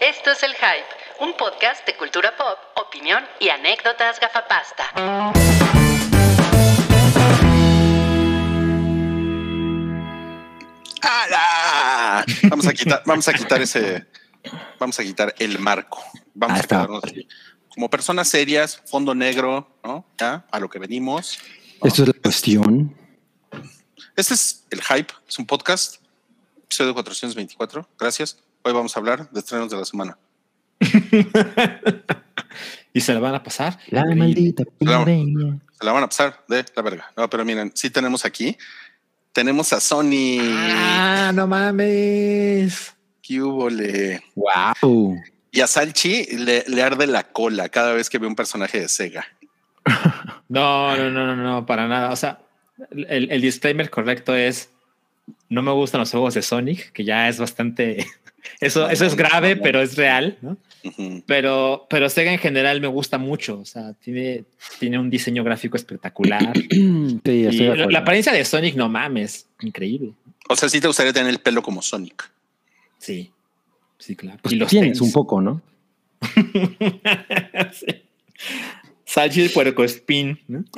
Esto es El Hype, un podcast de cultura pop, opinión y anécdotas gafapasta. ¡Hala! Vamos a quitar, vamos a quitar ese, vamos a quitar el marco. Vamos Ah, a quedarnos así. como personas serias, fondo negro, ¿no? Ya, a lo que venimos. Esto es la cuestión. Este es el hype, es un podcast, episodio 424. Gracias. Hoy vamos a hablar de estrenos de la semana. y se la van a pasar. La Increíble. maldita primavera. Se la van a pasar de la verga. No, pero miren, sí tenemos aquí, tenemos a Sony. Ah, no mames. ¿Qué hubo, le? Wow. Y a Salchi le, le arde la cola cada vez que ve un personaje de Sega. No, no, no, no, no, para nada. O sea, el, el disclaimer correcto es no me gustan los juegos de Sonic, que ya es bastante. Eso, eso es grave, pero es real, ¿no? Pero, pero Sega en general me gusta mucho. O sea, tiene, tiene un diseño gráfico espectacular. Sí, y la, apariencia de Sonic, no mames, increíble. O sea, sí te gustaría tener el pelo como Sonic. Sí, sí, claro. Pues y los tienes tenis. un poco, ¿no? sí. Salchi de puerco spin, ¿no?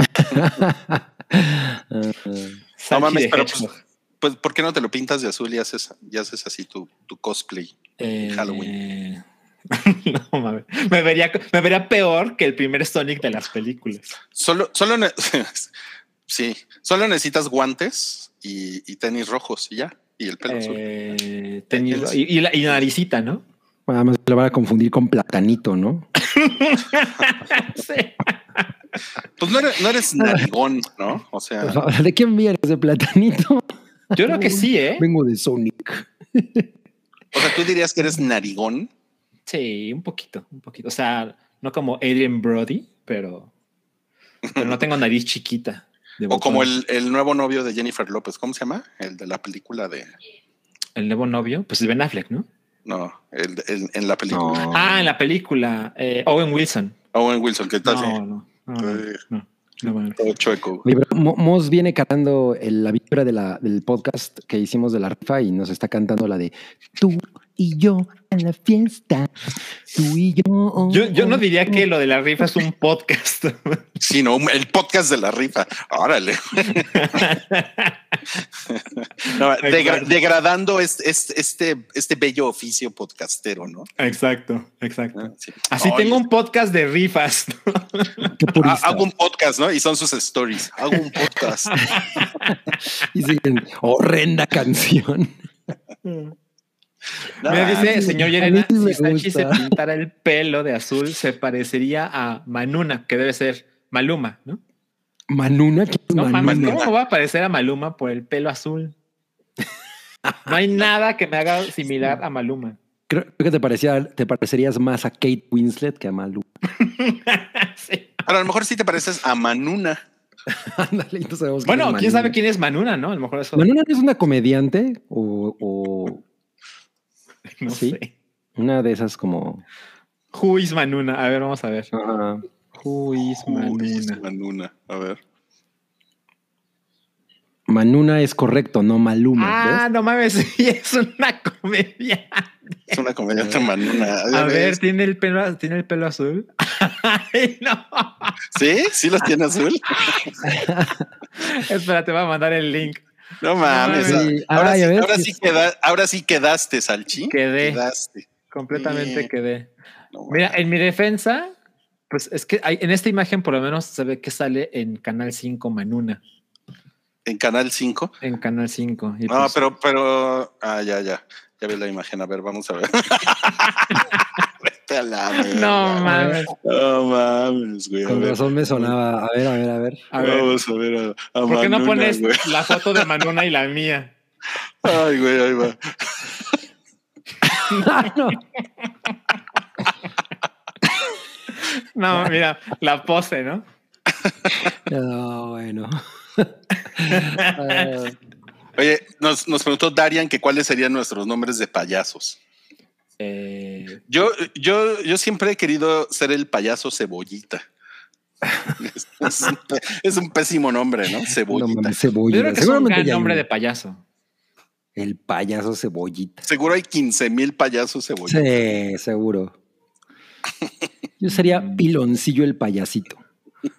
No mames, pero pues, pues, ¿por qué no te lo pintas de azul y haces, y haces así tu, tu cosplay? Eh, Halloween. no mames. Me vería, me vería peor que el primer Sonic de las películas. Solo, solo, ne- sí, solo necesitas guantes y, y tenis rojos y ya. Y el pelo azul. Eh, tenis- y, y la, y naricita, ¿no? Además lo van a confundir con platanito, ¿no? sí. Pues no eres, no eres narigón, ¿no? O sea, ¿De quién vienes de platanito? Yo creo que sí, ¿eh? Vengo de Sonic. o sea, tú dirías que eres narigón. Sí, un poquito, un poquito. O sea, no como Adrian Brody, pero, pero no tengo nariz chiquita. de O como el, el nuevo novio de Jennifer López. ¿Cómo se llama? El de la película de. el nuevo novio, pues es Ben Affleck, ¿no? No, el, de- el- en la película. No. Ah, en la película, eh, Owen Wilson. Owen Wilson, está así, No, no, no, no. No, todo chueco. Moss viene cantando el- la víspera de la, del podcast que hicimos de la rifa y nos está cantando la de tú y yo en la fiesta. Tú y yo. Yo, yo no diría que lo de la rifa es un podcast. Sí, no, el podcast de la rifa. Órale. No, degra- degradando este, este, este, bello oficio podcastero, ¿no? exacto, exacto. Ah, sí. Así tengo un podcast de rifas. Purista. Hago un podcast, ¿no? Y son sus stories. Hago un podcast. Y siguen, horrenda canción. Mira, dice el señor Yerena, sí si Sachi se pintara el pelo de azul, se parecería a Manuna, que debe ser Maluma, ¿no? Manuna, ¿quién es No Manuna? ¿cómo va a parecer a Maluma por el pelo azul? No hay nada que me haga similar a Maluma. Creo, creo que te, parecía, te parecerías más a Kate Winslet que a Maluma. Sí. Pero a lo mejor sí te pareces a Manuna. Ándale, no sabemos Bueno, quién sabe Manuna. quién es Manuna, ¿no? A lo mejor eso. ¿Manuna no es una comediante o, o no sí. sé. una de esas como... Who is Manuna? A ver, vamos a ver. ah, Who is Manuna? Manuna. A ver. Manuna es correcto, no Maluma. Ah, no mames, sí, es una comedia. Es una comediante Manuna. A ver, ¿tiene el pelo, ¿tiene el pelo azul? Ay, no. ¿Sí? ¿Sí los tiene azul? Espera, te voy a mandar el link. No mames. Sí. Ahora, Ah, sí, ves ahora, sí es- queda- ahora sí quedaste, Salchi. Quedé. Quedaste. Completamente quedé. No, Mira, en mi defensa, pues es que hay, en esta imagen por lo menos se ve que sale en Canal 5 Manuna. en Canal 5. En Canal 5. Y No, pues, pero, pero. Ah, ya, ya. Ya vi la imagen. A ver, vamos a ver. Vete a la verga. No mames. No mames, güey. Con razón me sonaba. A ver, a ver, a ver. A ver, Vamos a ver a, a ¿por qué no pones güey. la foto de Manuna y la mía? Ay, güey, ahí va. No. No, mira, la pose, ¿no? No, bueno. Oye, nos, nos preguntó Darian que cuáles serían nuestros nombres de payasos. Eh, Yo, yo, yo siempre he querido ser el payaso cebollita. Es, un, pe- es un pésimo nombre, ¿no? no Cebollita. cebolla. yo creo que es un gran nombre no. de payaso. El payaso cebollita. Seguro hay 15 mil payasos cebollitas. Sí, seguro. Yo sería piloncillo el payasito.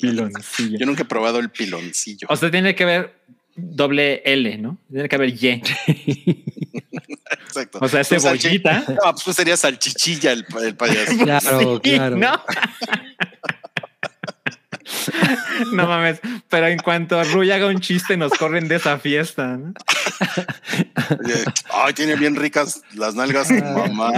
Piloncillo. Yo nunca he probado el piloncillo. O sea, tiene que haber doble L, ¿no? Tiene que haber Y. Exacto. O sea, Pues cebollita. No, pues sería salchichilla el, pa- el payaso. Claro, Sí, claro. ¿no? no mames, pero en cuanto Rui haga un chiste, nos corren de esa fiesta. ¿no? Ay, tiene bien ricas las nalgas tu mamá.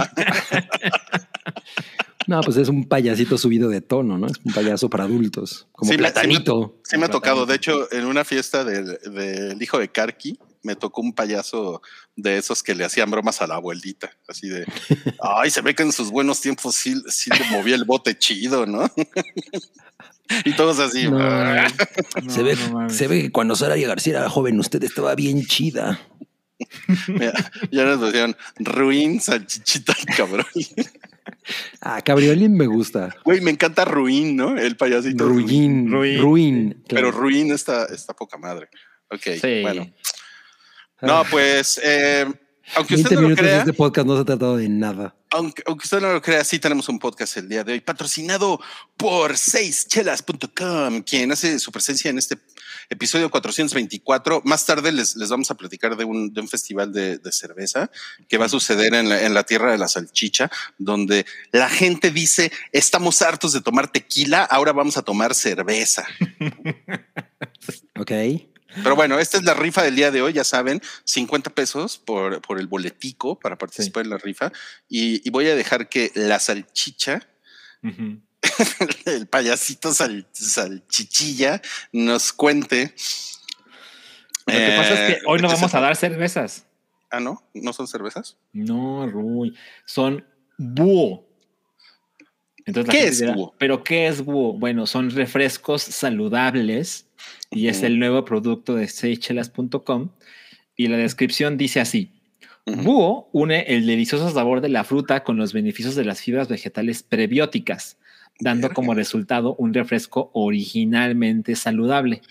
No, pues es un payasito subido de tono, ¿no? Es un payaso para adultos. Como Sí, me- sí me- platanito. Sí me ha tocado. De hecho, en una fiesta del, del hijo de Karki, me tocó un payaso de esos que le hacían bromas a la abuelita. Así de, ay, se ve que en sus buenos tiempos sí, sí le movía el bote chido, ¿no? y todos así. No. "Ah". se, ve, no se ve que cuando Sara García era joven, usted estaba bien chida. Mira, ya nos decían, ruin, salchichita, cabrón. Ah, Cabriolín me gusta. Güey, me encanta Ruin, ¿no? El payasito. Ruin. Ruin. Ruin. Pero. Ruin está, está poca madre. Ok, Sí. bueno. No, pues, eh, aunque 20 usted no lo minutos crea, este podcast no se ha tratado de nada. aunque, aunque usted no lo crea, sí tenemos un podcast el día de hoy, patrocinado por seischelas.com, quien hace su presencia en este episodio 424. Más tarde les, les vamos a platicar de un, de un festival de, de cerveza que va a suceder en la, en la tierra de la salchicha, donde la gente dice, estamos hartos de tomar tequila, ahora vamos a tomar cerveza. Ok. Pero bueno, esta es la rifa del día de hoy, ya saben, 50 pesos por, por el boletico para participar en la rifa. Y, y voy a dejar que la salchicha, el payasito sal- salchichilla, nos cuente. Lo que pasa es eh, que hoy no vamos a dar cervezas. Ah, no, no son cervezas. No, Rui. Son búho. Entonces la ¿Qué gente es dirá, búho? ¿Pero qué es búho? Bueno, son refrescos saludables y es el nuevo producto de seychelas.com. Y la descripción dice así. Búho une el delicioso sabor de la fruta con los beneficios de las fibras vegetales prebióticas, dando Verga. como resultado un refresco originalmente saludable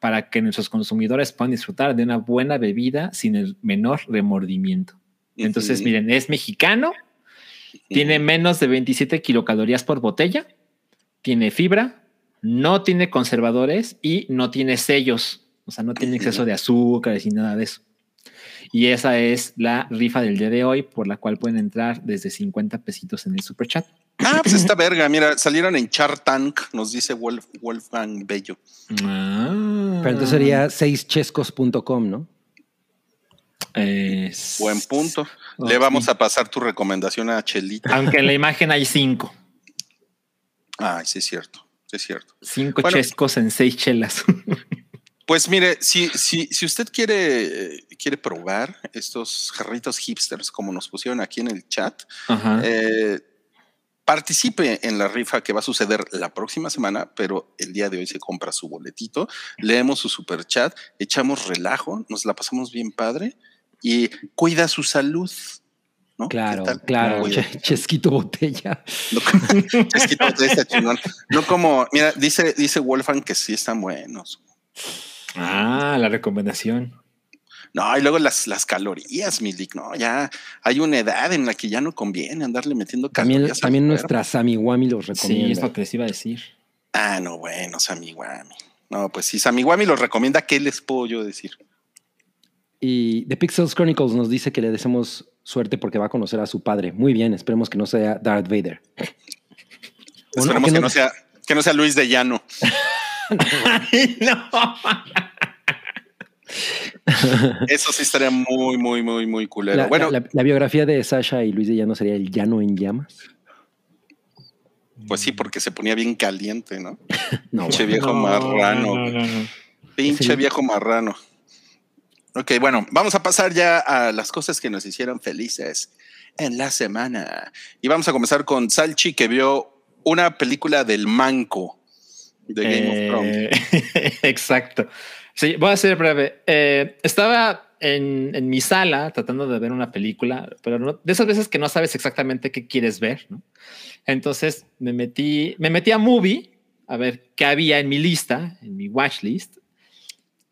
para que nuestros consumidores puedan disfrutar de una buena bebida sin el menor remordimiento. Entonces, miren, es mexicano, tiene menos de 27 kilocalorías por botella, tiene fibra, no tiene conservadores y no tiene sellos, o sea, no tiene exceso de azúcares y nada de eso. Y esa es la rifa del día de hoy, por la cual pueden entrar desde 50 pesitos en el super chat. Ah, pues esta verga, mira, salieron en Char Tank, nos dice Wolf, Wolfgang Bello. Ah. Pero entonces sería seischescos.com, ¿no? Es- Buen punto. Le vamos a pasar tu recomendación a Chelita. Aunque en la imagen hay cinco. Ah, sí es cierto, es cierto. Cinco Bueno. chescos en seis chelas. Pues mire, si, si, si usted quiere, eh, quiere probar estos jarritos hipsters, como nos pusieron aquí en el chat, eh, participe en la rifa que va a suceder la próxima semana, pero el día de hoy se compra su boletito, leemos su super chat, echamos relajo, nos la pasamos bien padre y cuida su salud. ¿No? Claro, claro. Chesquito botella. No, chesquito esta chingón. No como, mira, dice, dice Wolfgang que sí están buenos. Ah, la recomendación. No, y luego las, las calorías, Milik, no, ya hay una edad en la que ya no conviene andarle metiendo También, calorías. al también cuerpo. nuestra Sammy Wami los Sí, recomienda. es lo que les iba a decir. Ah, no, bueno, Samiguami. No, pues si Samiguami lo recomienda, ¿qué les puedo yo decir? Y The Pixels Chronicles nos dice que le deseamos suerte porque va a conocer a su padre. Muy bien, esperemos que no sea Darth Vader. Esperemos ¿Que que no- sea, que no sea Luis de Llano. no. Eso sí estaría muy, muy, muy, muy culero. La, bueno, la- la- la biografía de Sasha y Luis de Llano sería el llano en llamas. pues sí, porque se ponía bien caliente, ¿no? No, Pinche bueno. viejo marrano. No, no, no. Pinche viejo marrano. Ok, bueno, vamos a pasar ya a las cosas que nos hicieron felices en la semana. Y vamos a comenzar con Salchi, que vio una película del manco de Game of Thrones. Eh, Exacto. Sí, voy a ser breve. Eh, estaba en, en mi sala tratando de ver una película, pero no- de esas veces que no sabes exactamente qué quieres ver, ¿no? Entonces me metí, me metí a Movie a ver qué había en mi lista, en mi watch list.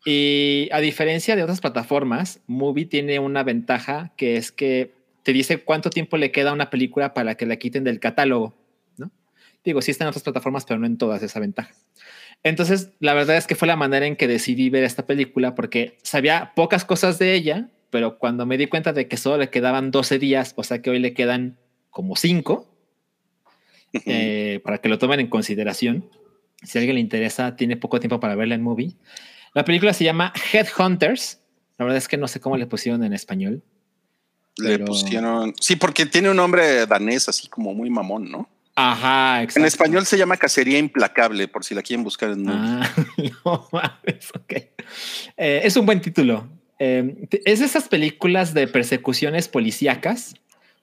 Y a diferencia de otras plataformas, Movie tiene una ventaja que es que te dice cuánto tiempo le queda a una película para que la quiten del catálogo, ¿no? Digo, sí está en otras plataformas, pero no en todas esa ventaja. Entonces, la verdad es que fue la manera en que decidí ver esta película porque sabía pocas cosas de ella, pero cuando me di cuenta de que solo le quedaban 12 días, o sea que hoy le quedan como 5, eh, para que lo tomen en consideración. Si a alguien le interesa, tiene poco tiempo para verla en movie. La película se llama Headhunters. La verdad es que no sé cómo le pusieron en español. Le pusieron. Sí, porque tiene un nombre danés así como muy mamón, ¿no? Ajá, exacto. En español se llama Cacería Implacable, por si la quieren buscar en ah, no mames, ok. Eh, es un buen título. Eh, es de esas películas de persecuciones policíacas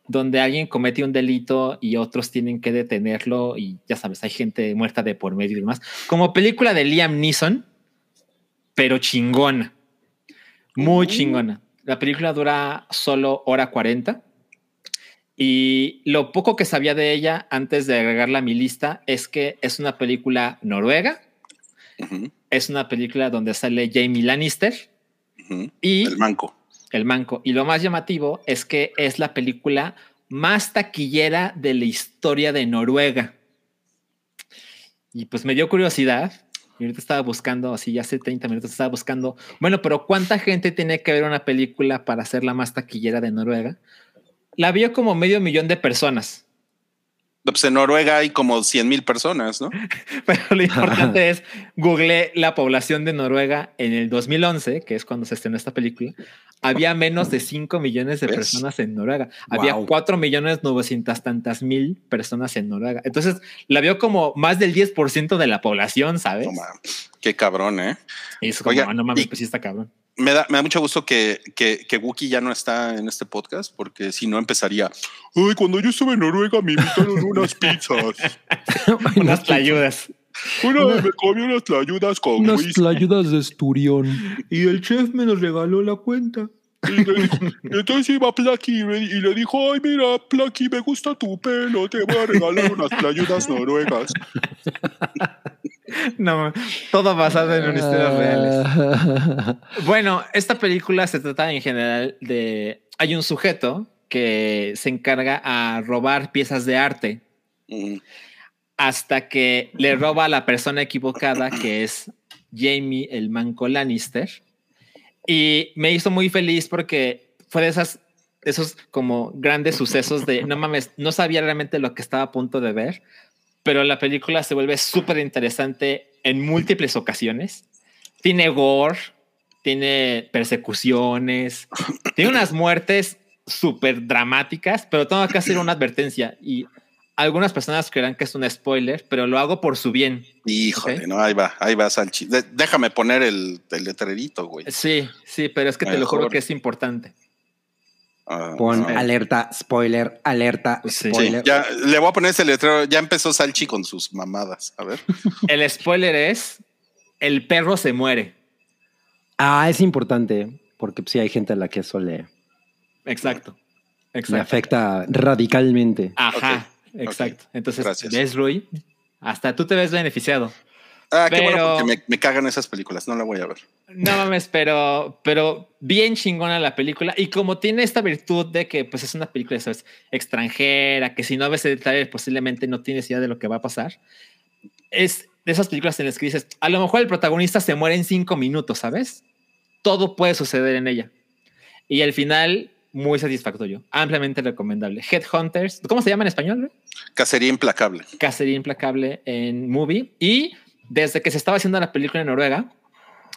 donde alguien comete un delito y otros tienen que detenerlo y ya sabes, hay gente muerta de por medio y demás. Como película de Liam Neeson, pero chingona. Muy chingona. La película dura solo hora 40 y lo poco que sabía de ella antes de agregarla a mi lista es que es una película noruega. Es una película donde sale Jamie Lannister y el manco el manco. Y lo más llamativo es que es la película más taquillera de la historia de Noruega. Y pues me dio curiosidad. Y ahorita estaba buscando, así ya hace 30 minutos estaba buscando, bueno, pero ¿cuánta gente tiene que ver una película para ser la más taquillera de Noruega? La vio como medio millón de personas. Pues en Noruega hay como 100 mil personas, ¿no? Pero lo importante es, googleé la población de Noruega en el 2011, que es cuando se estrenó esta película. Había menos de 5 millones de personas en Noruega. Había 4 millones 900 tantas mil personas en Noruega. Entonces la vio como más del 10% de la población, ¿sabes? qué cabrón, ¿eh? Y es como, no mames, pues sí está cabrón me da, me da mucho gusto que, que, que Wookie ya no está en este podcast, porque si no empezaría. Ay, cuando yo estuve en Noruega me invitaron unas pizzas. unas tlayudas. Una me comí unas tlayudas con Unas tlayudas de esturión. Y el chef me nos regaló la cuenta. Y entonces iba Plucky y le dijo, ay, mira, Plucky, me gusta tu pelo, te voy a regalar unas tlayudas noruegas. No, todo basado en historias reales. Ah. Bueno, esta película se trata en general de. Hay un sujeto que se encarga a robar piezas de arte hasta que le roba a la persona equivocada, que es Jamie el Manco Lannister. Y me hizo muy feliz porque fue de esas esos como grandes sucesos de no mames, no sabía realmente lo que estaba a punto de ver, pero la película se vuelve súper interesante en múltiples ocasiones. Tiene gore, tiene persecuciones, tiene unas muertes súper dramáticas, pero tengo que hacer una advertencia y algunas personas creerán que es un spoiler, pero lo hago por su bien. Híjole, no, ahí va, ahí va, Salchi. déjame poner el, el letrerito, güey. Sí, sí, pero es que te lo juro que es importante. Ah, Pon alerta, spoiler, alerta, spoiler. ya le voy a poner ese letrero. Ya empezó Salchi con sus mamadas. A ver. El spoiler es: el perro se muere. Ah, es importante porque si hay gente a la que eso le. Exacto. exacto. afecta radicalmente. Ajá, exacto. Entonces, ¿ves, Rui? Hasta tú te ves beneficiado. Ah, qué bueno porque me, cagan esas películas, no la voy a ver. No mames, pero, pero bien chingona la película. Y como tiene esta virtud de que pues es una película ¿sabes? extranjera, que si no ves el trailer posiblemente no tienes idea de lo que va a pasar. Es de esas películas en las que dices, a lo mejor el protagonista se muere en cinco minutos, ¿sabes? Todo puede suceder en ella. Y al final, muy satisfactorio, ampliamente recomendable. Headhunters, ¿cómo se llama en español? Cacería implacable. Cacería implacable en movie. Y desde que se estaba haciendo la película en Noruega,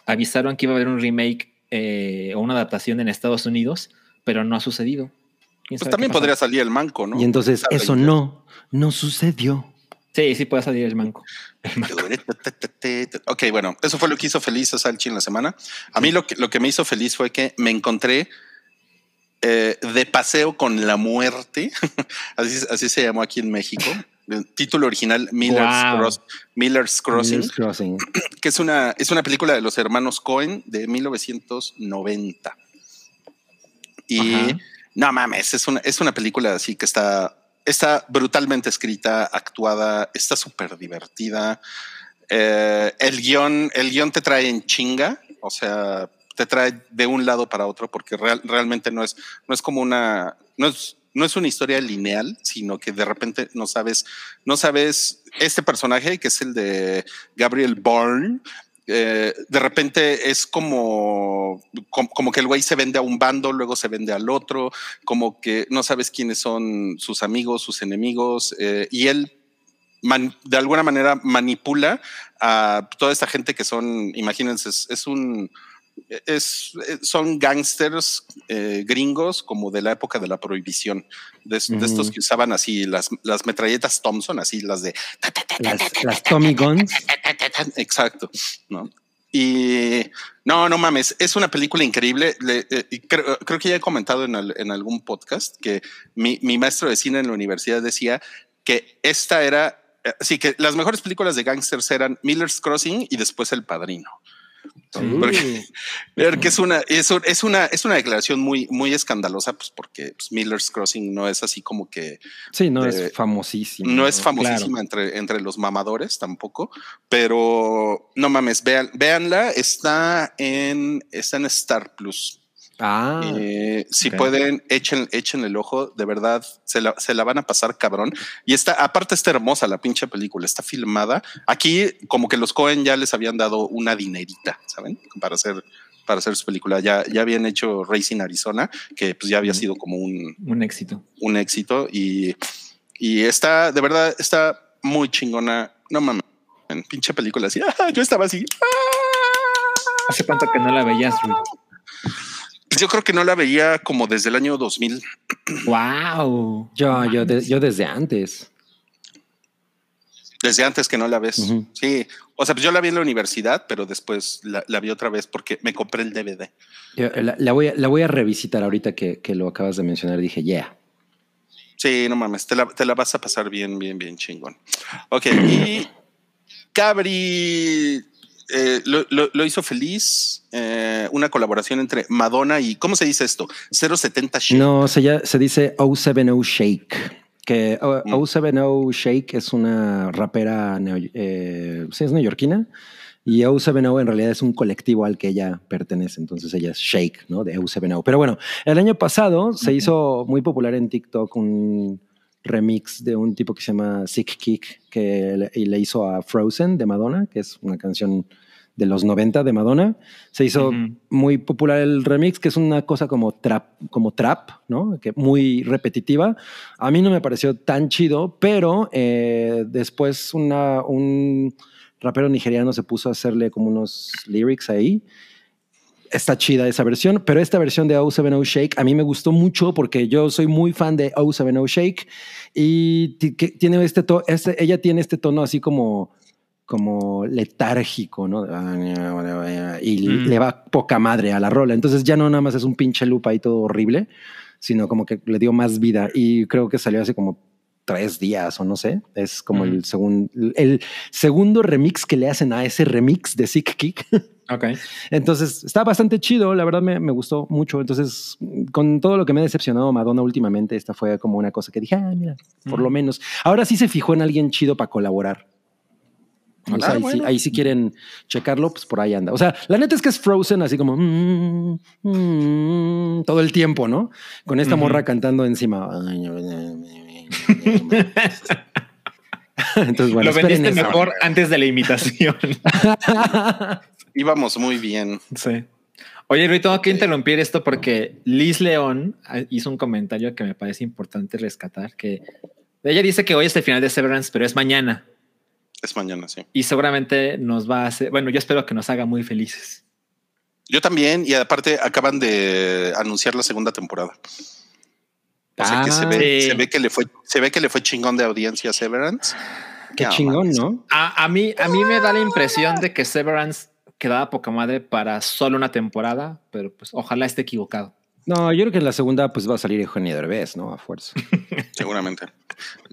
avisaron que iba a haber un remake eh, o una adaptación en Estados Unidos, pero no ha sucedido. Pues también podría salir el manco, ¿no? Y entonces eso no, no sucedió. Sí, sí puede salir el manco. ok, bueno, eso fue lo que hizo feliz a Salchi en la semana. A mí lo que, lo que me hizo feliz fue que me encontré eh, de paseo con la muerte, así, así se llamó aquí en México, título original Miller's, Crossing, que es una, es una película de los hermanos Cohen de 1990. Y no mames, es una, es una película así que está, está brutalmente escrita, actuada, está súper divertida. Eh, el guion, el guion te trae en chinga O sea, te trae de un lado para otro porque real- realmente no es, no es como una, no es, no es una historia lineal, sino que de repente no sabes, no sabes este personaje que es el de Gabriel Byrne. eh, de repente es como, como, que el güey se vende a un bando, luego se vende al otro, como que no sabes quiénes son sus amigos, sus enemigos, eh, y él de alguna manera manipula a toda esta gente que son, imagínense, es un, es, eh, son gangsters eh, gringos como de la época de la prohibición, de, estos que usaban así las, las metralletas Thompson, así las de Las, las Tommy Guns. Exacto, ¿no? Y no, no mames, es una película increíble. Le- eh, creo, creo que ya he comentado en, al- en algún podcast que mi, mi maestro de cine en la universidad decía que esta era, eh, sí, que las mejores películas de gangsters eran Miller's Crossing y después El Padrino. Porque, porque es una, es, es una, es una declaración muy, muy escandalosa, pues porque pues, Miller's Crossing no es así como que Sí, no, de- es famosísimo. no es Claro. famosísima entre, entre los mamadores tampoco, pero no mames, vean, véanla, está en, está en Star Plus. Ah, Eh, si pueden, echen, echen el ojo, de verdad, se la, se la van a pasar cabrón. Y está, aparte está hermosa la pinche película, está filmada. Aquí, como que los Cohen ya les habían dado una dinerita, ¿saben? Para hacer, para hacer su película. Ya, ya habían hecho Racing Arizona, que pues ya había sido como un, Un éxito. un éxito y, y está, de verdad, está muy chingona. No mames, pinche película así. ah, yo estaba así. ah. ¿Hace cuánto que no la veías, Rui? Yo creo que no la veía como desde el año 2000. Wow. yo, yo, de- yo desde antes. Desde antes que no la ves. Sí. O sea, pues yo la vi en la universidad, pero después la, la vi otra vez porque me compré el DVD. Yo la, la voy a, la voy a revisitar ahorita que, que lo acabas de mencionar. Dije, yeah. Sí, no mames, te la, te la vas a pasar bien, bien, bien chingón. Ok, y Cabri eh, lo, lo- lo hizo feliz. eh, una colaboración entre Madonna y, ¿cómo se dice esto? 070 Shake. No, se, ya, se dice 070 Shake. Que oh, Mm. 070 Shake es una rapera, neo- eh, sí, es neoyorquina. Y 070 en realidad es un colectivo al que ella pertenece. Entonces ella es Shake, ¿no? De 070. Pero bueno, el año pasado se hizo muy popular en TikTok un remix de un tipo que se llama Sick Kick, que le, y le hizo a Frozen de Madonna, que es una canción de los 90 de Madonna. Se hizo muy popular el remix, que es una cosa como trap, como trap, ¿no? Que muy repetitiva. A mí no me pareció tan chido, pero eh, después una, un rapero nigeriano se puso a hacerle como unos lyrics ahí. Está chida esa versión, pero esta versión de 070 Shake a mí me gustó mucho porque yo soy muy fan de 070 Shake y tiene este, to- este ella tiene este tono así como como letárgico, ¿no? Y Mm. le va poca madre a la rola. Entonces ya no nada más es un pinche loop ahí todo horrible, sino como que le dio más vida. Y creo que salió hace como tres días o no sé. Es como Mm. el, segun- el segundo remix que le hacen a ese remix de Sick Kick. Ok. Entonces está bastante chido, la verdad me, me gustó mucho. Entonces, con todo lo que me ha decepcionado Madonna últimamente, esta fue como una cosa que dije, ah, mira, por lo menos. Ahora sí se fijó en alguien chido para colaborar. O sea, Ah, ahí, sí, bueno. ahí sí quieren checarlo, pues por ahí anda. O sea, la neta es que es Frozen así como mm, mm, todo el tiempo, ¿no? Con esta morra cantando encima. Entonces, bueno, Lo vendiste eso. mejor antes de la imitación. Íbamos muy bien. sí. Oye, Rui, tengo que interrumpir esto porque Liz León ah, hizo un comentario que me parece importante rescatar, que ella dice que hoy es el final de Severance, pero es mañana Es mañana, sí. y seguramente nos va a hacer, bueno, yo espero que nos haga muy felices. Yo también, y aparte acaban de anunciar la segunda temporada. O sea que se Ah, ve, sí. se ve que le fue, se ve que le fue chingón de audiencia a Severance. Qué No, chingón. ¿no? A, a mí, a mí me da la impresión de que Severance quedaba poca madre para solo una temporada, pero pues ojalá esté equivocado. No, yo creo que en la segunda pues va a salir Eugenio Derbez, ¿no? A fuerza. Seguramente.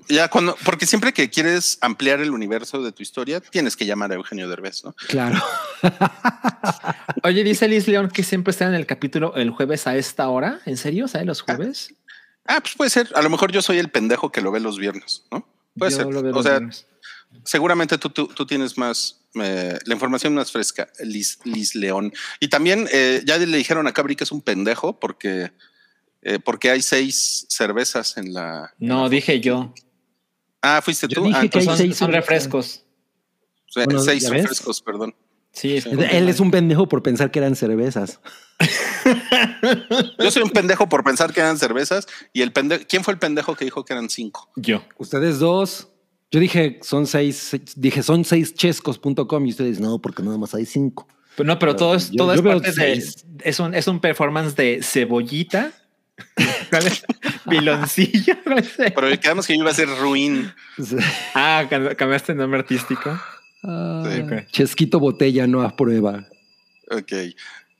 Ya cuando, porque siempre que quieres ampliar el universo de tu historia, tienes que llamar a Eugenio Derbez, ¿no? Claro. Oye, dice Liz León que siempre está en el capítulo el jueves a esta hora. ¿En serio? ¿Sabe los jueves? Ah, pues puede ser. A lo mejor yo soy el pendejo que lo ve los viernes, ¿no? Puede Yo ser. lo veo O los sea, viernes. seguramente tú, tú, tú tienes más, eh, la información más fresca, Liz, Liz León. Y también eh, ya le dijeron a Cabri que es un pendejo porque, eh, porque hay seis cervezas en la. No, dije yo. Ah, fuiste Yo tú. dije Ah, que hay Son, seis son refrescos. Bueno, seis refrescos, perdón. Sí, es Sí. Él es un pendejo por pensar que eran cervezas. Yo soy un pendejo por pensar que eran cervezas y el pendejo. ¿Quién fue el pendejo que dijo que eran cinco? yo. Ustedes dos. Yo dije, son seis, dije, son seis chescos.com y ustedes no, porque nada más hay cinco. Pero no, pero todo es, Yo- todo yo es de. Es un, es un performance de cebollita. ¿Cuál es? Piloncillo. ¿Cuál es? Pero quedamos que yo iba a ser ruin. Ah, cam- cambiaste el nombre artístico. Ah. Chesquito botella no a prueba. Ok,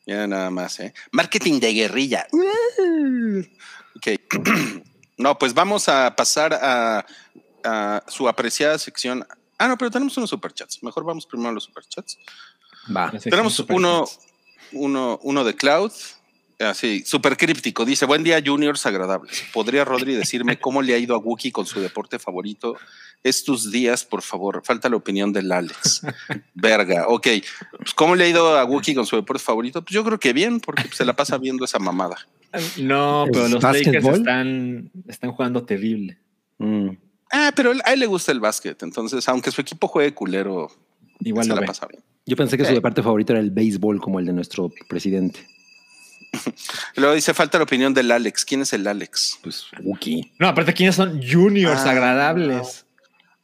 ya nada más, ¿eh? Marketing de guerrilla. Ok. No, pues vamos a pasar a, a su apreciada sección. Ah, no, pero tenemos unos superchats. Mejor vamos primero a los superchats. Va. Tenemos uno, uno, uno de Cloud. Así, súper críptico. Dice, buen día, juniors agradables. ¿Podría Rodri decirme cómo le ha ido a Wookie con su deporte favorito estos días, por favor? Falta la opinión del Alex. Verga, ok. Pues, ¿Cómo le ha ido a Wookie con su deporte favorito? Pues yo creo que bien, porque se la pasa viendo esa mamada. No, pero ¿Es los Lakers están jugando terrible. Mm. Ah, pero a él le gusta el básquet, entonces, aunque su equipo juegue culero, Igual se lo la ve. pasa bien. Yo pensé que su Ok. deporte favorito era el béisbol, como el de nuestro presidente. Luego dice, falta la opinión del Alex. ¿Quién es el Alex? Pues Wookie. No, aparte, ¿quiénes son juniors Ah, agradables?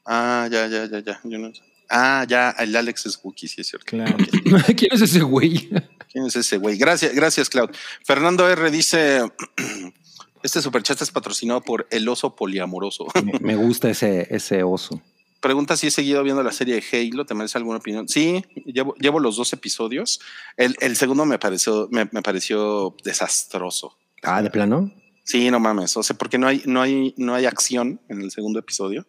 Ah, ya, ya, ya, ya. No. Ah, ya, el Alex es Wookie, sí es cierto. Claro. ¿Quién es ese güey? ¿Quién es ese güey? Gracias, gracias, Cloud. Fernando R dice: Este superchat es patrocinado por El Oso Poliamoroso. Me- gusta ese, ese oso. Pregunta si he seguido viendo la serie de Halo. ¿Te merece alguna opinión? Sí, llevo, llevo los dos episodios. El, el segundo me pareció, me, me pareció desastroso. Ah, de plano. Sí, no mames. O sea, porque no hay, no hay, no hay acción en el segundo episodio.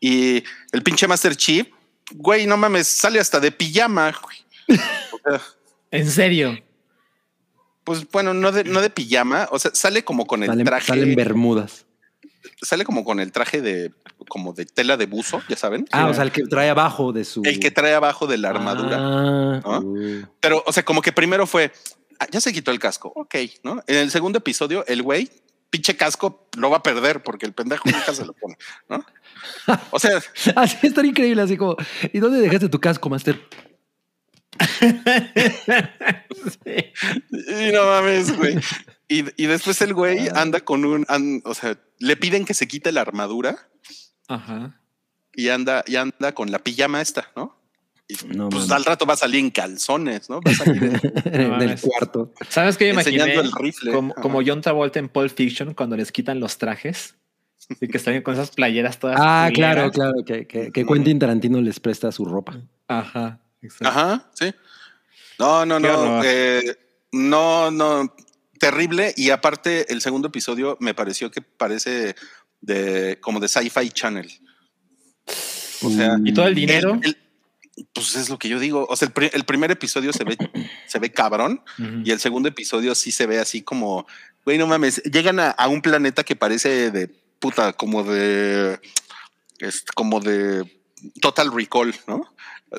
Y el pinche Master Chief, güey, no mames, sale hasta de pijama. güey. O sea, ¿En serio? Pues bueno, no de, no de pijama, o sea, sale como con el traje, salen bermudas. sale como con el traje de como de tela de buzo, ya saben. Ah, o sea, el que trae abajo de su. El que trae abajo de la armadura. Ah, ¿no? uh. Pero, o sea, como que primero fue, ah, ya se quitó el casco, ok, ¿no? En el segundo episodio, el güey, pinche casco, lo va a perder porque el pendejo nunca se lo pone, ¿no? O sea, Así estaría increíble, así como. ¿Y dónde dejaste tu casco, Master? Y no mames, güey. Y, y después el güey anda con un, o sea, le piden que se quite la armadura Ajá. y anda, y anda con la pijama esta, ¿no? Y No, pues mames. al rato va a salir en calzones, ¿no? Va a salir en- en el mames. cuarto. ¿Sabes qué? Yo Enseñando imaginé el rifle. como, como John Travolta en Pulp Fiction cuando les quitan los trajes y que están con esas playeras todas. Ah, claro, claro. Que, que, que Quentin Tarantino les presta su ropa. Ajá. Exacto. Ajá, sí. No, no, no. eh, no, no. Terrible. Y aparte, el segundo episodio me pareció que parece de como de Sci-Fi Channel. O sea, Y todo el dinero. el- el- pues es lo que yo digo. O sea, el, pri- el primer episodio se ve, se ve cabrón. Y el segundo episodio sí se ve así como, güey, no mames, llegan a, a un planeta que parece de puta, como de, es, como de Total Recall, ¿no?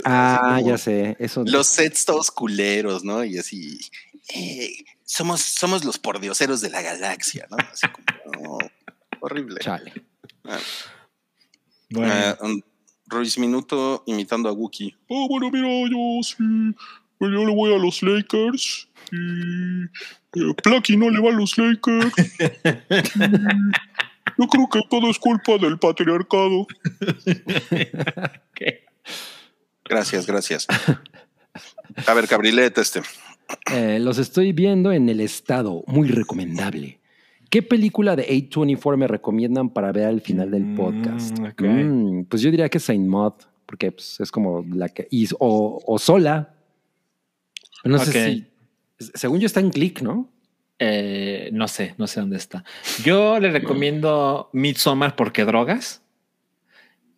Ah, ya sé. Eso. Los sets todos culeros, ¿no? Y así, eh, somos, somos los pordioseros de la galaxia, ¿no? Así como, no, horrible. Chale. Bueno, Eh, um, Ruiz Minuto imitando a Wookie. Oh, bueno, mira, yo sí. Yo le voy a los Lakers. Y. eh, Plucky no le va a los Lakers. Y yo creo que todo es culpa del patriarcado. ¿qué? Gracias, gracias. A ver, Cabrilete, este. Eh, los estoy viendo en el estado. Muy recomendable. ¿Qué película de A24 me recomiendan para ver al final del Mm, podcast? Mm, pues yo diría que Saint Maud, porque pues, es como la que. y- o, o sola. No sé si. Según yo está en click, ¿no? Eh, no sé, no sé dónde está. Yo le recomiendo Midsommar porque drogas,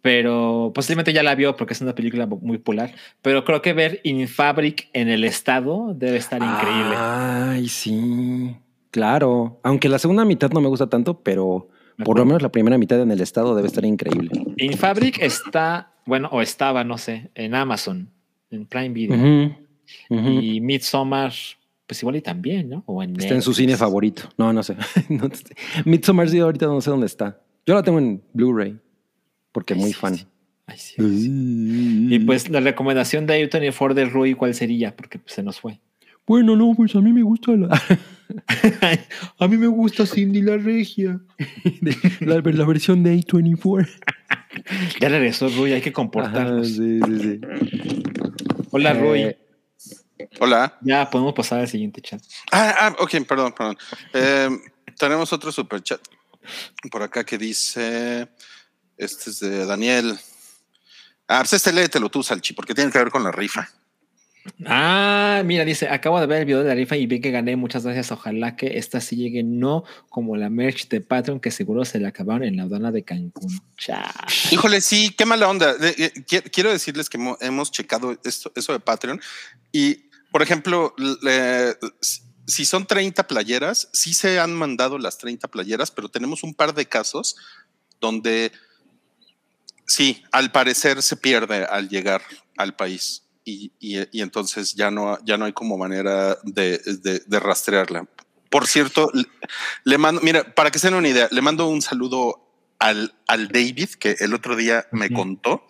pero posiblemente ya la vio porque es una película muy popular. Pero creo que ver In Fabric en el estado debe estar increíble. Ay, sí. Claro. Aunque la segunda mitad no me gusta tanto, pero por lo menos la primera mitad en el estado debe estar increíble. In Fabric está bueno, o estaba, no sé, en Amazon, en Prime Video. Ujú, ujú. Y Midsommar, pues igual y también, ¿no? O en Está en su cine favorito. No, no sé. No sé. Midsommar sí, ahorita no sé dónde está. Yo la tengo en Blu-ray porque Ay, muy sí, fan. sí. Ay, sí, ay, sí. Y pues la recomendación de A24 de Rui, ¿cuál sería? Porque pues, se nos fue. Bueno, no, pues a mí me gusta la, a mí me gusta Cindy la Regia. la, la versión de A24. Ya regresó Rui, hay que Ajá, comportarnos. sí, sí, sí. Hola Rui, Eh, Hola. ya podemos pasar al siguiente chat. Ah, ah, ok, perdón, perdón. Eh, tenemos otro super chat por acá que dice: Este es de Daniel. Ah, pues este léetelo tú, Salchi, porque tiene que ver con la rifa. Ah, mira, dice, acabo de ver el video de la rifa y vi que gané. Muchas gracias. Ojalá que esta sí llegue, no como la merch de Patreon, que seguro se la acabaron en la aduana de Cancún. Chao. Híjole, sí, qué mala onda. Eh, qui- quiero decirles que hemo- hemos checado esto, eso de Patreon y, por ejemplo, le- si son 30 playeras, sí se han mandado las 30 playeras, pero tenemos un par de casos donde sí, al parecer se pierde al llegar al país y, y- y entonces ya no, ya no hay como manera de, de- de rastrearla. Por cierto, le, mando, mira, para que se den una idea, le mando un saludo al, al David, que el otro día me contó,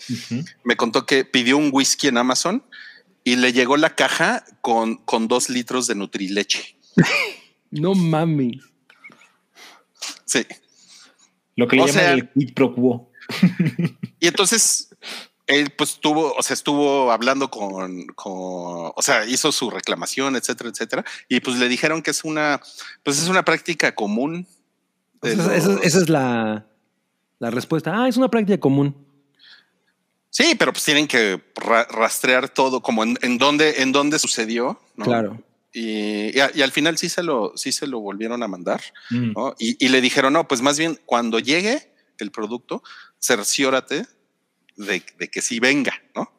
me contó que pidió un whisky en Amazon y le llegó la caja con, con dos litros de Nutrileche. no mami. Sí. Lo que le llaman sea- el quid pro quo. Y entonces él pues estuvo, o sea, estuvo hablando con, con, o sea, hizo su reclamación, etcétera, etcétera. Y pues le dijeron que es una, pues es una práctica común. Esa, esa- los- esa es la, la respuesta. Ah, es una práctica común. Sí, pero pues tienen que ra- rastrear todo, como en, en dónde, en dónde sucedió. ¿no? Claro. Y, y a- y al final sí se lo, sí se lo volvieron a mandar. Mm. ¿no? Y, y le dijeron, no, pues más bien cuando llegue el producto, cerciórate de, de que sí venga, ¿no?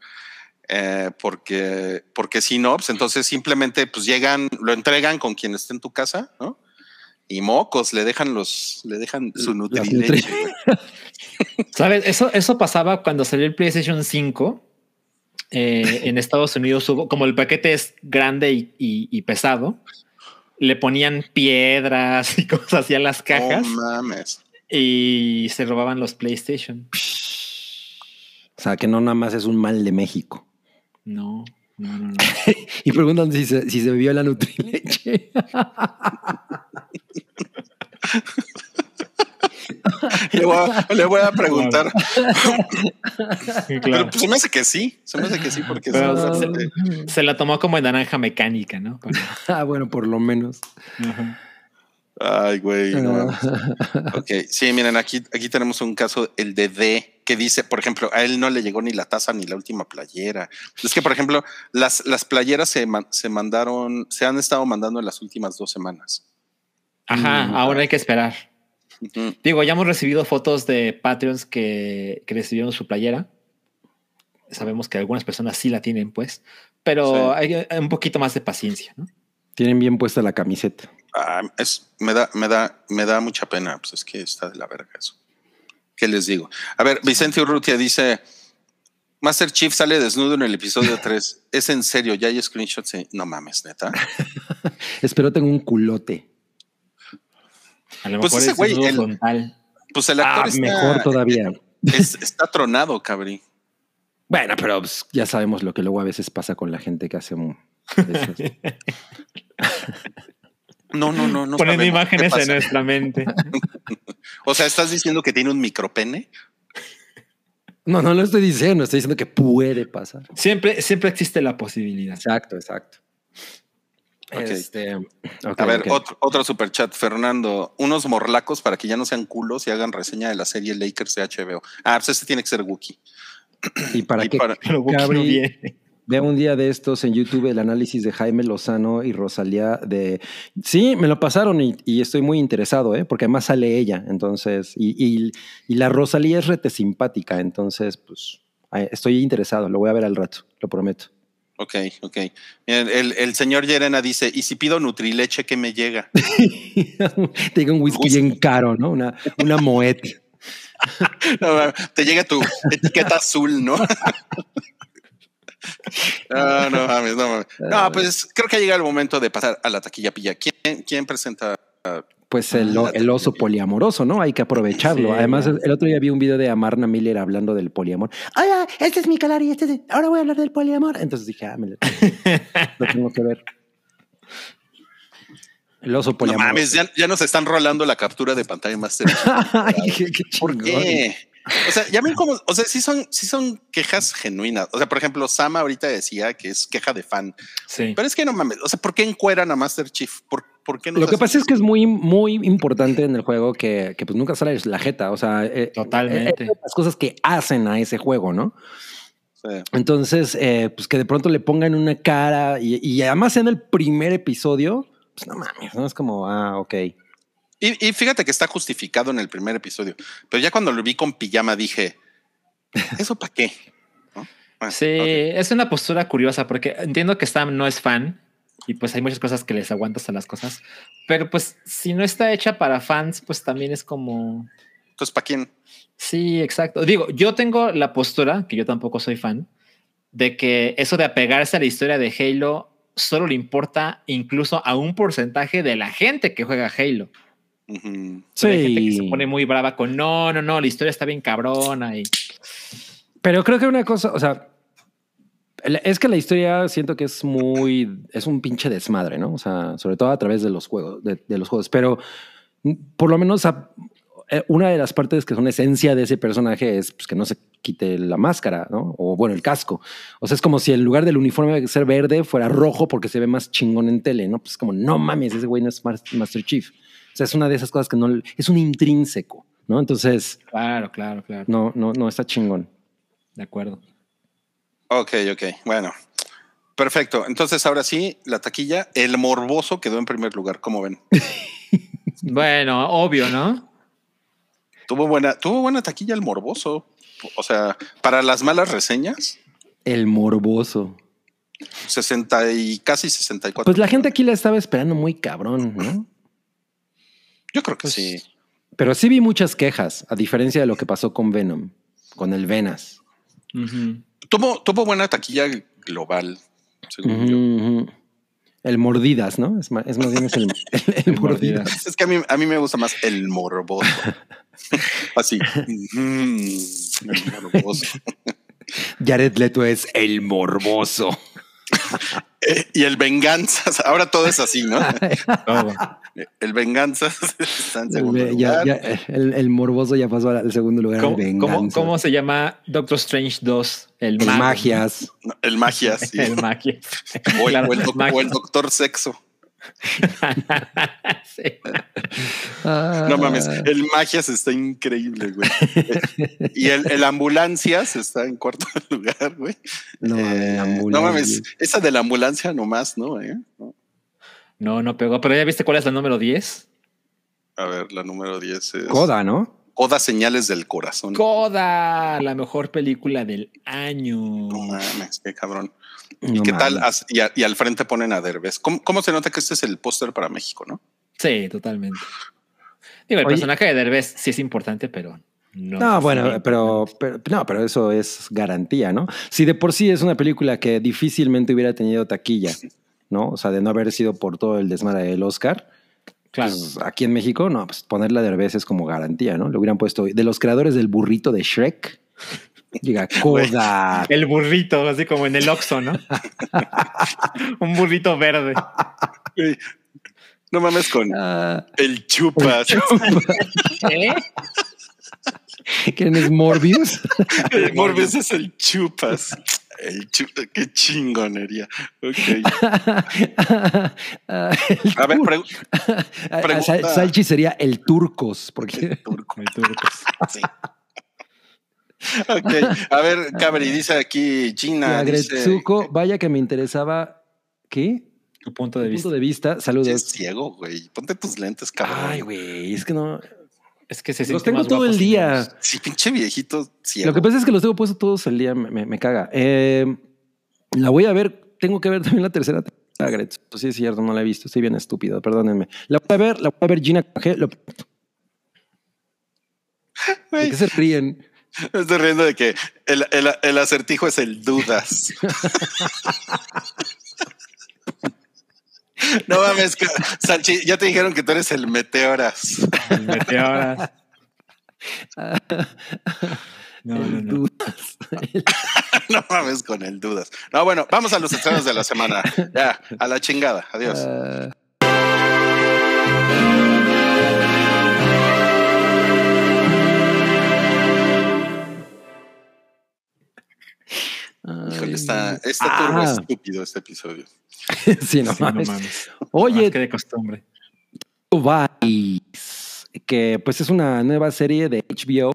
Eh, porque, porque si no, pues entonces simplemente pues llegan, lo entregan con quien esté en tu casa, ¿no? Y mocos, le dejan los, le dejan su nutrileche. ¿Sabes? Eso, eso pasaba cuando salió el PlayStation 5. eh, en Estados Unidos hubo, como el paquete es grande y, y- y pesado, le ponían piedras y cosas así a las cajas No mames. Y se robaban los PlayStation. O sea, que no nada más es un mal de México. No, no, no, no. Y preguntan si se, si se bebió la Nutrileche. Le voy a, le voy a preguntar. Sí, Pero claro. pues se me hace que sí, se me hace que sí, porque se- la tomó como en naranja mecánica, ¿no? Ah, bueno, por lo menos. Ajá. Ay, güey. no. Ok, sí, miren, aquí, aquí tenemos un caso, el de D, que dice, por ejemplo, a él no le llegó ni la taza ni la última playera. Es que, por ejemplo, las, las playeras se, se mandaron, se han estado mandando en las últimas dos semanas. Ajá, Mm. ahora hay que esperar. Digo, ya hemos recibido fotos de Patreons que, que recibieron su playera. Sabemos que algunas personas sí la tienen, pues, pero Sí. hay un poquito más de paciencia, ¿no? Tienen bien puesta la camiseta. Ah, es, me, da, me, da, me da mucha pena, pues es que está de la verga eso. ¿Qué les digo? A ver, Vicente Urrutia dice, Master Chief sale desnudo en el episodio 3. ¿Es en serio? ¿Ya hay screenshots? Sí. No mames, neta. Espero tengo un culote. A lo Pues mejor ese es güey, el- frontal. Pues el actor Ah, está, mejor todavía. es- está tronado, cabrí. Bueno, pero pues, ya sabemos lo que luego a veces pasa con la gente que hace un- No, no, no, no. Poniendo imágenes en nuestra mente. O sea, ¿estás diciendo que tiene un micropene? No, no lo estoy diciendo, estoy diciendo que puede pasar. Siempre, siempre existe la posibilidad. Exacto, exacto. Este, A ver, ok. otro, otro super chat, Fernando. Unos morlacos para que ya no sean culos y hagan reseña de la serie Lakers de HBO. Ah, pues este tiene que ser Wookie. y para y que para- Pero Vea un día de estos en YouTube el análisis de Jaime Lozano y Rosalía de... Sí, me lo pasaron y, y estoy muy interesado, ¿eh? porque además sale ella, entonces, y, y- y la Rosalía es rete simpática, entonces, pues, estoy interesado, lo voy a ver al rato, lo prometo. Ok, ok. Miren, el, el señor Yerena dice, ¿y si pido Nutrileche, qué me llega? Te digo un whisky bien caro, ¿no? Una, una Moet. No, te llega tu etiqueta azul, ¿no? no, no mames, no mames. No, pues creo que ha llegado el momento de pasar a la taquilla pilla. ¿Quién, quién presenta? Pues el, el oso poliamoroso, ¿no? Hay que aprovecharlo. Sí, Además, el otro día vi un video de Amarna Miller hablando del poliamor. Ay, ah, este es mi calar y este es... Ahora voy a hablar del poliamor. Entonces dije, ah, me lo, lo tengo que ver. El oso No poliamoroso. mames, ya, ya nos están rolando la captura de pantalla Master. Ay, qué, qué ¿Por qué? O sea, ya ven cómo, o sea, sí son, sí son quejas genuinas. O sea, por ejemplo, Sama ahorita decía que es queja de fan, Sí. pero es que no mames. O sea, ¿por qué encueran a Master Chief? ¿Por, por qué no? Lo que pasa es que es muy, muy importante en el juego que, que pues nunca sale la jeta. O sea, eh, Totalmente. eh, las cosas que hacen a ese juego, ¿no? Sí. Entonces, eh, pues que de pronto le pongan una cara y, y además en el primer episodio, pues no mames, no es como, ah, ok. Y, y fíjate que está justificado en el primer episodio, pero ya cuando lo vi con pijama dije, ¿eso para qué? ¿No? Sí, ok. es una postura curiosa porque entiendo que Stam no es fan y pues hay muchas cosas que les aguantas a las cosas, pero pues si no está hecha para fans, pues también es como... Entonces, ¿para quién? Sí, exacto. Digo, yo tengo la postura, que yo tampoco soy fan, de que eso de apegarse a la historia de Halo solo le importa incluso a un porcentaje de la gente que juega Halo. Ujú. Sí. Hay gente que se pone muy brava con no, no, no, la historia está bien cabrona y Pero creo que una cosa, o sea, es que la historia siento que es muy, es un pinche desmadre, ¿no? O sea, sobre todo a través de los juegos, de, de los juegos. Pero mm, por lo menos a- eh, una de las partes que son esencia de ese personaje es pues, que no se quite la máscara, ¿no? O bueno, el casco. O sea, es como si en lugar del uniforme de ser verde fuera rojo porque se ve más chingón en tele, ¿no? Pues como, no mames, ese güey no es Mas- Master Chief. O sea, es una de esas cosas que no, es un intrínseco, ¿no? Entonces, claro, claro, claro. no, no, no está chingón. De acuerdo. Ok, ok, bueno. Perfecto. Entonces, ahora sí, la taquilla, el morboso quedó en primer lugar, como ven. Bueno, obvio, ¿no? Tuvo buena, tuvo buena taquilla el morboso. O sea, para las malas reseñas, El morboso. 60 y casi 64. Pues la gente aquí la estaba esperando muy cabrón, ¿no? Yo creo que Pues- sí. Pero sí vi muchas quejas, a diferencia de lo que pasó con Venom, con el Venas. Tuvo, tuvo buena taquilla global, según yo. El mordidas, ¿no? Es más, es más bien es el, el- el El mordidas. mordidas. Es que a mí, a mí me gusta más el morboso. Así. Mm, el morboso. Jared Leto es el morboso. Y el venganzas. Ahora todo es así, ¿no? El venganzas está en El, segundo ya- lugar. ya- el- el morboso ya pasó al segundo lugar. ¿Cómo, el cómo- se llama Doctor Strange 2? El, El mago. magias. El magia, sí. El magia. O, el- Claro, o el, doc- magia. o el doctor sexo. Sí. Ah. No mames, el magias está increíble, güey. Y el, el ambulancias está en cuarto lugar, güey. No, Eh, no mames, esa de la ambulancia nomás, ¿no? ¿Eh? No. No, no pegó. Pero ya viste cuál es la número 10? A ver, la número 10 es Coda, ¿no? Coda Señales del Corazón. Coda, la mejor película del año. No mames, qué cabrón. No ¿Qué tal? Y, a- y al frente ponen a Derbez. ¿Cómo, cómo se nota que este es el póster para México, no? Sí, totalmente. Digo, el Oye. personaje de Derbez sí es importante, pero no. No, es bueno, pero, pero no, pero eso es garantía, ¿no? Si de por sí es una película que difícilmente hubiera tenido taquilla, ¿no? O sea, de no haber sido por todo el desmadre del Oscar. Claro. pues, aquí en México, no, pues ponerla de revés es como garantía, ¿no? Le hubieran puesto de los creadores del burrito de Shrek. Diga, Coda. El burrito, así como en el Oxxo, ¿no? Un burrito verde. No mames con Ah, el chupas. ¿Eh? ¿Quién es Morbius? El Morbius es el chupas. El chu- qué chingonería. Ok. Ah, el A ver, pregu- Ah, pregunta- Salchi sería el turcos, porque turco. El turco. Sí. Ok. A ver, Cabri, dice aquí Gina. a dice, Gretsuko, vaya que me interesaba. ¿Qué? Tu punto de Tu vista. punto de vista. "Sí, Saludos. es ciego, güey. Ponte tus lentes, cabrón. Ay, güey, es que no. Es que se Los tengo más todo el día. ellos. Sí, pinche viejito ciego. Lo que pasa es que los tengo puestos todos el día, me, me- me caga. Eh, la voy a ver, tengo que ver también la tercera temporada, Gretsuko. Sí, es cierto, no la he visto, estoy bien estúpido, perdónenme. La voy a ver, la voy a ver Gina. Lo- ¿De qué se ríen? Me estoy riendo de que el, el, el acertijo es el dudas. no mames, Salchi, ya te dijeron que tú eres el meteoras. El meteoras. No, no, El no. dudas. no mames con el dudas. No, bueno, vamos a los estrenos de la semana. Ya, a la chingada. Adiós. Ah, Híjole, está, está Ah. turbo estúpido este episodio. sí, no Sí, no mames. Oye, Más que de costumbre. Vice, que pues es una nueva serie de HBO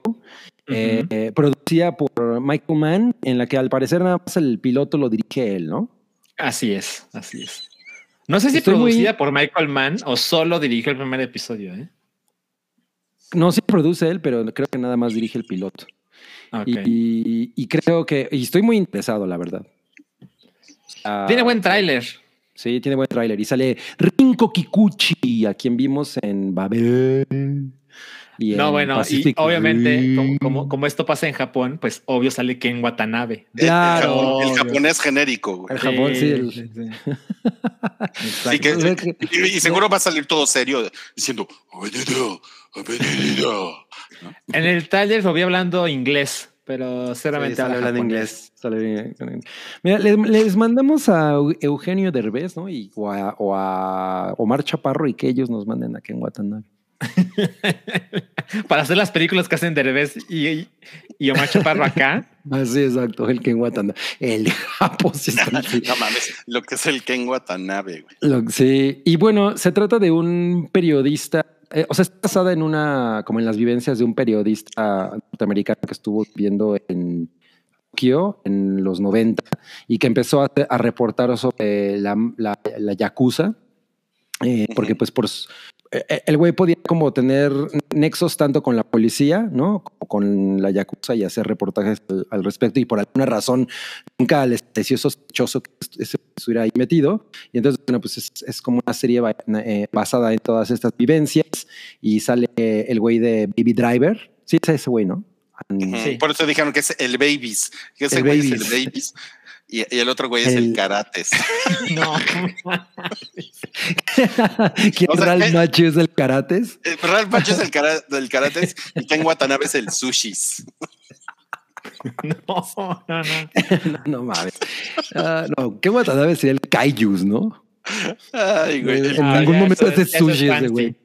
eh, eh, producida por Michael Mann, en la que al parecer nada más el piloto lo dirige él, ¿no? Así es, así es. No sé si Estoy muy- producida por Michael Mann o solo dirigió el primer episodio. ¿eh? No sé si produce él, pero creo que nada más dirige el piloto. Y, y creo que, y estoy muy interesado, la verdad. Tiene buen tráiler. Sí, tiene buen tráiler. Y sale Rinko Kikuchi, a quien vimos en Babel. y No, en bueno, Pacific y obviamente, como, como, como esto pasa en Japón, pues obvio sale Ken Watanabe. Claro. El, japonés genérico, güey. El Japón, sí. el- sí, sí. Sí, que- O sea que- y, y seguro va a salir todo serio diciendo. En el tráiler lo vi hablando inglés, pero Sí, sale habla hablando inglés. Sale bien. Mira, les, les mandamos a Eu- Eugenio Derbez, ¿no? Y, o, a, o a Omar Chaparro y que ellos nos manden aquí en Watanabe. Para hacer las películas que hacen Derbez y, y Omar Chaparro acá. Así, exacto, el Ken Watanabe. El Japo, sí, está- sí. No mames, lo que es el Ken Watanabe, güey. Lo- sí. Y bueno, se trata de un periodista, eh, o sea, está basada en una, como en las vivencias de un periodista norteamericano que estuvo viviendo en Tokio en los 90 y que empezó a, a reportar sobre la, la, la Yakuza, eh, porque pues por... s- eh, El güey podía como tener nexos tanto con la policía, ¿no? Como con la Yakuza y hacer reportajes al, al respecto y por alguna razón nunca les pareció sospechoso que ese estuviera ahí metido. Y entonces, bueno, pues es, es como una serie ba- eh, basada en todas estas vivencias y sale eh, el güey de Baby Driver. Sí, es ese güey, ¿no? Sí. Por eso dijeron que es el Babies, que ese El güey es Babies. el Babies. Y, y el otro güey es el, Karates. No. ¿Quién O sea, eh, Macchio es el Karates? El Real Pacho es el cara, Karates y Ken Watanabe es el Sushis. No, no, no. no, no mames. Ah, no, qué Watanabe sería el Kaijus, ¿no? Ay, güey. el- en Ah, algún ya, momento eso es de sushi ese güey.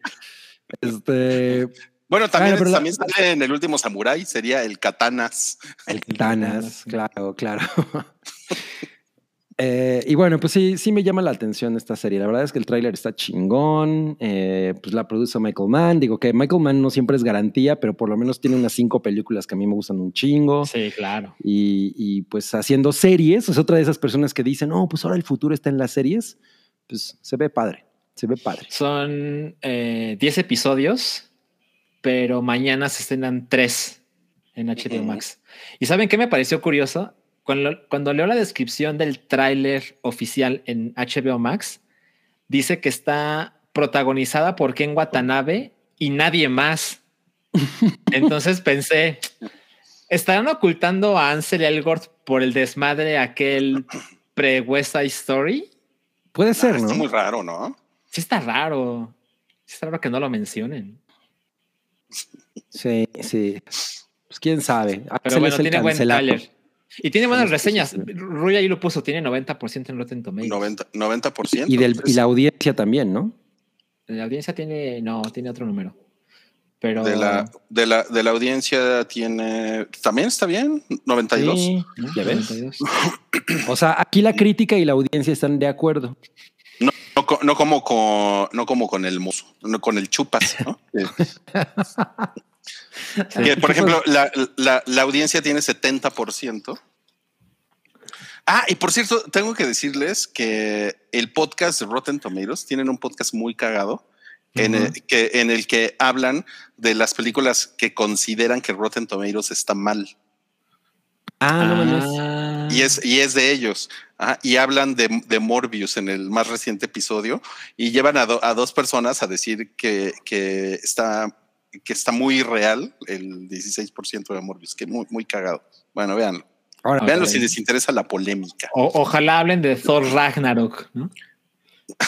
Este, Bueno, también, la- también sale en el último Samurai, sería el Katanas. El Katanas, claro, claro. Eh, y bueno, pues sí, sí me llama la atención esta serie. La verdad es que el tráiler está chingón. eh, pues la produce Michael Mann. Digo que Michael Mann no siempre es garantía, pero por lo menos tiene unas cinco películas que a mí me gustan un chingo. Sí, claro. Y, y, pues haciendo series, es otra de esas personas que dicen, no, pues ahora el futuro está en las series. Pues se ve padre, se ve padre. Son eh, 10 episodios, pero mañana se estrenan 3 en HBO. Max. ¿Y saben qué me pareció curioso? Cuando, cuando leo la descripción del tráiler oficial en HBO Max, dice que está protagonizada por Ken Watanabe y nadie más. Entonces pensé, ¿estarán ocultando a Ansel Elgort por el desmadre aquel pre-West Side Story? Puede ser, está ¿no? muy raro, ¿no? Sí está raro. Sí está raro que no lo mencionen. Sí, sí. Pues quién sabe. Pero Axel bueno, es el tiene buen tráiler. Y tiene buenas reseñas. Ruy ahí lo puso, tiene 90% en Rotten Tomatoes. 90%. 90% Y, del, y pues, la audiencia también, ¿no? La audiencia tiene, no, tiene otro número. Pero de, la, de, la, de la audiencia tiene. También está bien, 92. Sí, ¿no? ¿Ya ves? 92. O sea, aquí la crítica y la audiencia están de acuerdo. No, no como con, no como con el mozo, no con el chupas, ¿no? Que- por ejemplo, la, la- la audiencia tiene 70%. Ah, y por cierto, tengo que decirles que el podcast de Rotten Tomatoes tienen un podcast muy cagado en, el, que, en el que hablan de las películas que consideran que Rotten Tomatoes está mal. Ah, no. Ah. Y es, y es de ellos. Ajá, y hablan de, de Morbius en el más reciente episodio y llevan a, do- a dos personas a decir que, que está que está muy real, el 16% de Morbius, que muy, muy cagado. Bueno, véanlo. Ahora, Véanlo si les interesa la polémica. O- ojalá hablen de Thor Ragnarok, ¿no?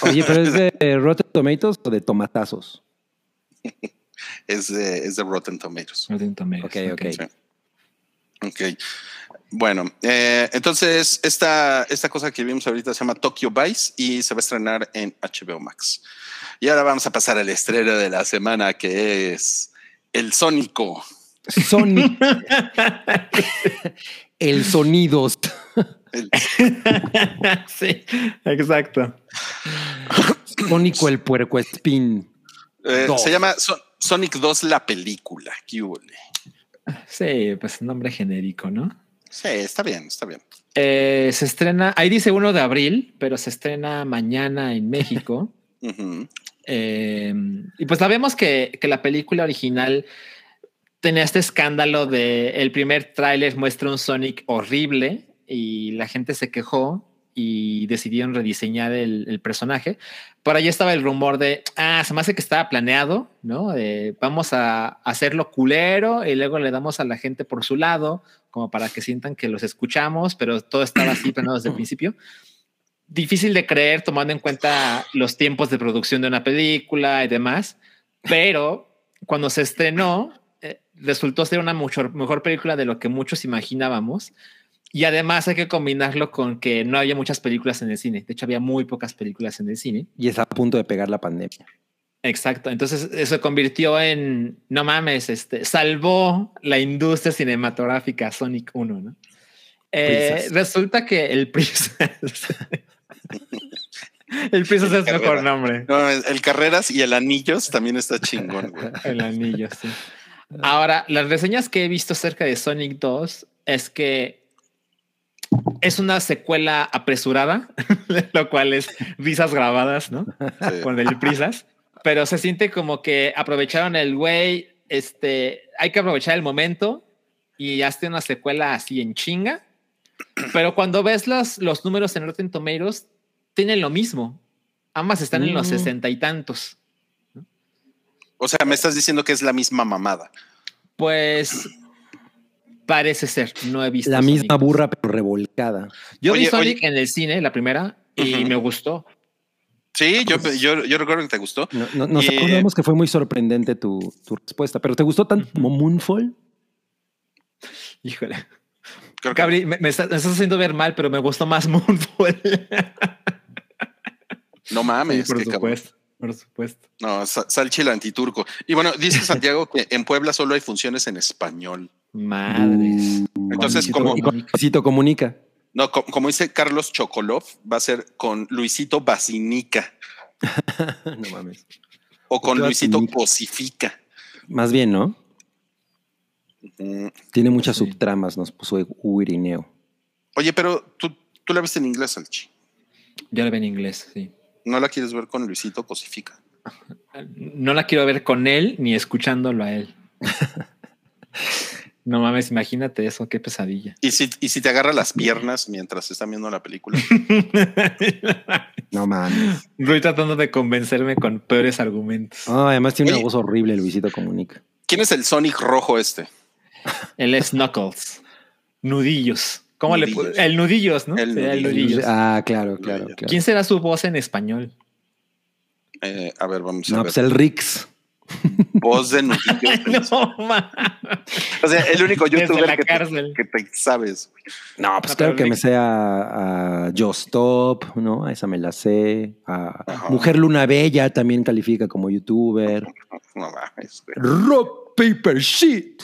Oye, pero es de Rotten Tomatoes o de tomatazos. Es de, es de Rotten Tomatoes. Rotten Tomatoes, Ok, ok. Sí. Ok. Bueno, eh, entonces esta, esta cosa que vimos ahorita se llama Tokyo Vice y se va a estrenar en HBO Max. Y ahora vamos a pasar al estreno de la semana que es El Sónico. Sonic. el sonidos. El- sí, exacto. Sónico el puerco espín. eh, se llama So- Sonic 2 la película. ¿Qué hubo? Sí, pues nombre genérico, ¿no? Sí, está bien, está bien. Eh, se estrena, ahí dice 1 de abril, pero se estrena mañana en México. Eh, y pues sabemos que, que la película original tenía este escándalo de el primer tráiler muestra un Sonic horrible y la gente se quejó y decidieron rediseñar el, el personaje. Por ahí estaba el rumor de, ah, se me hace que estaba planeado, ¿no? Vamos a hacerlo culero y luego le damos a la gente por su lado, como para que sientan que los escuchamos, pero todo estaba así planeado desde el principio difícil de creer tomando en cuenta los tiempos de producción de una película y demás, pero cuando se estrenó eh, resultó ser una mucho mejor película de lo que muchos imaginábamos y además hay que combinarlo con que no había muchas películas en el cine, de hecho había muy pocas películas en el cine. Y está a punto de pegar la pandemia. Exacto, entonces eso se convirtió en, no mames, este, salvó la industria cinematográfica Sonic 1, ¿no? Eh, resulta que el Prisas... el Prisas es mejor Carrera. nombre. No, el Carreras y el Anillos también está chingón. güey. El anillo, sí. Ahora, las reseñas que he visto acerca de Sonic 2 es que es una secuela apresurada, lo cual es risas grabadas, ¿no? Sí. Con el prisas, pero se siente como que aprovecharon el güey, este, hay que aprovechar el momento y hazte una secuela así en chinga. Pero cuando ves los, los números en Rotten Tomatoes, tienen lo mismo. Ambas están en los Mm. sesenta y tantos. O sea, me estás diciendo que es la misma mamada. Pues parece ser, no he visto. La misma burra, pero revolcada. Yo vi Oye, Sonic oye. en el cine, la primera, y me gustó. Sí, yo, yo, yo recuerdo que te gustó. No- no- nos Y- acordamos que fue muy sorprendente tu, tu respuesta, pero ¿te gustó tanto como Moonfall? Híjole. Creo que- Cabri, me, me está- me estás haciendo ver mal, pero me gustó más Moonfall. no Sí, mames. por supuesto. Por supuesto. No, sa- salchi el antiturco. Y bueno, dice Santiago que en Puebla solo hay funciones en español. Madres. Entonces, Luisito- como- Luisito comunica. No, co- como dice Carlos Chocolov, va a ser con Luisito Basinica no mames. o con Luisito Basinica? Cosifica. Más bien, ¿no? Mm. Tiene muchas Sí. subtramas, nos puso Uirineo. Oye, pero tú, tú la viste en inglés, Salchi. Yo la veo en inglés, sí. ¿No la quieres ver con Luisito Cosifica? No la quiero ver con él ni escuchándolo a él. No mames, imagínate eso, qué pesadilla. ¿Y si, y si te agarra las piernas mientras están viendo la película? No mames. Voy tratando de convencerme con peores argumentos. Ah, además tiene una voz horrible, Luisito comunica. ¿Quién es el Sonic rojo este? Él es Knuckles. Nudillos. ¿Cómo le Nudillos. pu- El nudillos, ¿no? El Sería el nudillos. nudillos. Ah, claro, claro, Nudillos. claro. ¿Quién será su voz en español? Eh, a ver, vamos a No, ver. pues el Rix. Voz de nudillos. no. O sea, el único youtuber que te, que te sabes. No, pues No, claro que me sé a, a Stop, ¿no? A esa me la sé. A Ajá. Mujer Luna Bella también califica como youtuber. No mames, güey. Rock Paper Shit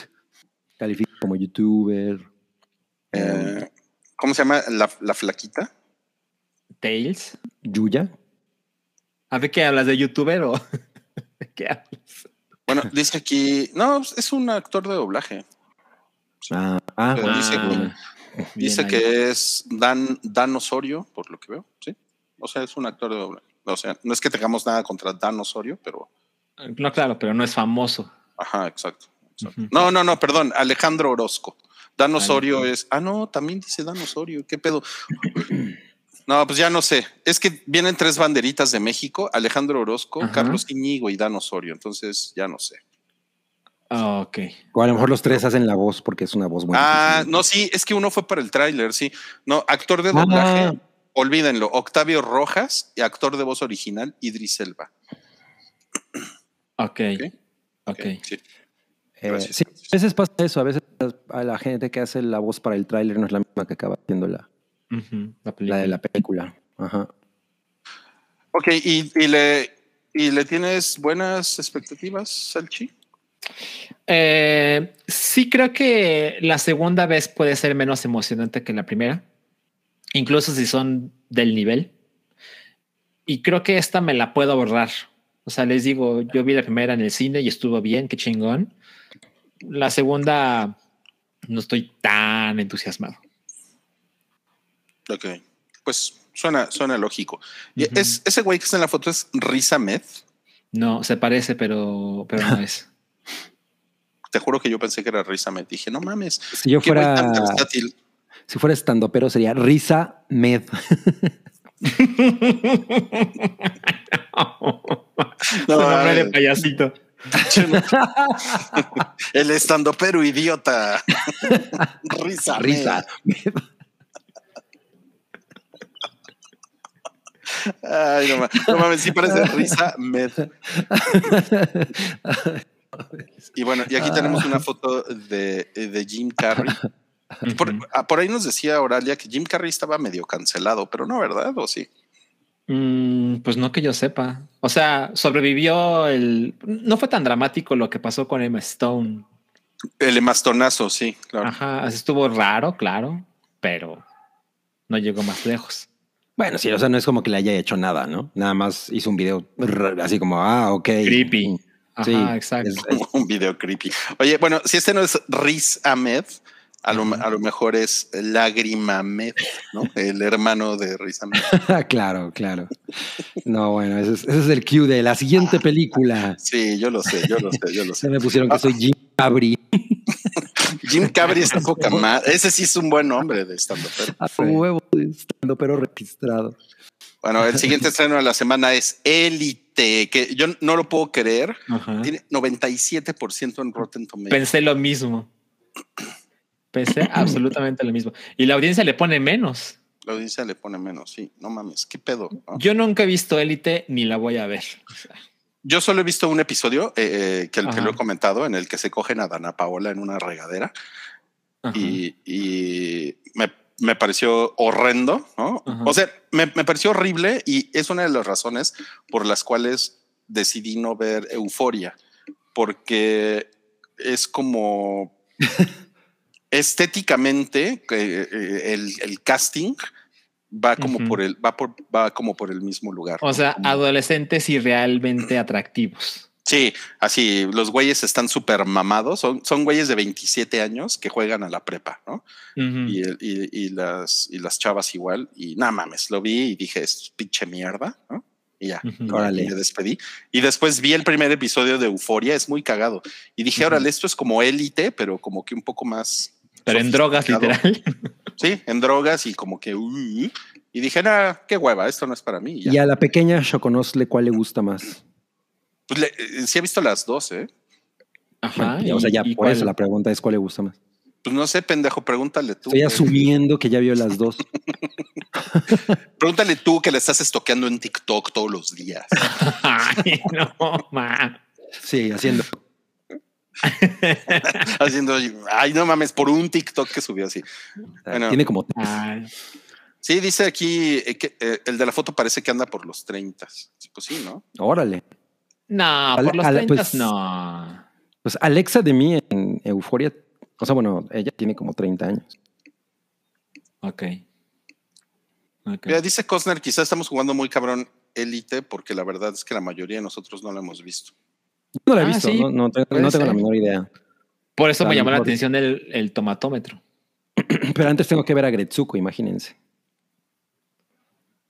califica como youtuber. Eh, ¿Cómo se llama? ¿La, la flaquita? Tails. Yuya. ¿A ver qué hablas de youtuber o qué hablas? Bueno, dice aquí. No, es un actor de doblaje. Ah, ah, dice sí, que- bueno. Dice Bien ahí. que es Dan, Dan Osorio, por lo que veo. Sí. O sea, es un actor de doblaje. O sea, no es que tengamos nada contra Dan Osorio, pero. No, claro, pero no es famoso. Ajá, exacto. No, no, no, perdón. Alejandro Orozco. Dan Osorio Alejandro. es. Ah, no, también dice Dan Osorio. ¿Qué pedo? No, pues ya no sé. Es que vienen tres banderitas de México: Alejandro Orozco, Ajá. Carlos Iñigo y Dan Osorio. Entonces ya no sé. Ah, ok. O a lo mejor los tres hacen la voz porque es una voz buena. Ah, no, sí, es que uno fue para el tráiler, sí. No, actor de doblaje, Ah. olvídenlo, Octavio Rojas y actor de voz original, Idris Elba. Ok. Ok. Ok. sí. Eh, Gracias. sí, a veces pasa eso. A veces a la gente que hace la voz para el tráiler no es la misma que acaba haciendo la, La la película. de la película. Ajá. Ok, y, y le, ¿y le tienes buenas expectativas, Salchi? Eh, sí creo que la segunda vez puede ser menos emocionante que la primera, incluso si son del nivel. Y creo que esta me la puedo borrar. O sea, les digo, yo vi la primera en el cine y estuvo bien, qué chingón. La segunda no estoy tan entusiasmado. Ok, pues suena, suena lógico. Es, ese güey que está en la foto es Risa Med. No, se parece, pero, pero no es. Te juro que yo pensé que era Risa Med. Dije, no mames. Si yo fuera, tan versátil. si fuera estando, pero sería Risa Med. No, nombre de ay. payasito. El estando pero idiota. Risa. Risa. Med. Ay, no, ma- no mames, sí parece Risa Med. Y bueno, y aquí tenemos una foto de, de Jim Carrey. Por, ah, por ahí nos decía Oralia que Jim Carrey estaba medio cancelado, pero no, ¿verdad? ¿O sí? Mm, pues no que yo sepa. O sea, sobrevivió el. No fue tan dramático lo que pasó con Emma Stone. El mastonazo, sí, claro. Ajá, estuvo raro, claro, pero no llegó más lejos. Bueno, sí, o sea, no es como que le haya hecho nada, ¿no? Nada más hizo un video así como, ah, ok. Creepy. Ajá, Sí, exacto. es- es- Un video creepy. Oye, bueno, si este no es Riz Ahmed, a lo, a lo mejor es Lágrima Ahmed, ¿no? El hermano de Riz Ahmed. claro, claro. No, bueno, ese es, ese es el cue de la siguiente película. Sí, yo lo sé, yo lo sé, yo lo Se sé. me pusieron que soy Jim Cabri. Jim Cabri está poca más. Ese sí es un buen nombre de estando A huevo, estando pero registrado. Bueno, el siguiente estreno de la semana es Élite, que yo no lo puedo creer. Ajá. Tiene 97% en Rotten Tomatoes. Pensé lo mismo. Pensé absolutamente lo mismo. Y la audiencia le pone menos. La audiencia le pone menos, sí. No mames, qué pedo. no? Yo nunca he visto Élite ni la voy a ver. O sea, Yo solo he visto un episodio eh, eh, que, que lo he comentado en el que se cogen a Dana Paola en una regadera y, y me, me pareció horrendo. O sea, me, me pareció horrible y es una de las razones por las cuales decidí no ver Euforia, porque es como estéticamente eh, el, el casting va como por el va por va como por el mismo lugar. O ¿no? sea, Como- adolescentes y realmente atractivos. Sí, así los güeyes están súper mamados. Son, son güeyes de 27 años que juegan a la prepa, ¿no? Y, el- y- y las, y las chavas igual. Y nada mames, lo vi y dije, es pinche mierda, ¿no? Y ya, y Órale. me despedí. Y después vi el primer episodio de Euforia, es muy cagado. Y dije, Ujú. órale, esto es como élite, pero como que un poco más. Pero en drogas, literal. Sí, en drogas y como que. uh, y dije, nada, qué hueva, esto no es para mí. Y ya. Y a la pequeña Choconosle, ¿cuál le gusta más? Pues le- eh, sí he visto las dos, ¿eh? Ajá. o sea, ya ¿y por cuál? eso la pregunta es cuál le gusta más. Pues no sé, pendejo, pregúntale tú. Estoy asumiendo que ya vio las dos. Pregúntale tú que le estás estoqueando en TikTok todos los días. Ay, no, ma. Sí, haciendo. Haciendo, ay, no mames, por un TikTok que subió así. Bueno. Tiene como. Ay, Sí, dice aquí eh, que eh, el de la foto parece que anda por los 30. Pues sí, ¿no? Órale. No, Ale- por los ale- 30 pues- no. Pues Alexa de mí en Euforia, o sea, bueno, ella tiene como 30 años. Ok. Ok. Mira, dice Cosner, quizás estamos jugando muy cabrón élite porque la verdad es que la mayoría de nosotros no la hemos visto. Yo no la he Ah, visto, sí, no, no tengo, puede no tengo la menor idea. Por eso me llamó la atención el, el tomatómetro. Pero antes tengo que ver a Gretsuko, imagínense.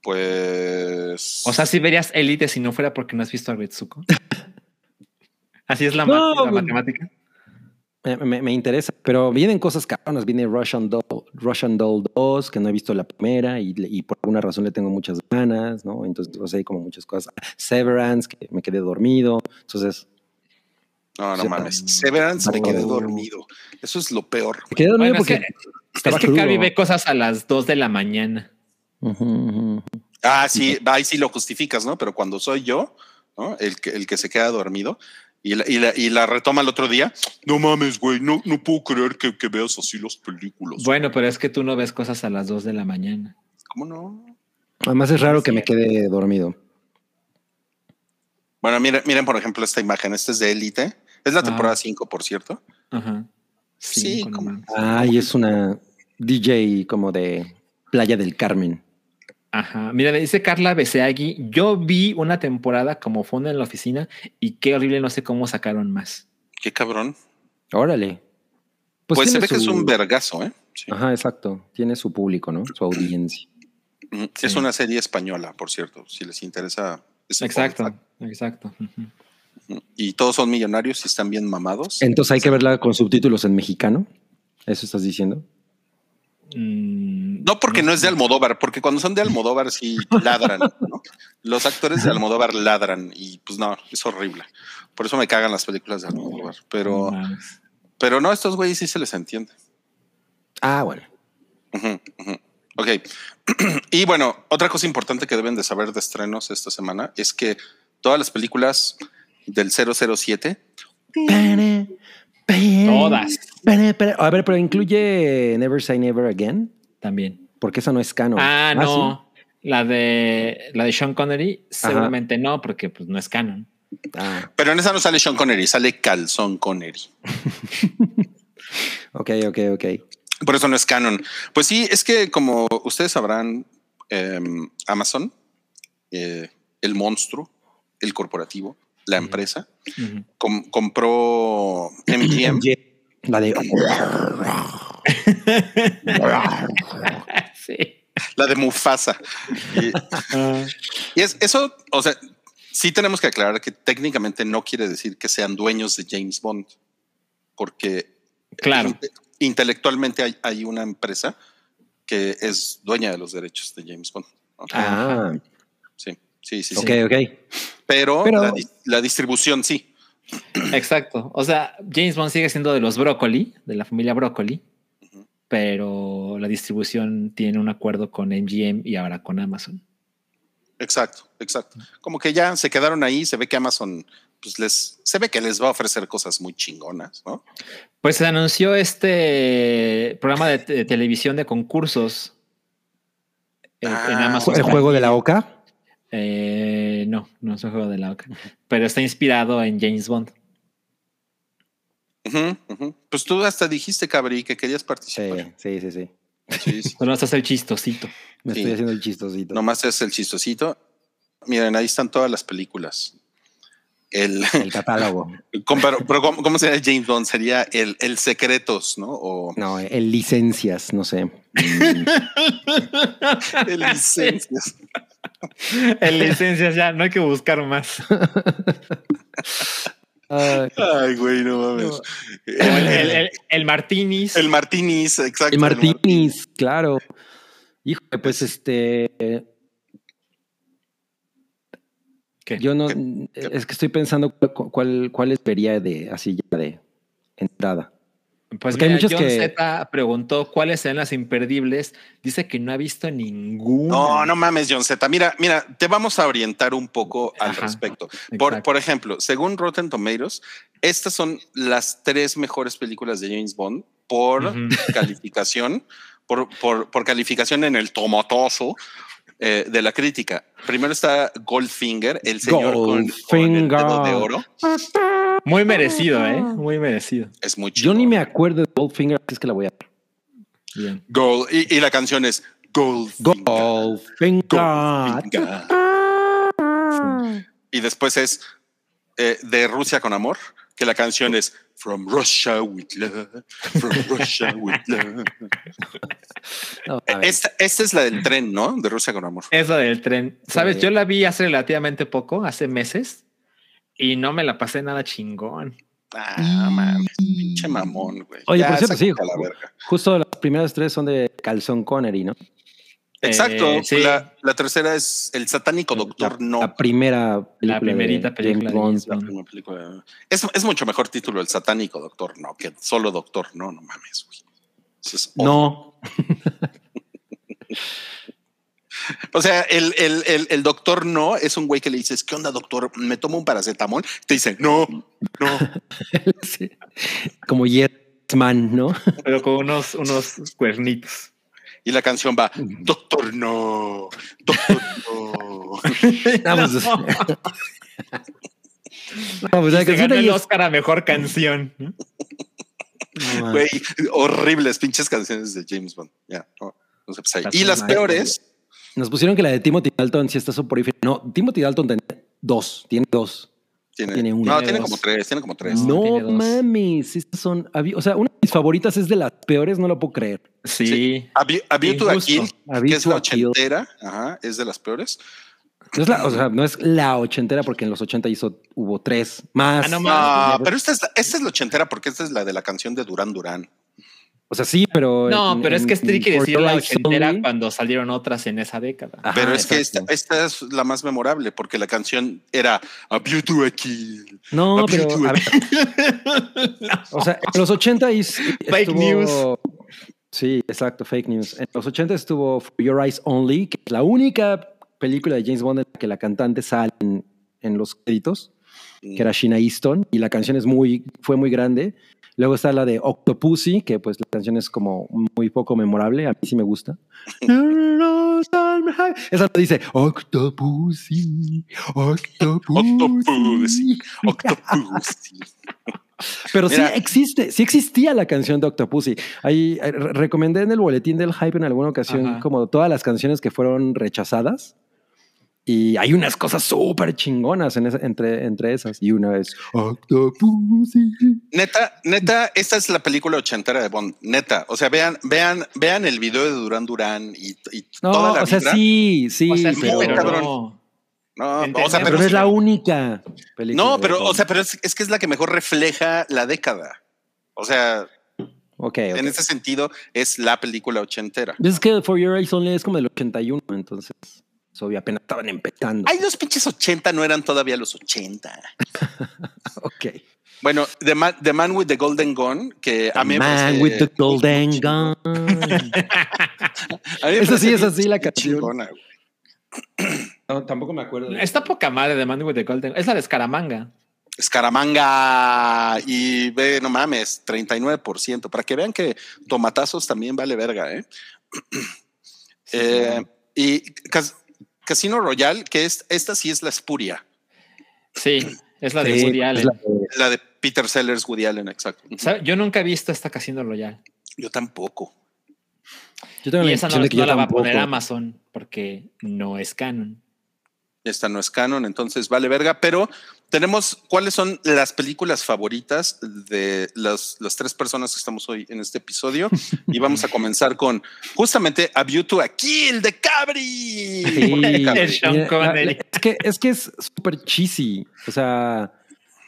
Pues. O sea, si verías Elite si no fuera porque no has visto a Retsuko. Así es la, No, ma- la pues- matemática. Me, me- me interesa, pero vienen cosas cabronas. Viene Russian Doll, Russian Doll 2, que no he visto la primera y, y por alguna razón le tengo muchas ganas, ¿no? Entonces, sea, hay como muchas cosas. Severance, que me quedé dormido. Entonces, No, no mames. Severance me quedé dormido. Eso es lo peor. Me quedé dormido Bueno, es porque que, es que. Carby ve cosas a las 2 de la mañana. Ah, sí, ahí sí lo justificas, ¿no? Pero cuando soy yo, ¿no? El que, el que se queda dormido y la, y la, y la retoma el otro día. No mames, güey, no, no puedo creer que, que veas así las películas. Bueno, pero es que tú no ves cosas a las 2 de la mañana. ¿Cómo no? Además es raro que me quede dormido. Bueno, miren, miren, por ejemplo, esta imagen. Esta es de Elite. Es la Ah. temporada 5, por cierto. Ajá. Sí, no como- es una DJ como de Playa del Carmen. Ajá. Mira, me dice Carla Beseagui, yo vi una temporada como fondo en la oficina y qué horrible, no sé cómo sacaron más. Qué cabrón. Órale. Pues, se tiene ve que es un vergazo, ¿eh? Sí. Ajá, exacto. Tiene su público, ¿no? Su audiencia. Ujú. Es Sí. una serie española, por cierto, si les interesa. Exacto, exacto. Ujú. Y todos son millonarios y están bien mamados. Entonces hay que verla con subtítulos en mexicano. ¿Eso estás diciendo? Mm, No porque no es de Almodóvar, porque cuando son de Almodóvar sí ladran, ¿no? Los actores de Almodóvar ladran y pues no, es horrible. Por eso me cagan las películas de Almodóvar. Pero, pero no, estos güeyes sí se les entiende. Ah, bueno. Ujú. Ok. y bueno, otra cosa importante que deben de saber de estrenos esta semana es que todas las películas del 007 Todas A ver, pero incluye Never Say Never Again, también. porque esa no es canon. Ah, no. ¿sí? La de la de Sean Connery, seguramente no, porque pues no es canon. Ah, Pero en esa no sale Sean Connery, sale Calzón Connery. ok, ok, ok. Por eso no es canon. Pues sí, es que como ustedes sabrán, em, Amazon, eh, el monstruo, el corporativo, la empresa, com- compró MGM. La de. sí. la de Mufasa. Y, y es eso, o sea, sí tenemos que aclarar que técnicamente no quiere decir que sean dueños de James Bond, porque Claro. inte- intelectualmente hay, hay una empresa que es dueña de los derechos de James Bond. ¿no? Ah, Sí, sí, sí. sí. ok, ok. Pero, Pero- la, di- la distribución sí. Exacto. O sea, James Bond sigue siendo de los Broccoli, de la familia Broccoli, Ujú. pero la distribución tiene un acuerdo con MGM y ahora con Amazon. Exacto, exacto. Como que ya se quedaron ahí, se ve que Amazon, pues les, se ve que les va a ofrecer cosas muy chingonas, ¿no? Pues se anunció este programa de, te- televisión de concursos eh, Ah, en Amazon. ¿El juego de la Oca? Eh, no, no es un juego de la OCA, pero está inspirado en James Bond. Pues tú hasta dijiste, Cabri, que querías Sí, participar. sí, sí, sí. Sí, sí. Solo a hacer chistosito. Me Sí. estoy haciendo el chistosito. Nomás es el chistosito. Miren, ahí están todas las películas. El, El catálogo. ¿cómo- pero, pero ¿cómo, cómo sería James Bond? Sería el, el secretos, ¿no? O No, el licencias, no sé. El licencias. En licencias ya, no hay que buscar más. ay, Ay, güey, no mames. O El, el, el- el Martinis. El Martinis, exacto. el Martínez, claro. Híjole, pues este. ¿Qué? Yo no. ¿Qué? Es que estoy pensando cu- cuál, cuál espería de así ya de entrada. Pues Porque hay mira, muchos John que- Z preguntó cuáles sean las imperdibles. Dice que no ha visto ninguna. No, no mames, John Z. Mira, mira, te vamos a orientar un poco al Ajá, respecto. Por, por ejemplo, según Rotten Tomatoes, estas son las tres mejores películas de James Bond por Ujú. calificación, por, por, por calificación en el tomatoso eh, de la crítica. Primero está Goldfinger, el señor con, con el dedo de Goldfinger. oro. Muy merecido, ¿eh? Muy merecido. Es muy Yo chido. ni me acuerdo de Goldfinger, así es que la voy a. Bien. Gold, y, y la canción es Goldfinger. Goldfinger. Goldfinger. Y después es eh, de Rusia con amor, que la canción es From Russia with love, from Russia with love. No. Esta, esta es la del tren, ¿no? De Rusia con amor. Es la del tren. ¿Sabes? Sí. Yo la vi hace relativamente poco, hace meses, y no me la pasé nada chingón. Ah, mames, pinche mamón, güey. Oye, Ya, por cierto, sí. Justo las primeras tres son de Calzón Connery, ¿no? Exacto. Eh, sí. la, la tercera es El satánico doctor la, no. la primera película. La primerita de película de James James Bond. La primera película. Es, es mucho mejor título El satánico doctor no que solo doctor no, no mames. güey. Es No, O sea, el, el, el, el doctor no es un güey que le dices, ¿qué onda, doctor? ¿Me tomo un paracetamol? Te dice, no, no. sí. como Yes Man, ¿no? Pero con unos, unos cuernitos. Y la canción va, doctor no, doctor no. Ah, pues, No. no, pues la canción el Oscar a mejor canción. Güey, horribles pinches canciones de James Bond. Ya, no. Y las peores, Nos pusieron que la de Timothy Dalton sí está soporífera. No, Timothy Dalton tiene dos, tiene dos. tiene, Tiene una. no, Tiene dos. como tres, tiene como tres. No, dos. mames, estas son. O sea, una de mis favoritas es de las peores, no lo puedo creer. Sí. A View, A View to a. Kill, que es la ochentera, ajá, es de las peores. No es la, o sea, no es la ochentera porque en los ochenta hizo, hubo tres más. Ah, no No, mames. pero esta es, esta es la ochentera porque esta es la de la canción de Durán Durán. O sea, sí, pero. No, en- pero es que es tricky decir la ochentera Only- cuando salieron otras en esa década. Ajá, Pero es que esta, esta es la más memorable porque la canción era A View to a Kill. No, A pero. A o sea, en los 80 y Fake estuvo- news. Sí, exacto, fake news. En los 80 estuvo For Your Eyes Only, que es la única película de James Bond en la que la cantante sale en, en los créditos, que era Sheena Easton, y la canción es muy, fue muy grande. Luego está la de Octopussy, que pues la canción es como muy poco memorable, a mí sí me gusta. Esa dice Octopussy, Octopussy. Octopussy. Octopussy. Pero Mira. sí existe, sí existía la canción de Octopussy. Ahí eh, re- recomendé en el boletín del hype en alguna ocasión Ajá. como todas las canciones que fueron rechazadas. Y hay unas cosas súper chingonas en esa- entre, entre esas. Y una es Octopussy. Neta, neta, esta es la película ochentera de Bond. Neta. O sea, vean, vean, vean el video de Durán Durán y, y No, toda la o sea, vibra. sí, sí, o sea, sí, pero, muy pero cabrón. no. No, o sea, pero, es la única película. No, pero, o sea, pero es, es que es la que mejor refleja la década. O sea, Ok, ok. en ese sentido, es la película ochentera. Es que For Your Eyes Only es como del 81, entonces es obvio, apenas estaban empezando. Ay, los pinches 80 no eran todavía los 80. Ok. Bueno, The Man, The Man with the Golden Gun, que a mí me Man parece with the golden gun. Esa sí es así la canción. chingona. No, tampoco me acuerdo. Está poca madre de Man with the Golden. Es la de Escaramanga. Escaramanga y ve, no mames, 39%, para que vean que tomatazos también vale verga, ¿eh? Eh, y Casino Royale, que es, esta sí es la espuria, Sí, es la de Sí, Woody es Allen. la de- la de Peter Sellers, Woody Allen, exacto. ¿Sabe? Yo nunca he visto esta Casino Royale. Yo tampoco. Yo tengo Y la esa no, impresión de que no yo la va a poner Amazon porque no es canon. Esta no es canon, entonces vale verga, pero tenemos cuáles son las películas favoritas de las, las tres personas que estamos hoy en este episodio y vamos a comenzar con justamente A View to a Kill de Cabri. Es que es que es súper cheesy. O sea,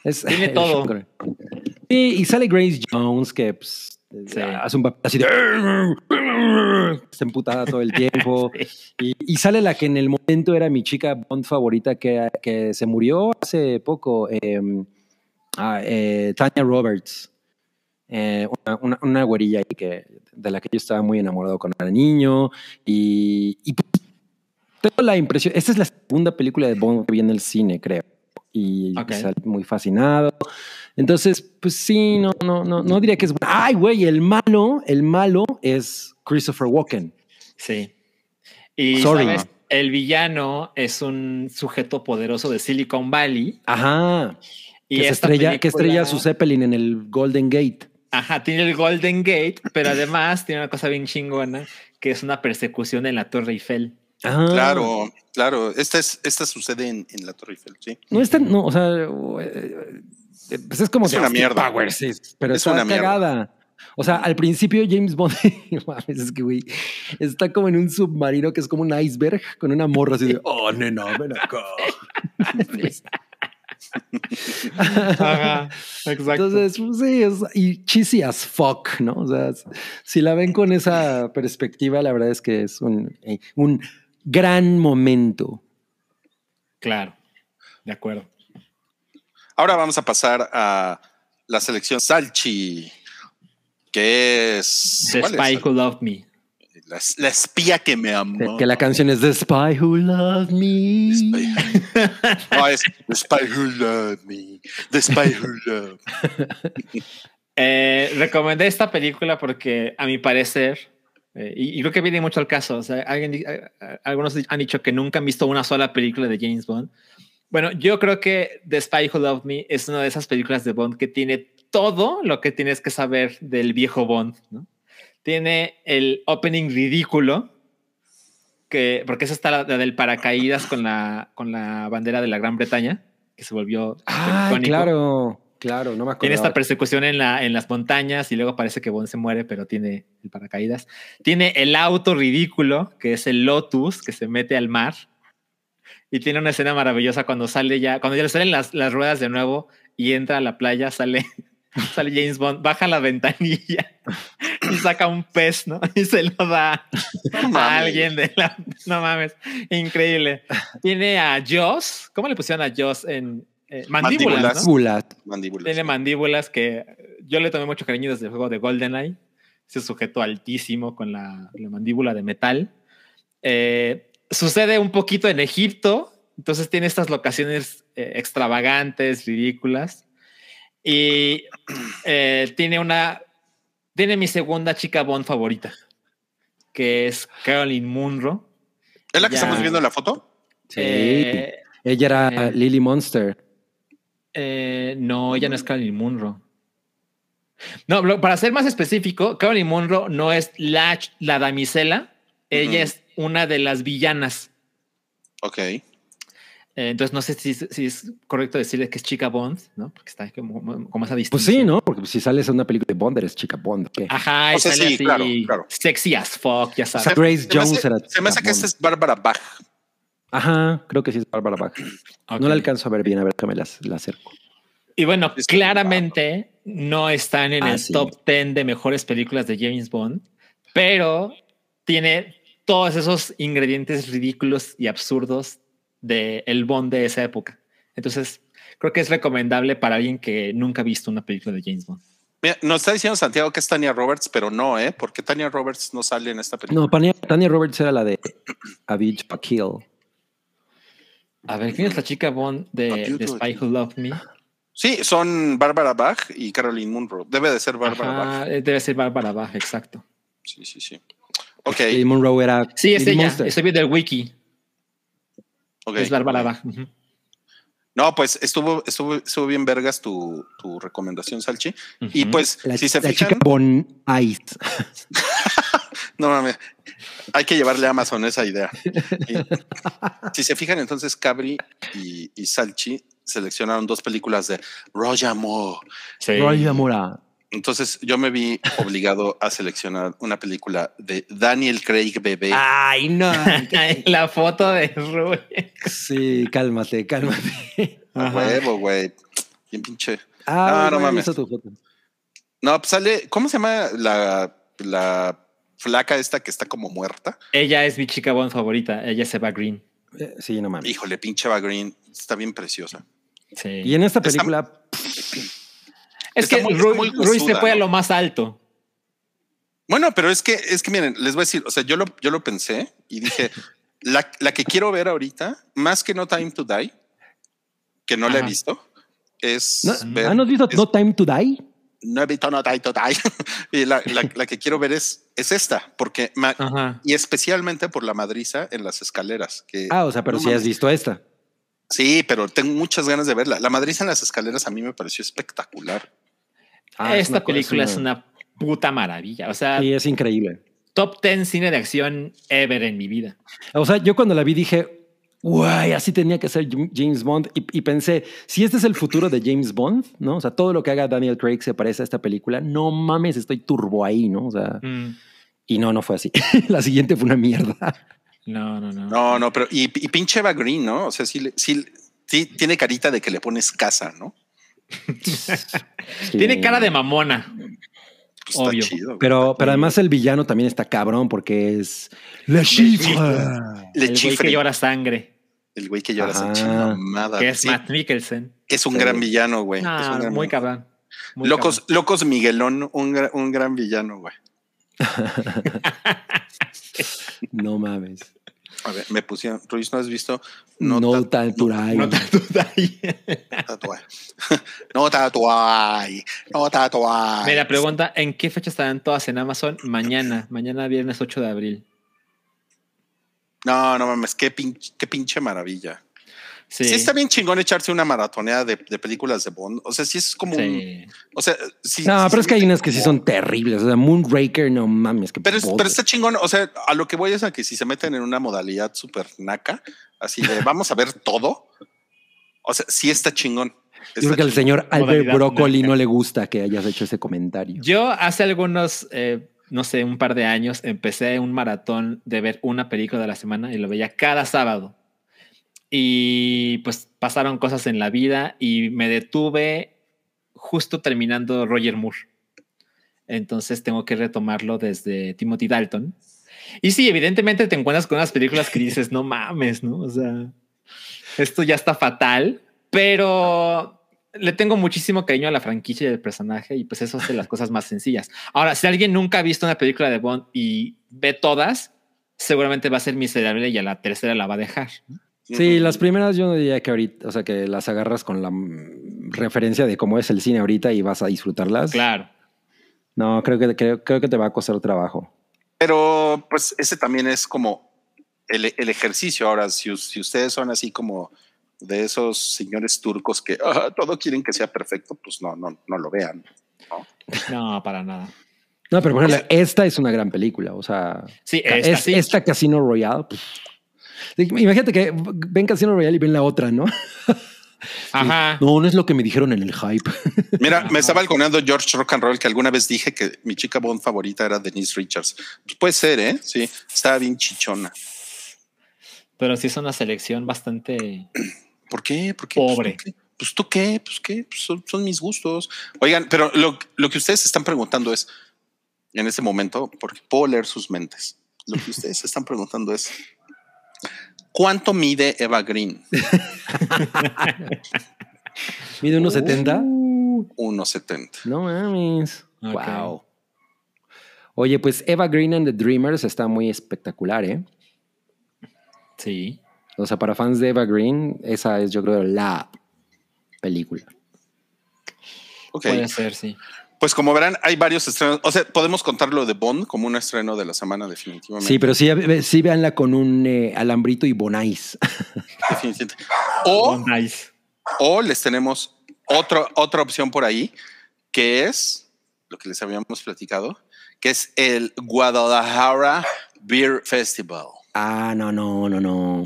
es Tiene todo. Sí, y sale Grace Jones que pues, Sí. hace un papel así de está emputada todo el tiempo. Y, y sale la que en el momento era mi chica Bond favorita que, que se murió hace poco, eh, ah, eh, Tanya Roberts. Eh, una, una, una güerilla que, de la que yo estaba muy enamorado cuando era niño. Y, y tengo la impresión, esta es la segunda película de Bond que vi en el cine, creo. Y Ok. salí muy fascinado. Entonces, pues sí, no, no, no, no diría que es bueno. Ay, güey, el malo, el malo es Christopher Walken. Sí. Y Sorry. ¿sabes? el villano es un sujeto poderoso de Silicon Valley. Ajá. Y que, estrella, que estrella su Zeppelin en el Golden Gate. Ajá, tiene el Golden Gate, pero además tiene una cosa bien chingona, que es una persecución en la Torre Eiffel. Ah, Claro, claro. Esta, es, esta sucede en, en la Torre Eiffel, sí. No es tan, no, o sea, pues es como Es de una mierda, Powers, sí, pero Es está una mierda. O sea, al principio James Bond, es que güey, está como en un submarino que es como un iceberg con una morra así de, oh, nena, ven acá. Ajá, exacto. Entonces, pues, sí, es, y cheesy as fuck, ¿no? O sea, si la ven con esa perspectiva, la verdad es que es un, eh, un gran momento. Claro, de acuerdo. Ahora vamos a pasar a la selección Salchi, que es... The ¿cuál es? Spy Who Loved Me. La, la espía que me amó. Que la canción es The Spy Who Loved Me. No, es The Spy Who Loved Me. The Spy Who Loved Me. Eh, recomendé esta película porque, a mi parecer, eh, y, y creo que viene mucho al caso, o sea, alguien, algunos han dicho que nunca han visto una sola película de James Bond. Bueno, yo creo que The Spy Who Loved Me es una de esas películas de Bond que tiene todo lo que tienes que saber del viejo Bond, ¿no? Tiene el opening ridículo, que, porque esa está la, la del paracaídas con la, con la bandera de la Gran Bretaña, que se volvió Ah, icónico. claro, claro, no me acuerdo. Tiene esta persecución en, la, en las montañas y luego parece que Bond se muere, pero tiene el paracaídas. Tiene el auto ridículo, que es el Lotus, que se mete al mar. Y tiene una escena maravillosa cuando sale ya, cuando ya le salen las, las ruedas de nuevo y entra a la playa, sale, sale James Bond, baja la ventanilla y saca un pez, ¿no? Y se lo da No a alguien de la... No mames, increíble. Tiene a Joss, ¿cómo le pusieron a Joss en... eh, mandíbulas, Mandíbulas. Mandíbulas. Tiene mandíbulas que yo le tomé mucho cariño desde el juego de GoldenEye. Ese sujeto altísimo con la, la mandíbula de metal. Eh, sucede un poquito en Egipto, entonces tiene estas locaciones eh, extravagantes, ridículas. Y eh, tiene una. Tiene mi segunda chica Bond favorita, que es Caroline Munro. ¿Es la que Ya. estamos viendo en la foto? Sí. Eh, Ella era eh. Lily Monster. Eh, no, ella no es Caroline Munro. No, para ser más específico, Caroline Munro no es la, la damisela, ella es una de las villanas. Ok. Eh, entonces no sé si, si es correcto decirle que es chica Bond, ¿no? Porque está como, como esa Pues distinción. sí, ¿no? Porque si sales a una película de Bond, eres chica Bond. ¿qué? Ajá, y O sea, sale sí, así, claro, claro. sexy as fuck, ya O sea, sabes. Grace Se Jones hace, era se me hace que esta es Bárbara Bach. Ajá, creo que sí es Bárbara Bach. No la alcanzo a ver bien, a ver, déjame la, la acerco. Y bueno, claramente no están en Ah, el sí. top 10 de mejores películas de James Bond, pero tiene todos esos ingredientes ridículos y absurdos de el Bond de esa época. Entonces, creo que es recomendable para alguien que nunca ha visto una película de James Bond. Mira, nos está diciendo Santiago que es Tania Roberts, pero no, ¿eh? Porque Tania Roberts no sale en esta película. No, Tania, Tania Roberts era la de Avicii Kill. A ver, ¿quién es la chica Bond de, de Spy Who Loved Me? Sí, son Bárbara Bach y Caroline Munro. Debe de ser Bárbara Bach. Ajá, eh, debe ser Bárbara Bach, exacto. Sí, sí, sí. Ok, Monroe era. Sí, es Lily ella. Monster. Estoy viendo el wiki. ok. Es Bárbara Bach. Ujú. No, pues estuvo, estuvo, estuvo bien vergas tu, tu recomendación, Salchi. Y pues, La, si se la fijan, chica Bon Ice. no mames, hay que llevarle a Amazon esa idea. Y si se fijan, entonces Cabri y, y Salchi seleccionaron dos películas de Roger Moore. Sí. Roy Mora. Entonces yo me vi obligado a seleccionar una película de Daniel Craig bebé. Ay, no. la foto de Rubén. sí, cálmate, cálmate. A huevo, güey. Bien pinche. Ah, no güey, mames. tu foto. No, pues sale, ¿cómo se llama la, la flaca esta que está como muerta? Ella es mi chica Bond favorita. Ella es Eva Green. Eh, Sí, no mames. Híjole, pinche Eva Green, está bien preciosa. Sí. Y en esta Está- película, es que muy- Ru- muy Ruiz se fue a lo más alto. Bueno, pero es que, es que miren, les voy a decir, o sea, yo lo, yo lo pensé y dije, la, la que quiero ver ahorita, más que No Time to Die, que no la he Ajá. visto, es ¿no, ver- ¿ah, ¿no has visto es- No Time to Die? no he visto No Time to Die. y la, la- la que quiero ver es, es esta, porque, ma- Ajá. y especialmente por la madriza en las escaleras. Que, Ah, o sea, pero no si has visto esta. Sí, pero tengo muchas ganas de verla. La madriza en las escaleras a mí me pareció espectacular. Ah, es Esta película es una puta maravilla. O sea, es increíble. top 10 cine de acción ever en mi vida. O sea, yo cuando la vi dije, guay, así tenía que ser James Bond. Y, y pensé, si este es el futuro de James Bond, ¿no? O sea, todo lo que haga Daniel Craig se parece a esta película. No mames, estoy turbo ahí, ¿no? O sea, Mm. y no, no fue así. la siguiente fue una mierda. No, no, no. No, no, pero y, y pinche Eva Green, ¿no? O sea, sí, le- sí, Sí, tiene carita de que le pones casa, ¿no? Sí. Tiene cara de mamona. Pues Obvio. Está chido. güey. Pero, pero además el villano también está cabrón porque es la chifra. Le el güey que llora sangre. El güey que llora chingada. Que es Sí, Matt Mikkelsen. es un Sí. gran villano, güey. No, Es un gran muy villano. cabrón. Muy Locos, cabrón. Locos Miguelón, un, un gran villano, güey. No mames. A ver, me pusieron, Ruiz, ¿no has visto? No. No te duda ahí. tatuaje. no tatuaje. No tatuaje. Mira, pregunta, ¿en qué fecha estarán todas en Amazon? Mañana, mañana viernes 8 de abril. No, no mames, qué pinche, qué pinche maravilla. Sí. Sí. está bien chingón echarse una maratoneada de, de películas de Bond. O sea, sí es como un. O sea, sí. No, sí pero es que hay unas que sí son terribles. O sea, Moonraker, no mames. Que Pero, es- pero está chingón. O sea, a lo que voy es a que si se meten en una modalidad súper naca, así de vamos a ver todo. O sea, sí está chingón. Yo creo que al Está señor Albert Broccoli no le gusta que hayas hecho ese comentario. Yo hace algunos, eh, no sé, un par de años, empecé un maratón de ver una película de la semana y lo veía cada sábado. Y pues pasaron cosas en la vida y me detuve justo terminando Roger Moore. Entonces tengo que retomarlo desde Timothy Dalton. Y sí, evidentemente te encuentras con unas películas que dices, no mames, ¿no? O sea, esto ya está fatal, pero le tengo muchísimo cariño a la franquicia y al personaje y pues eso hace las cosas más sencillas. Ahora, si alguien nunca ha visto una película de Bond y ve todas, seguramente va a ser miserable y a la tercera la va a dejar. Sí, las primeras yo no diría que ahorita, o sea, que las agarras con la referencia de cómo es el cine ahorita y vas a disfrutarlas. Chido. No, creo que, creo, creo que te va a costar trabajo. Pero pues ese también es como el, el ejercicio. Ahora, si, si ustedes son así como de esos señores turcos que ah, todo quieren que sea perfecto, pues no, no, no lo vean. No, para nada. No, pero por ejemplo, esta es una gran película. O sea, Sí, esta es, sí. esta Casino Royale. pues, imagínate que ven Casino Royale y ven la otra, ¿no? Ajá. No, no es lo que me dijeron en el hype. Mira, me estaba balconeando George Rock and Roll que alguna vez dije que mi chica Bond favorita era Denise Richards. Pues puede ser, ¿eh? Sí, estaba bien chichona. Pero sí es una selección bastante. ¿Por qué? ¿Por qué? Pobre. Pues tú qué, pues qué, pues son, son mis gustos. Oigan, pero lo, lo que ustedes están preguntando es, en este momento, porque puedo leer sus mentes, lo que ustedes están preguntando es, ¿cuánto mide Eva Green? Mide unos 70. 1.70. No mames. Wow. Oye, pues Eva Green and the Dreamers está muy espectacular, ¿eh? Sí. O sea, para fans de Eva Green, esa es, yo creo, la película. Ok, Puede ser, sí. Pues como verán, hay varios estrenos. O sea, podemos contarlo de Bond como un estreno de la semana, definitivamente. Sí, pero sí, sí véanla con un eh, alambrito y bonais. Definitivamente. O, Oh, nice. o les tenemos otro, otra opción por ahí, que es lo que les habíamos platicado, que es el Guadalajara Beer Festival. ah, no, no, no, no.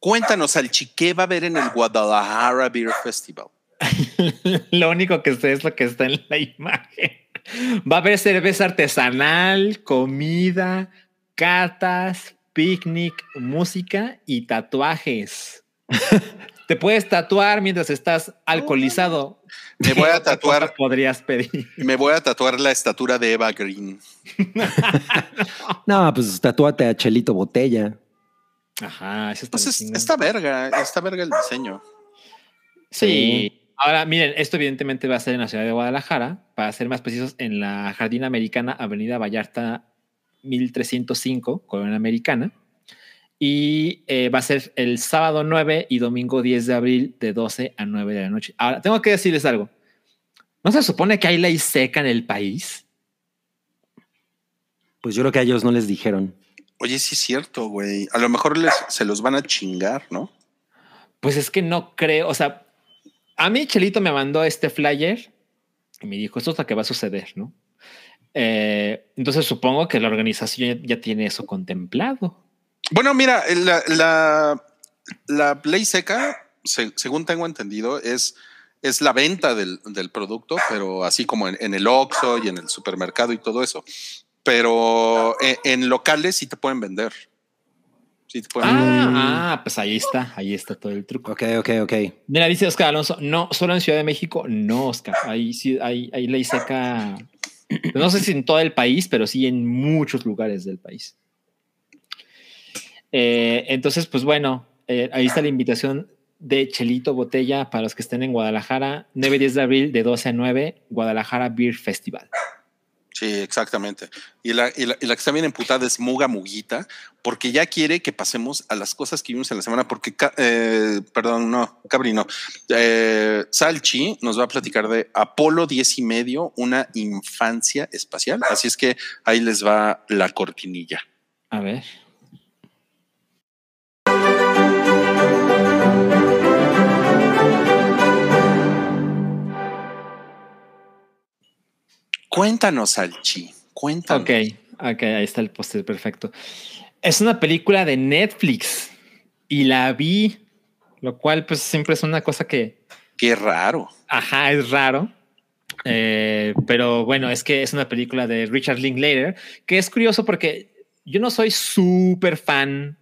Cuéntanos, Alchi, ¿qué va a haber en el Guadalajara Beer Festival? lo único que sé es lo que está en la imagen. Va a haber cerveza artesanal, comida, catas, picnic, música y tatuajes. Te puedes tatuar mientras estás alcoholizado. Me voy a ¿Qué otra tatuar, podrías pedir. me voy a tatuar la estatura de Eva Green. No, pues tatúate a Chelito Botella. Ajá, eso está Pues es- está verga, está verga el diseño. Sí. Ahora, miren, esto evidentemente va a ser en la ciudad de Guadalajara, para ser más precisos, en la Jardín Americana, Avenida Vallarta 1305, Colonia Americana. Y eh, va a ser el sábado 9 y domingo 10 de abril de 12 a 9 de la noche. Ahora, tengo que decirles algo. ¿No se supone que hay ley seca en el país? Pues yo creo que a ellos no les dijeron. Oye, sí es cierto, güey. A lo mejor les, se los van a chingar, ¿no? Pues es que no creo, o sea, a mí Chelito me mandó este flyer y me dijo, esto es lo que va a suceder, ¿no? Eh, entonces supongo que la organización ya, tiene eso contemplado. Bueno, mira, la, la, la ley seca, se- según tengo entendido, es, es la venta del, del producto, pero así como en, el Oxxo y en el supermercado y todo eso. Pero en, en locales sí te pueden vender. Sí, te pueden- Ah, ah, pues ahí está, ahí está todo el truco. Ok, ok, ok. Mira, dice Oscar Alonso, no, solo en Ciudad de México, no, Oscar. Ahí sí, hay, hay ley seca. No sé si en todo el país, pero sí en muchos lugares del país. Eh, entonces, pues bueno, eh, ahí está la invitación de Chelito Botella para los que estén en Guadalajara, 9 y 10 de abril de 12 a 9, Guadalajara Beer Festival. Sí, exactamente. Y la, y la- y la que está bien emputada es Muga Muguita, porque ya quiere que pasemos a las cosas que vimos en la semana, porque, eh, perdón, no, Cabri no. Eh, Salchi nos va a platicar de Apolo 10 y medio, una infancia espacial. Así es que ahí les va la cortinilla. A ver. Cuéntanos, Salchi, cuéntanos. Ok, ok, ahí está el póster perfecto. Es una película de Netflix y la vi, lo cual pues siempre es una cosa que, Qué raro. ajá, es raro. Eh, pero bueno, es que es una película de Richard Linklater, que es curioso porque yo no soy súper fan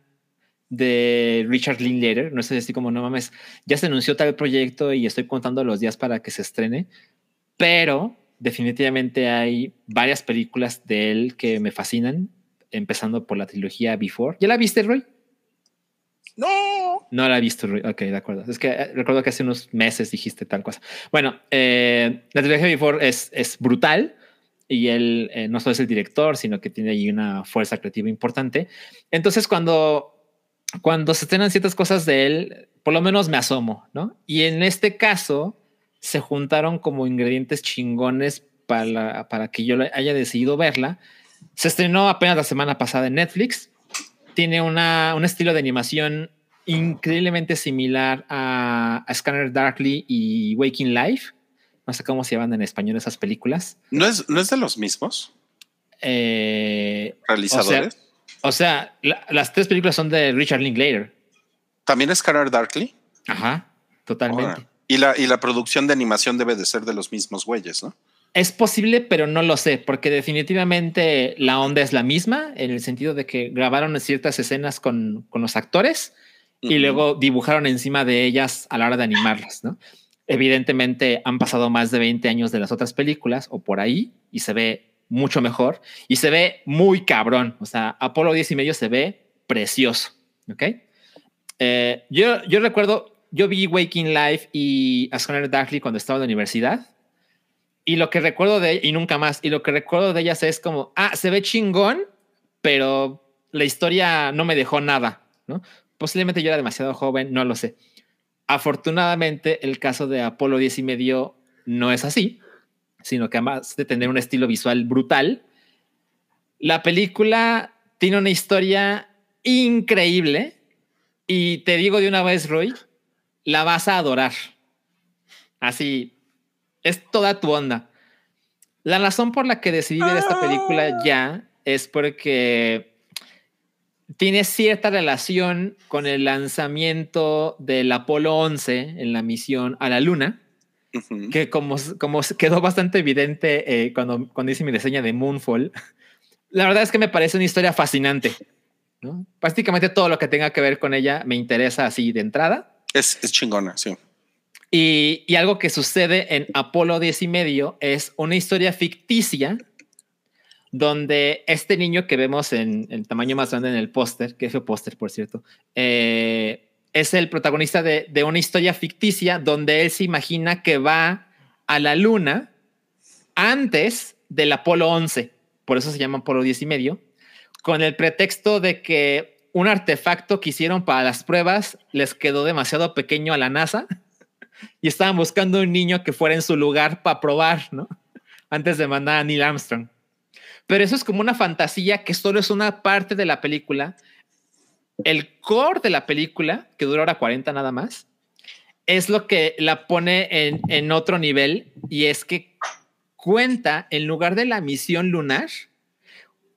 de Richard Linklater, no sé así como no mames, ya se anunció tal proyecto y estoy contando los días para que se estrene, pero definitivamente hay varias películas de él que me fascinan, empezando por la trilogía Before. ¿Ya la viste, Roy? No. No la he visto, Roy. Ok, de acuerdo. Es que eh, recuerdo que hace unos meses dijiste tal cosa. Bueno, eh, la trilogía Before es, es brutal y él eh, no solo es el director, sino que tiene ahí una fuerza creativa importante. Entonces, cuando, cuando se estrenan ciertas cosas de él, por lo menos me asomo, ¿no? Y en este caso, se juntaron como ingredientes chingones para, para que yo haya decidido verla. Se estrenó apenas la semana pasada en Netflix. Tiene una, un estilo de animación increíblemente similar a, a Scanner Darkly y Waking Life. No sé cómo se llaman en español esas películas. ¿No es, no es de los mismos Eh, realizadores? o sea, la- las tres películas son de Richard Linklater. ¿También es Scanner Darkly? Ajá, totalmente. Y la, y la producción de animación debe de ser de los mismos güeyes, ¿no? Es posible, pero no lo sé, porque definitivamente la onda es la misma, en el sentido de que grabaron ciertas escenas con, con los actores y luego dibujaron encima de ellas a la hora de animarlas, ¿no? Evidentemente han pasado más de 20 años de las otras películas o por ahí y se ve mucho mejor y se ve muy cabrón. O sea, Apolo 10 y medio se ve precioso, ¿ok? Eh, yo, yo recuerdo, yo vi Waking Life y A Scanner Darkly cuando estaba en la universidad y lo que recuerdo de y nunca más, y lo que recuerdo de ellas es como, ah, se ve chingón, pero la historia no me dejó nada, ¿no? Posiblemente yo era demasiado joven, no lo sé. Afortunadamente, el caso de Apolo 10 y medio no es así, sino que además de tener un estilo visual brutal, la película tiene una historia increíble y te digo de una vez, Roy, la vas a adorar. Así, es toda tu onda. La razón por la que decidí ver esta película ya es porque tiene cierta relación con el lanzamiento del Apolo 11 en la misión a la Luna, que como, como quedó bastante evidente eh, cuando, cuando hice mi reseña de Moonfall, la verdad es que me parece una historia fascinante. ¿no? Prácticamente todo lo que tenga que ver con ella me interesa así de entrada. Es, es chingona, sí. Y, y algo que sucede en Apolo 10 y medio es una historia ficticia donde este niño que vemos en el tamaño más grande en el póster, que fue póster, por cierto, eh, es el protagonista de, de una historia ficticia donde él se imagina que va a la luna antes del Apolo 11, por eso se llama Apolo 10 y medio, con el pretexto de que un artefacto que hicieron para las pruebas les quedó demasiado pequeño a la NASA y estaban buscando un niño que fuera en su lugar para probar, ¿no? Antes de mandar a Neil Armstrong. Pero eso es como una fantasía que solo es una parte de la película. El core de la película, que dura hora 40 nada más, es lo que la pone en, en otro nivel y es que cuenta, en lugar de la misión lunar,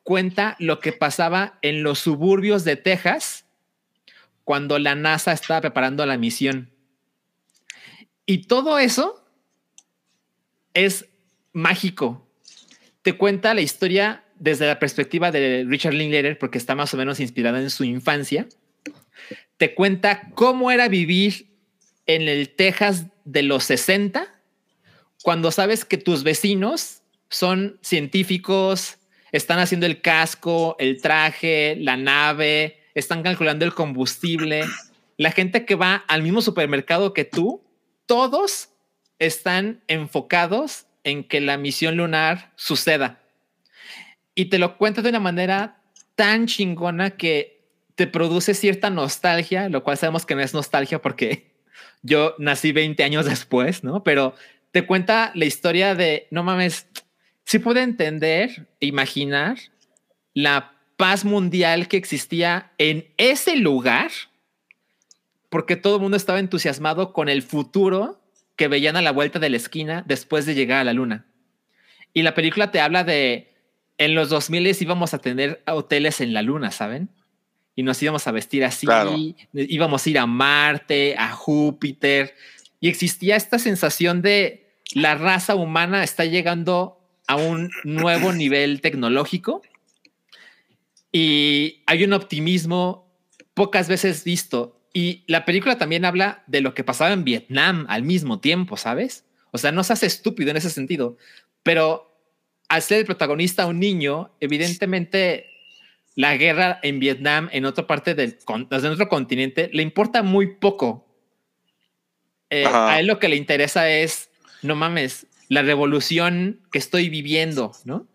cuenta lo que pasaba en los suburbios de Texas cuando la NASA estaba preparando la misión. Y todo eso es mágico. Te cuenta la historia desde la perspectiva de Richard Linklater, porque está más o menos inspirada en su infancia. te cuenta cómo era vivir en el Texas de los 60 cuando sabes que tus vecinos son científicos, están haciendo el casco, el traje, la nave, están calculando el combustible. La gente que va al mismo supermercado que tú, todos están enfocados en que la misión lunar suceda. Y te lo cuento de una manera tan chingona que te produce cierta nostalgia, lo cual sabemos que no es nostalgia porque yo nací 20 años después, ¿no? Pero te cuenta la historia de, no mames, si puede entender, imaginar la paz mundial que existía en ese lugar, porque todo el mundo estaba entusiasmado con el futuro que veían a la vuelta de la esquina después de llegar a la luna. Y la película te habla de, en los 2000 íbamos a tener hoteles en la luna, ¿saben? Y nos íbamos a vestir así, íbamos a ir a Marte, a Júpiter, y existía esta sensación de la raza humana está llegando a un nuevo nivel tecnológico y hay un optimismo pocas veces visto y la película también habla de lo que pasaba en Vietnam al mismo tiempo, ¿sabes? O sea, no se hace estúpido en ese sentido, pero al ser el protagonista un niño, evidentemente la guerra en Vietnam, en otra parte del en otro continente, le importa muy poco. Eh, a él lo que le interesa es, no mames, la revolución que estoy viviendo, ¿no?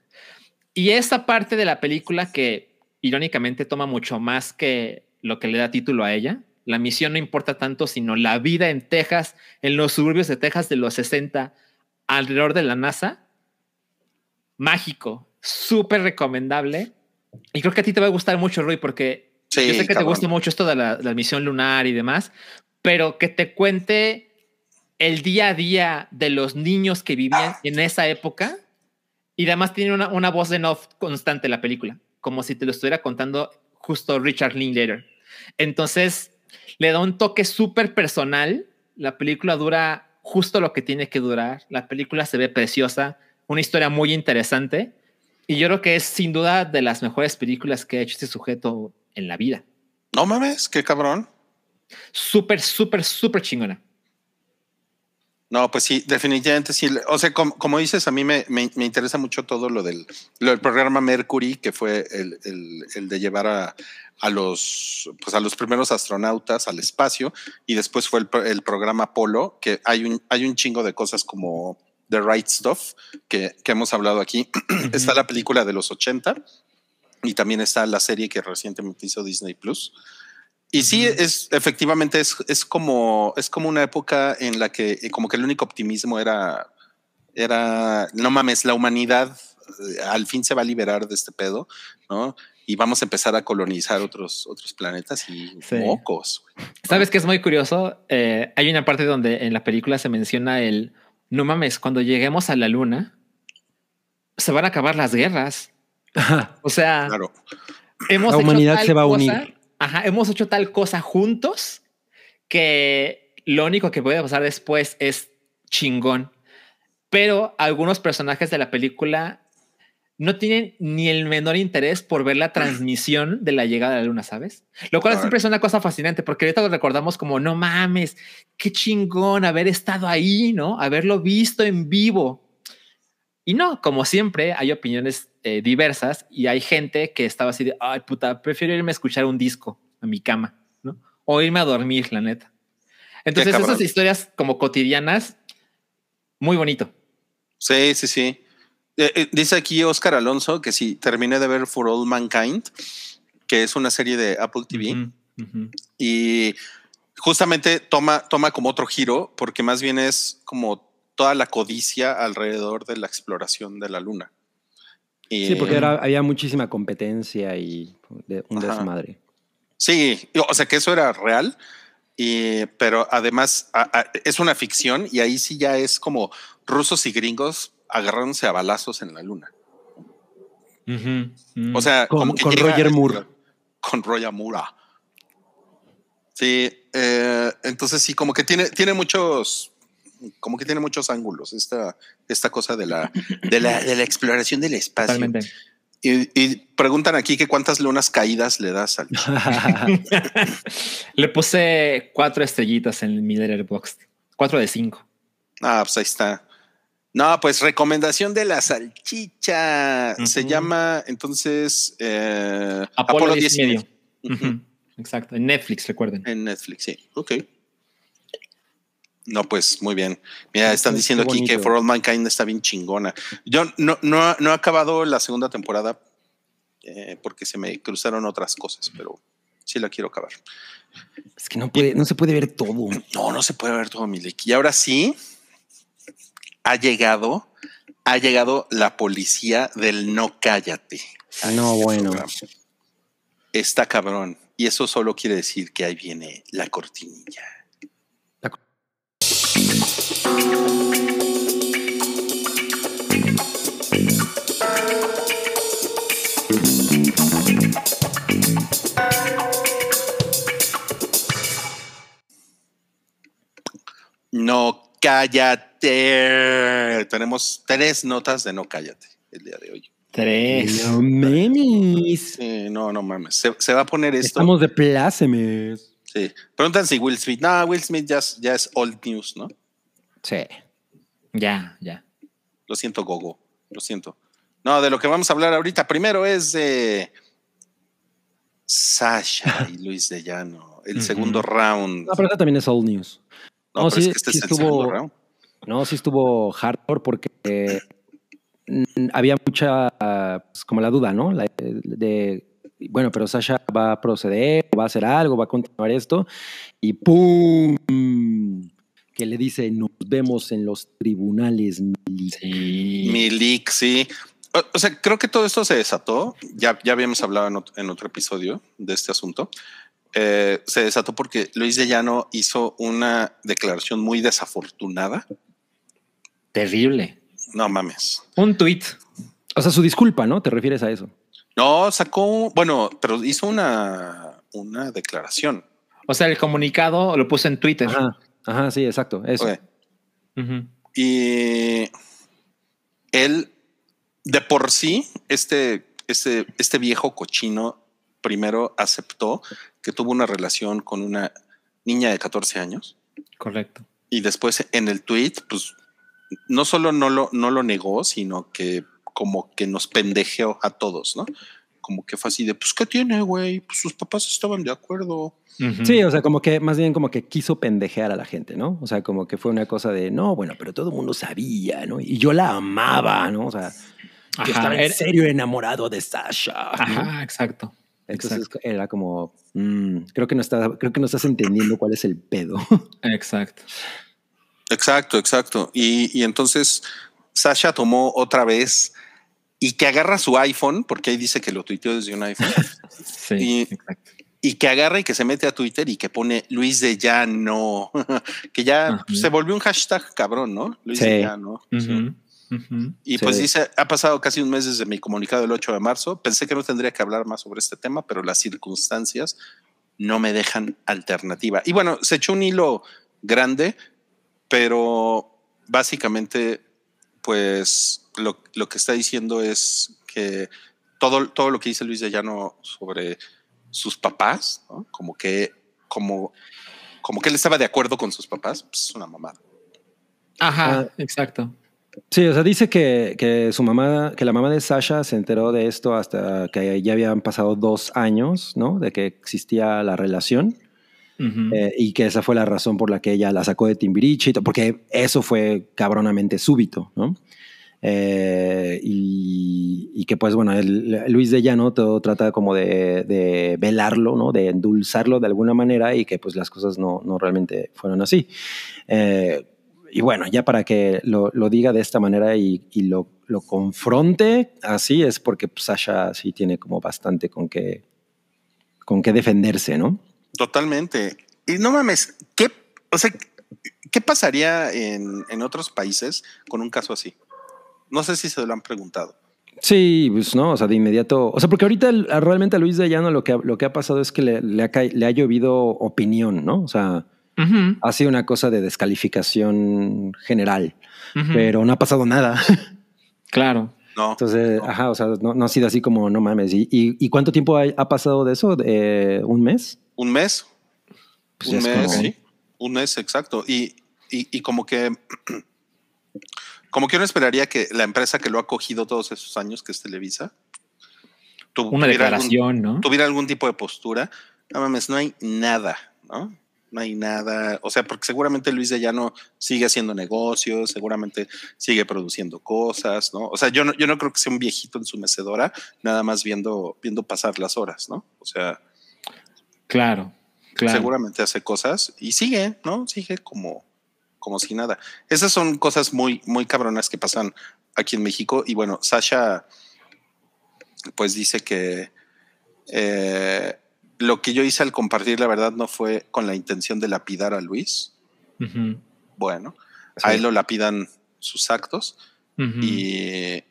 Y esa parte de la película que irónicamente toma mucho más que lo que le da título a ella, la misión no importa tanto, sino la vida en Texas, en los suburbios de Texas de los 60, alrededor de la NASA. Mágico, súper recomendable. Y creo que a ti te va a gustar mucho, Rui, porque yo sé que te gusta mucho esto de la, misión lunar y demás, pero que te cuente el día a día de los niños que vivían en esa época. Y además tiene una, una voz de off constante la película, como si te lo estuviera contando justo Richard Linklater. Entonces, le da un toque súper personal. La película dura justo lo que tiene que durar. La película se ve preciosa, una historia muy interesante. Y yo creo que es sin duda de las mejores películas que ha hecho este sujeto en la vida. No mames, qué cabrón. Súper, súper, súper chingona. No, pues sí, definitivamente sí. O sea, como, dices, a mí me, interesa mucho todo lo del, programa Mercury, que fue el, de llevar a, los, pues a los primeros astronautas al espacio, y después fue el, programa Apolo, que hay un, hay un chingo de cosas como The Right Stuff, que, hemos hablado aquí. está la película de los 80 y también está la serie que recientemente hizo Disney Plus. Y sí, es efectivamente es, es, como es como una época en la que eh, como que el único optimismo era era no mames, la humanidad eh, al fin se va a liberar de este pedo, ¿no? Y vamos a empezar a colonizar otros otros planetas y mocos. Sabes que es muy curioso. Eh, hay una parte donde en la película se menciona el no mames, cuando lleguemos a la luna se van a acabar las guerras. o sea, claro. la humanidad se va a unir ajá, hemos hecho tal cosa juntos que lo único que puede pasar después es chingón. Pero algunos personajes de la película no tienen ni el menor interés por ver la transmisión de la llegada de la luna, ¿sabes? Lo cual siempre es una cosa fascinante porque ahorita lo recordamos como no mames, qué chingón haber estado ahí, ¿no? Haberlo visto en vivo. Y no, como siempre, hay opiniones eh, diversas y hay gente que estaba así de, ay puta, prefiero irme a escuchar un disco a mi cama, ¿no? O irme a dormir, la neta. Entonces, esas historias como cotidianas, muy bonito. Sí, sí, sí. Eh, eh, dice aquí Oscar Alonso que si terminé de ver For All Mankind, que es una serie de Apple TV, y justamente toma, toma como otro giro, porque más bien es como toda la codicia alrededor de la exploración de la luna. sí, porque había muchísima competencia y un desmadre. Sí, o sea que eso era real, pero además es una ficción y ahí sí ya es como rusos y gringos agarrándose a balazos en la luna. O sea, con, con Roger Moore. Con Roger Moore. Sí, eh, entonces sí, como que tiene, tiene muchos como que tiene muchos ángulos esta, esta cosa de la, de la, de la exploración del espacio. Y, y preguntan aquí que cuántas lunas caídas le das al. Le puse cuatro estrellitas en mi Letterboxd. Cuatro de cinco. Ah, pues ahí está. No, pues recomendación de la salchicha. Se llama entonces eh, Apolo 10 y medio. Exacto. En Netflix, recuerden. En Netflix, sí. Ok. No, pues muy bien. Mira, están diciendo aquí que. For All Mankind está bien chingona. Yo no, no, no he acabado la segunda temporada eh, porque se me cruzaron otras cosas, pero sí la quiero acabar. Es que no puede, no se puede ver todo. No, no se puede ver todo, Milik. Y ahora sí, ha llegado, ha llegado la policía del no cállate. Ah, No, bueno. programa. Está cabrón. Y eso solo quiere decir que ahí viene la cortinilla. No cállate. Tenemos tres notas de no cállate el día de hoy. Tres. No memes. Sí, no, no mames. Se, se va a poner esto. Estamos de plácemes. Sí. Preguntan si Will Smith. No, Will Smith ya es old news, ¿no? Sí. Ya, ya. Lo siento, Gogo. Lo siento. No, de lo que vamos a hablar ahorita primero es de Sasha y Luis de Llano. El segundo round. No, pero también es old news. No, no, pero sí- es que este sí es el estuvo- segundo round. No, sí estuvo hardcore porque mm, había mucha, pues, como la duda, ¿no? La- de, bueno, pero Sasha va a proceder, va a hacer algo, va a continuar esto y ¡pum! Que le dice, nos vemos en los tribunales. Mili". Sí. Milik, sí. O, o sea, creo que todo esto se desató. Ya, ya habíamos hablado en otro, en otro episodio de este asunto. Eh, se desató porque Luis de Llano hizo una declaración muy desafortunada. Terrible. No mames. Un tweet. O sea, su disculpa, ¿no? ¿Te refieres a eso? No, sacó, bueno, pero hizo una, una declaración. O sea, el comunicado lo puse en Twitter. Ajá, ajá, sí, exacto. Eso. Y él, de por sí, este, este, este viejo cochino primero aceptó que tuvo una relación con una niña de 14 años Correcto. y después en el tweet, pues no solo no lo, no lo negó, sino que como que nos pendejeó a todos, ¿no? Como que fue así de, pues, ¿qué tiene, güey? Pues sus papás estaban de acuerdo. Sí, o sea, como que más bien como que quiso pendejear a la gente, ¿no? O sea, como que fue una cosa de, no, bueno, pero todo el mundo sabía, ¿no? Y yo la amaba, ¿no? O sea, yo estaba en era- serio enamorado de Sasha. ¿no? Ajá, exacto. Entonces exacto. era como, mm, creo que no estás, creo que no estás entendiendo cuál es el pedo. Exacto. Exacto, exacto. Y, y entonces Sasha tomó otra vez y que agarra su iPhone, porque ahí dice que lo tuiteó desde un iPhone, Sí, Y- exacto. y que agarra y que se mete a Twitter y que pone Luis de Llano, que ya Ajá. se volvió un hashtag cabrón, ¿no? Luis Sí. de Llano. Sí. Ujú. Y pues dice, ha pasado casi un mes desde mi comunicado del 8 de marzo. Pensé que no tendría que hablar más sobre este tema, pero las circunstancias no me dejan alternativa. Y bueno, se echó un hilo grande, pero básicamente, pues lo, lo que está diciendo es que todo, todo lo que dice Luis de Llano sobre sus papás, ¿no? como que, como, como que él estaba de acuerdo con sus papás, pues es una mamada. Ajá, Ah. exacto. Sí, o sea, dice que, que su mamá, que la mamá de Sasha se enteró de esto hasta que ya habían pasado dos años, ¿no? De que existía la relación. Ujú. Eh, y que esa fue la razón por la que ella la sacó de Timbiriche, porque eso fue cabronamente súbito, ¿no? Eh, y, y que pues bueno, el- Luis de Llano todo trata como de, de velarlo, ¿no? De endulzarlo de alguna manera y que pues las cosas no, no realmente fueron así. Eh, y bueno, ya para que lo, lo diga de esta manera y, y lo, lo confronte así es porque Sasha sí tiene como bastante con qué, con qué defenderse, ¿no? Totalmente. Y no mames, ¿qué, o sea, ¿qué pasaría en, en otros países con un caso así? No sé si se lo han preguntado. Sí, pues no, o sea, de inmediato. O sea, porque ahorita realmente a Luis de Llano lo que, ha- lo que ha pasado es que le, le ha, le ha llovido opinión, ¿no? O sea, ha sido una cosa de descalificación general, pero no ha pasado nada. Claro. No. Entonces, ajá, o sea, no, no ha sido así como, no mames. ¿Y, y, y cuánto tiempo ha, ha pasado de eso? Eh, ¿Un mes? Un mes. Pues un es mes, como- sí. Un mes, exacto. Y, y, y como que. Como que uno esperaría que la empresa que lo ha cogido todos esos años, que es Televisa, tu- Una tuviera algún- ¿no? tuviera algún tipo de postura. No mames, no hay nada, ¿no? No hay nada. O sea, porque seguramente Luis de Llano sigue haciendo negocios, seguramente sigue produciendo cosas, ¿no? O sea, yo no, yo no creo que sea un viejito en su mecedora, nada más viendo, viendo pasar las horas, ¿no? O sea, Claro, claro. seguramente hace cosas y sigue, ¿no? Sigue como, como si nada. Esas son cosas muy, muy cabronas que pasan aquí en México. Y bueno, Sasha, pues dice que eh, lo que yo hice al compartir la verdad no fue con la intención de lapidar a Luis. Bueno, sí. a él lo lapidan sus actos y,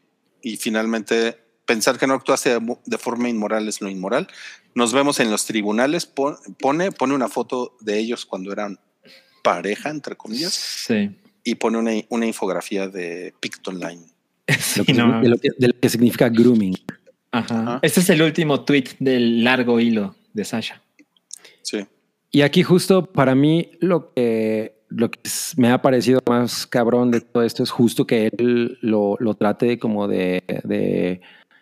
y finalmente pensar que no actuaste de, forma inmoral es lo inmoral. Nos vemos en los tribunales, pon- pone, pone una foto de ellos cuando eran pareja, entre comillas, Sí. y pone una, una infografía de Picton Line. Sí, Lo que- no. de, lo que, de lo que significa grooming. Ajá. Ajá. Este es el último tweet del largo hilo de Sasha. Sí. Y aquí justo para mí lo que, lo que es- me ha parecido más cabrón de todo esto es justo que él lo, lo trate como de, de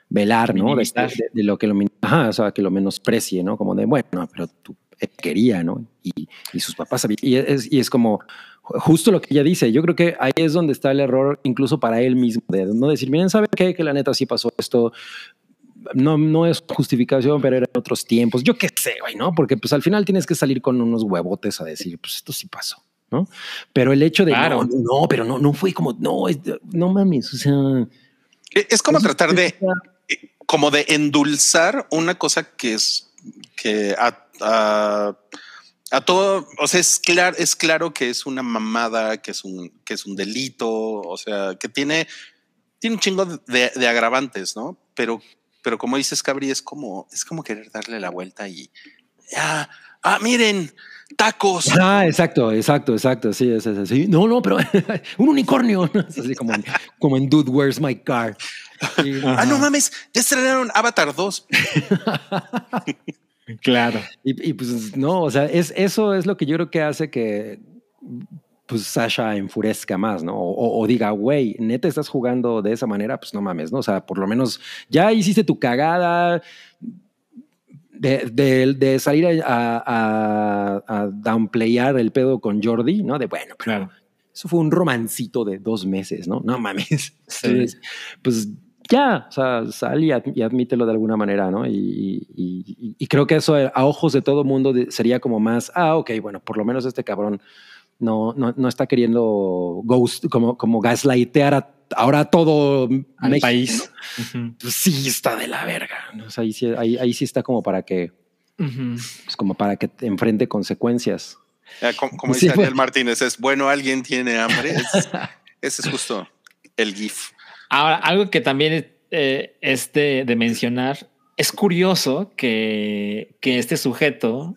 velar, ¿no? De, de- de lo que lo, min- ajá, o sea, que lo menosprecie, ¿no? Como de, bueno, pero tú él quería, ¿no? Y, y sus papás sabían. Y es, y es como justo lo que ella dice. Yo creo que ahí es donde está el error, incluso para él mismo, de no decir, miren, ¿sabe qué? Que la neta sí pasó esto. No, no es justificación, pero eran otros tiempos. Yo qué sé, güey, ¿no? Porque pues al final tienes que salir con unos huevotes a decir, pues esto sí pasó, ¿no? Pero el hecho de Claro. no, no, pero no, no fue como, no, es- no mames, o sea. E- Es como tratar de, como de endulzar una cosa que es que a, todo, o sea, es claro, es claro que es una mamada, que es un, que es un delito, o sea, que tiene, tiene un chingo de, de agravantes, ¿no? Pero, pero como dices, Cabri, es como, es como querer darle la vuelta y ah, ah, miren, tacos. Ah, exacto, exacto, exacto. Sí, es así. No, no, pero un unicornio. Es así como en, como en Dude, Where's My Car? Ah, no mames, ya estrenaron Avatar 2. Claro. Y, y, pues no, o sea, es, eso es lo que yo creo que hace que pues Sasha enfurezca más, ¿no? O, o- o diga, güey, neta estás jugando de esa manera, pues no mames, ¿no? O sea, por lo menos ya hiciste tu cagada de, de- de salir a, a, a downplayar el pedo con Jordi, ¿no? De bueno, pero Claro. eso fue un romancito de dos meses, ¿no? No mames. Sí. Entonces, pues ya, o sea, sal y, ad- y admítelo de alguna manera, ¿no? Y, y- y- creo que eso a ojos de todo mundo sería como más, ah, ok, bueno, por lo menos este cabrón no, no, no está queriendo ghost, como, como gaslightear a, ahora a todo Al México, país. Pues sí está de la verga. ¿no? O sea, ahí, sí, ahí, ahí sí está como para que, pues como para que te enfrente consecuencias. Ya, como, como Sí, dice fue- Ariel Martínez, es bueno, alguien tiene hambre. Es- ese es justo el GIF. Ahora, algo que también eh, es de, de mencionar, es curioso que, que este sujeto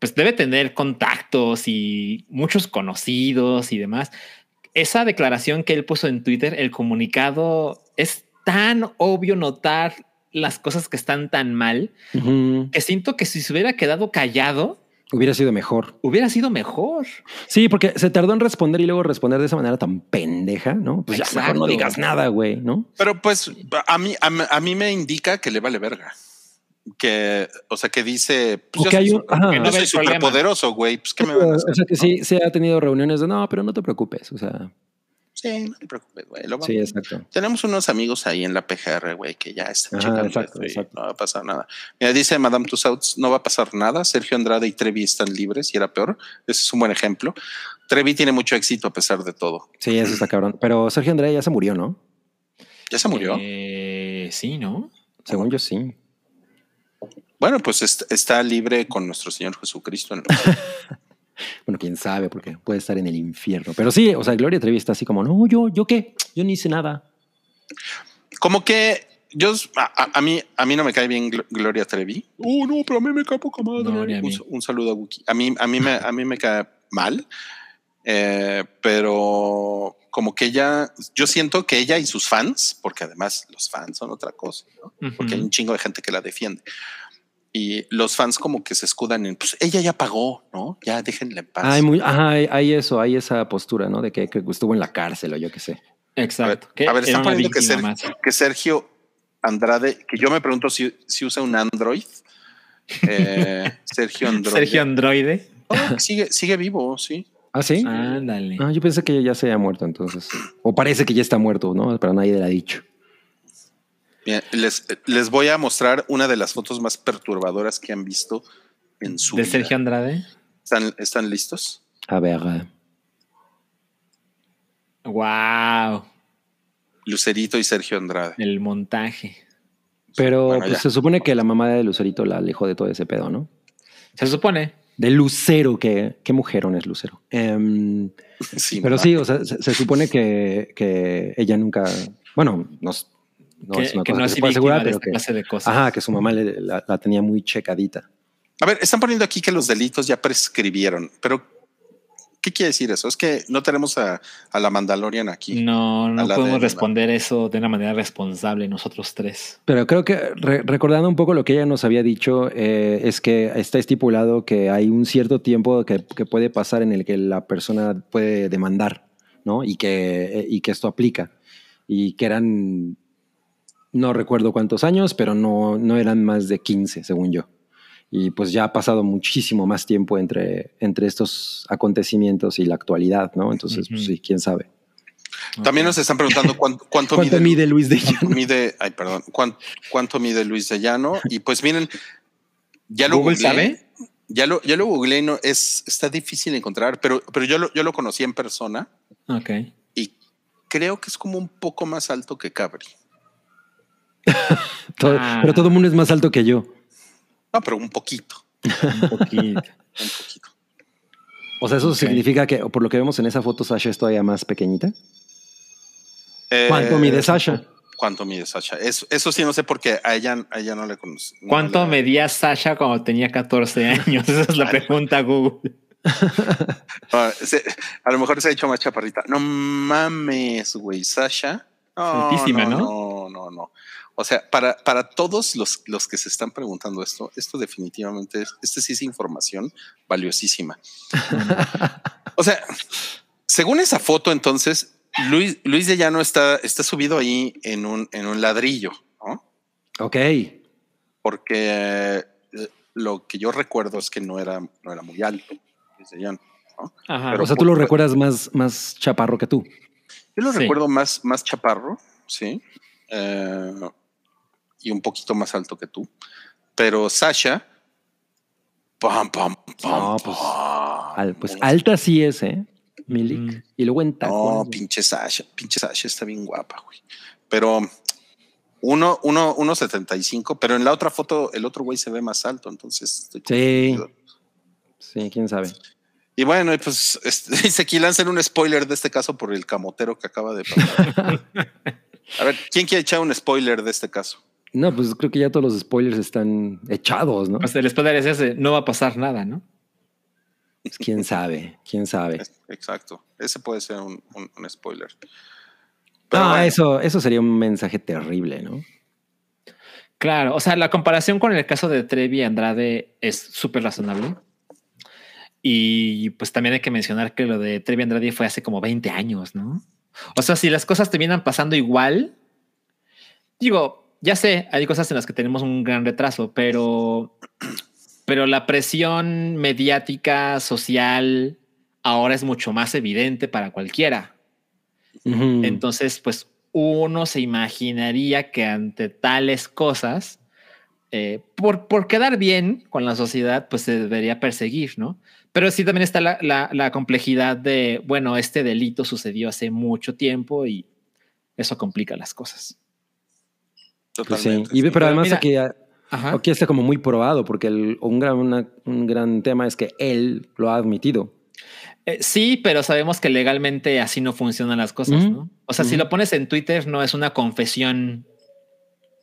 pues debe tener contactos y muchos conocidos y demás. Esa declaración que él puso en Twitter, el comunicado, es tan obvio notar las cosas que están tan mal que siento que si se hubiera quedado callado, Hubiera sido mejor. hubiera sido mejor. Sí, porque se tardó en responder y luego responder de esa manera tan pendeja, ¿no? Pues ya mejor no digas nada, güey, ¿no? Pero pues a mí, a, mí- a mí me indica que le vale verga. Que, o sea, que dice, pues yo que soy, hay un- ajá. no soy el súper problema. poderoso, güey. Pues qué me van a hacer. O sea que sí, se ha tenido reuniones de no, pero no te preocupes. O sea, Sí, no te preocupes, güey. lo vamos- sí, exacto. Tenemos unos amigos ahí en la PGR, güey, que ya están Ajá, checando exacto, exacto. no va a pasar nada. Mira, dice Madame Tussauds, no va a pasar nada. Sergio Andrade y Trevi están libres y era peor. Ese es un buen ejemplo. Trevi tiene mucho éxito a pesar de todo. Sí, eso está cabrón. Pero Sergio Andrea ya se murió, ¿no? ¿Ya se murió? Eh, sí, ¿no? Según yo sí. Bueno, pues est- está libre con nuestro Señor Jesucristo. en el- Bueno, quién sabe, porque puede estar en el infierno. Pero sí, o sea, Gloria Trevi está así como, no, yo, yo qué, yo ni hice nada. Como que yo, a, a- mí, a mí no me cae bien Gl- Gloria Trevi. Oh, no, pero a mí me cae poca madre. No, un, un saludo a Wookie. A mí, a mí me, a mí me cae mal, eh, pero, como que ella, yo siento que ella y sus fans, porque además los fans son otra cosa, ¿no? porque hay un chingo de gente que la defiende. Y los fans como que se escudan en, pues ella ya pagó, ¿no? Ya déjenla en paz. Hay, muy, ajá, hay, hay eso, hay esa postura, ¿no? De que, que estuvo en la cárcel o yo qué sé. Exacto. A ver, a ver, están poniendo que, víctima Ser- más. que Sergio Andrade, que yo me pregunto si, si usa un Android. Eh, Sergio Android. Sergio Androide. Oh, sigue, sigue vivo, sí. ¿Ah, sí? Ándale. Ah, yo pensé que ya se había muerto entonces. O parece que ya está muerto, ¿no? Pero nadie le ha dicho. Bien, les, les voy a mostrar una de las fotos más perturbadoras que han visto en su de vida. Sergio Andrade. ¿Están, ¿Están listos? A ver. Wow. Lucerito y Sergio Andrade. El montaje. Pero Bueno, pues, se supone que la mamá de Lucerito la alejó de todo ese pedo, ¿no? Se supone. De Lucero, que qué mujerón es Lucero. Em, Sí, pero sí, o sea, se, se supone que, que ella nunca, bueno, no, es- no que, es una que cosa no que es se puede asegurar, pero que, clase de cosas. ajá, que su mamá le- la, la tenía muy checadita. A ver, están poniendo aquí que los delitos ya prescribieron, pero ¿qué quiere decir eso? Es que no tenemos a, a la Mandalorian aquí. No, no la podemos de- responder eso de una manera responsable nosotros tres. Pero creo que re- recordando un poco lo que ella nos había dicho, eh, es que está estipulado que hay un cierto tiempo que, que puede pasar en el que la persona puede demandar, ¿no? Y que, y que esto aplica. Y que eran, no recuerdo cuántos años, pero no, no eran más de 15, según yo. Y pues ya ha pasado muchísimo más tiempo entre, entre estos acontecimientos y la actualidad, ¿no? Entonces, pues sí, quién sabe. También nos están preguntando cuánto, cuánto, ¿Cuánto mide, mide Luis de cuánto Llano? mide- ay, perdón, cuánto, cuánto mide Luis de Llano. Y pues miren, ya lo ¿Google googleé, sabe? Ya lo, ya lo googleé, y no, es, está difícil encontrar, pero, pero yo, lo, yo lo conocí en persona Ok. y creo que es como un poco más alto que Cabri. Todo- Ah. Pero todo el mundo es más alto que yo. No, pero un poquito, Un poquito. un poquito. O sea, eso significa que, por lo que vemos en esa foto, Sasha es todavía más pequeñita. Eh, ¿Cuánto mide Sasha? ¿Cuánto mide Sasha? Eso, eso sí, no sé porque a ella, a ella no le conocí. no ¿Cuánto le- medía Sasha cuando tenía 14 años? Esa es la pregunta, Google. Ah, a lo mejor se ha hecho más chaparrita. No mames, güey, Sasha. No, Altísima, ¿no? No, no, no. O sea, para, para todos los, los que se están preguntando esto, esto definitivamente es, este sí es información valiosísima. o sea, según esa foto, entonces, Luis, Luis de Llano está, está subido ahí en un, en un ladrillo, ¿no? Ok. Porque eh, lo que yo recuerdo es que no era, no era muy alto, Luis de Llano. ¿no? Ajá. Pero o sea, tú lo recuerdas más, más chaparro que tú. Yo lo Sí. recuerdo más, más chaparro, sí, eh, y un poquito más alto que tú. Pero Sasha, pam, pam, pam, No, pues, pam. Al- pues alta sí es, ¿eh? Milik. Mm. Y luego en No, tacones. güey. pinche Sasha, pinche Sasha está bien guapa, güey. Pero uno, uno, uno 75, pero en la otra foto el otro güey se ve más alto, entonces. estoy Sí. confundido. Sí, quién sabe. Y bueno, y pues este, dice aquí lanzan un spoiler de este caso por el camotero que acaba de pasar. A ver, ¿quién quiere echar un spoiler de este caso? No, pues creo que ya todos los spoilers están echados, ¿no? O sea, el spoiler es ese, no va a pasar nada, ¿no? Pues, quién sabe, quién sabe. Exacto. Ese puede ser un, un- un spoiler. Pero Ah, bueno, eso, eso sería un mensaje terrible, ¿no? Claro, o sea, la comparación con el caso de Trevi y Andrade es súper razonable. Y pues también hay que mencionar que lo de Trevi y Andrade fue hace como 20 años, ¿no? O sea, si las cosas terminan pasando igual, digo, ya sé, hay cosas en las que tenemos un gran retraso, pero, pero la presión mediática, social, ahora es mucho más evidente para cualquiera. Entonces, pues uno se imaginaría que ante tales cosas, eh, por, por quedar bien con la sociedad, pues se debería perseguir, ¿no? Pero sí también está la, la- la complejidad de, bueno, este delito sucedió hace mucho tiempo y eso complica las cosas. Pues sí. totalmente, Y, sí. pero además mira- aquí, Ajá. aquí está como muy probado, porque el- un, gran, una- un gran tema es que él lo ha admitido. Eh, sí, pero sabemos que legalmente así no funcionan las cosas. ¿no? O sea, si lo pones en Twitter, no es una confesión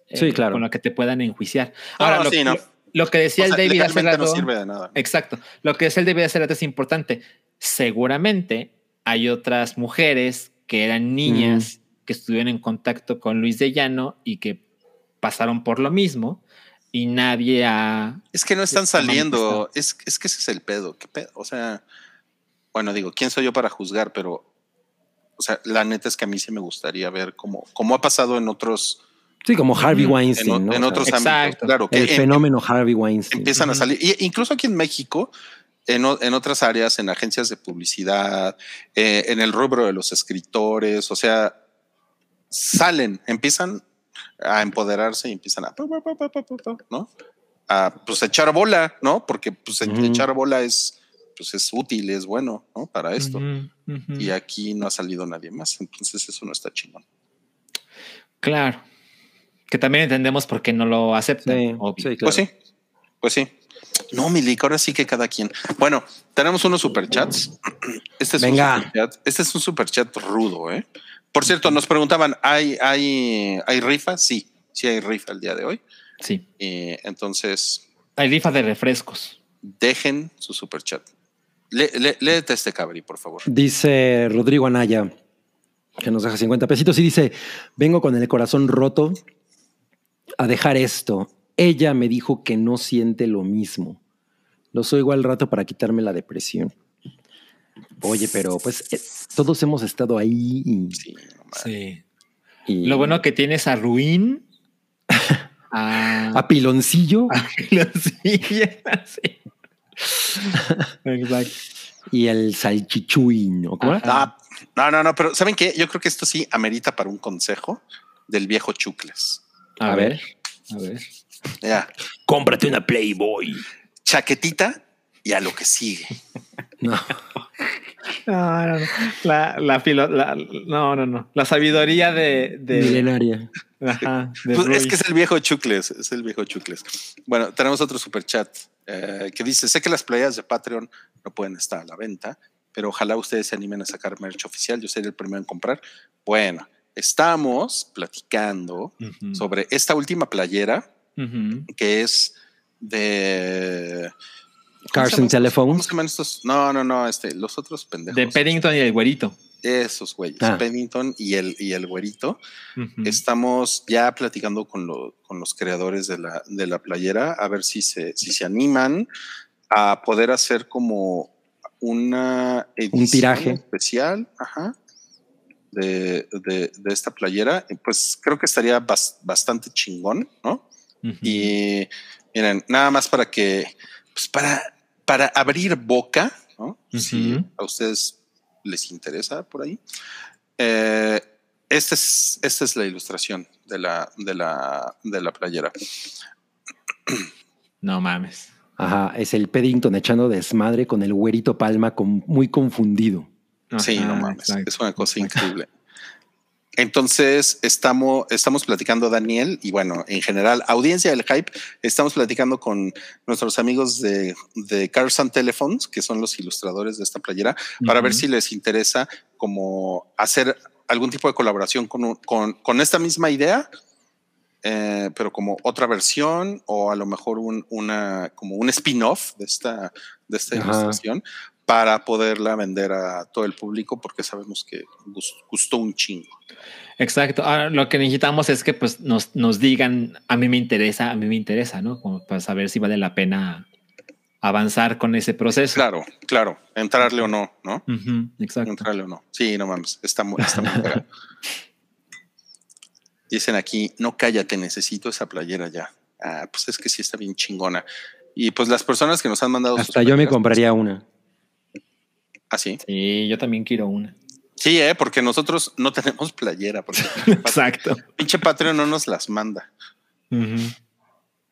eh, Sí, claro. con la que te puedan enjuiciar. No, Ahora, lo, sí, no. lo- lo que decía O sea, el David hace legalmente no rato- sirve de nada. Exacto. Lo que decía el David hace rato es importante. Seguramente hay otras mujeres que eran niñas que estuvieron en contacto con Luis de Llano y que pasaron por lo mismo y nadie ha... Es que no están saliendo, es, es que ese es el pedo, ¿qué pedo? O sea, bueno, digo, ¿quién soy yo para juzgar? Pero, o sea, la neta es que a mí sí me gustaría ver cómo, cómo ha pasado en otros... Sí, como Harvey Weinstein. En, ¿no? en otros sea, ámbitos, exacto. claro. Que el en- fenómeno Harvey Weinstein. empiezan a salir, y incluso aquí en México, en, en otras áreas, en agencias de publicidad, eh, en el rubro de los escritores, o sea, salen, empiezan a empoderarse y empiezan a, ¿no? A pues echar bola, ¿no? Porque pues echar bola es, pues es útil, es bueno, ¿no? Para esto. Y aquí no ha salido nadie más, entonces eso no está chingón. Claro. Que también entendemos por qué no lo aceptan. Sí, obvio. sí, claro. Pues sí, pues sí. No, Milik, ahora sí que cada quien. Bueno, tenemos unos superchats. Este es Venga. un superchat. Este es un superchat rudo, ¿eh? Por cierto, nos preguntaban, ¿hay, hay, ¿hay rifa? Sí, sí hay rifa el día de hoy. Sí. Y entonces, Hay rifa de refrescos. dejen su superchat. Le, le- léete este cabri, por favor. Dice Rodrigo Anaya, que nos deja 50 pesitos y dice, vengo con el corazón roto a dejar esto. Ella me dijo que no siente lo mismo. Los oigo al rato para quitarme la depresión. Oye, pero pues eh, todos hemos estado ahí y, Sí, y- Lo bueno que tienes a Ruin. a, a piloncillo sí, sí. Exacto. y el salchichuy, ¿no? ¿Cómo era? Ajá. Ah, no, no, no, pero ¿saben qué? Yo creo que esto sí amerita para un consejo del viejo Chucles. A, A ver. A ver. Ya, Cómprate una Playboy. chaquetita y a lo que sigue. No. No, no, no. La, la, filo- la- no, no, no. La sabiduría de. de Milenaria. ajá, de Pues es que es el viejo Chucles, es el viejo Chucles. Bueno, tenemos otro super chat que dice: Sé que las playas de Patreon no pueden estar a la venta, pero ojalá ustedes se animen a sacar merch oficial. Yo seré el primero en comprar. Bueno, estamos platicando sobre esta última playera que es de. ¿Cómo Cars se llaman and estos? Telephones. ¿Cómo se llaman estos? No, no, no, este, los otros pendejos. De Paddington y el güerito. Esos güeyes, Ah. Pennington y el, y el güerito. Estamos ya platicando con, lo- con los creadores de la, de la playera a ver si se, si se animan a poder hacer como una edición tiraje. especial ajá, de, de- de esta playera. Y Pues creo que estaría bas- bastante chingón, ¿no? Y miren, nada más para que, pues para, para abrir boca, ¿no? Si a ustedes les interesa por ahí. Eh, esta es, esta es la ilustración de la, de la, de la playera. No mames. Ajá, es el Paddington echando desmadre con el güerito Palma con- muy confundido. sí, no mames, exacto. es una cosa increíble. Entonces, estamos, estamos platicando, Daniel, y bueno, en general, audiencia del hype, estamos platicando con nuestros amigos de, de Cars and Telephones, que son los ilustradores de esta playera, para ver si les interesa como hacer algún tipo de colaboración con, con, con esta misma idea, eh, pero como otra versión o a lo mejor un, una, como un spin-off de esta, de esta Ajá. ilustración para poderla vender a todo el público porque sabemos que gus- gustó un chingo. Exacto. Ahora lo que necesitamos es que pues nos, nos digan, a mí me interesa, a mí me interesa, ¿no? Como para saber si vale la pena avanzar con ese proceso. Claro, claro, entrarle o no, ¿no? Exacto. Entrarle o no. Sí, no mames, está muy, está muy. Dicen aquí, no cállate, necesito esa playera ya. Ah, pues es que sí está bien chingona. Y pues las personas que nos han mandado sus Hasta yo me playeras, compraría una. Ah, sí. Sí, yo también quiero una. Sí, eh, porque nosotros no tenemos playera, porque Exacto. pinche Patreon no nos las manda.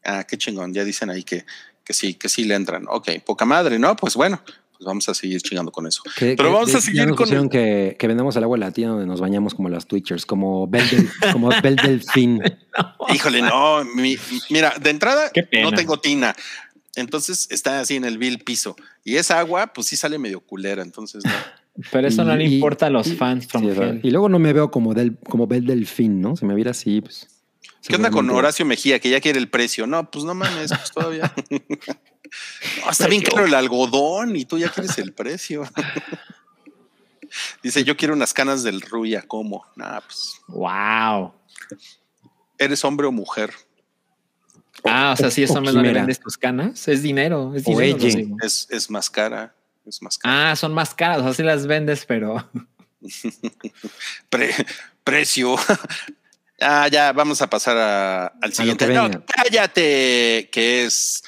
Ah, qué chingón. Ya dicen ahí que, que sí, que sí le entran. Ok, poca madre, ¿no? Pues bueno, pues vamos a seguir chingando con eso. Pero que- vamos a seguir nos con que, que vendamos el agua latina donde nos bañamos como las Twitchers, como Bel del, como Bel Delfín. Híjole, no, mi- mira, de entrada no tengo tina. Entonces está así en el vil piso. Y esa agua, pues sí sale medio culera. Entonces, no. Pero eso no le Y- importa a los y- fans from Sí, y luego no me veo como, del, como Bel Delfín, ¿no? Si me viera así, pues. ¿Qué onda con Horacio Mejía que ya quiere el precio? No, pues no mames, pues todavía. No, está bien caro el algodón y tú ya quieres el precio. Dice, yo quiero unas canas del Ruya. ¿Cómo? Nah, pues, Wow. ¿eres hombre o mujer? Ah, o sea, si es o hombre no le quimera. vendes tus canas, es dinero, es O dinero. Es, es más cara. Es más cara. Ah, son más caras, o sea, las vendes, pero Pre- precio. ah, ya, vamos a pasar a- al siguiente. No, cállate, que es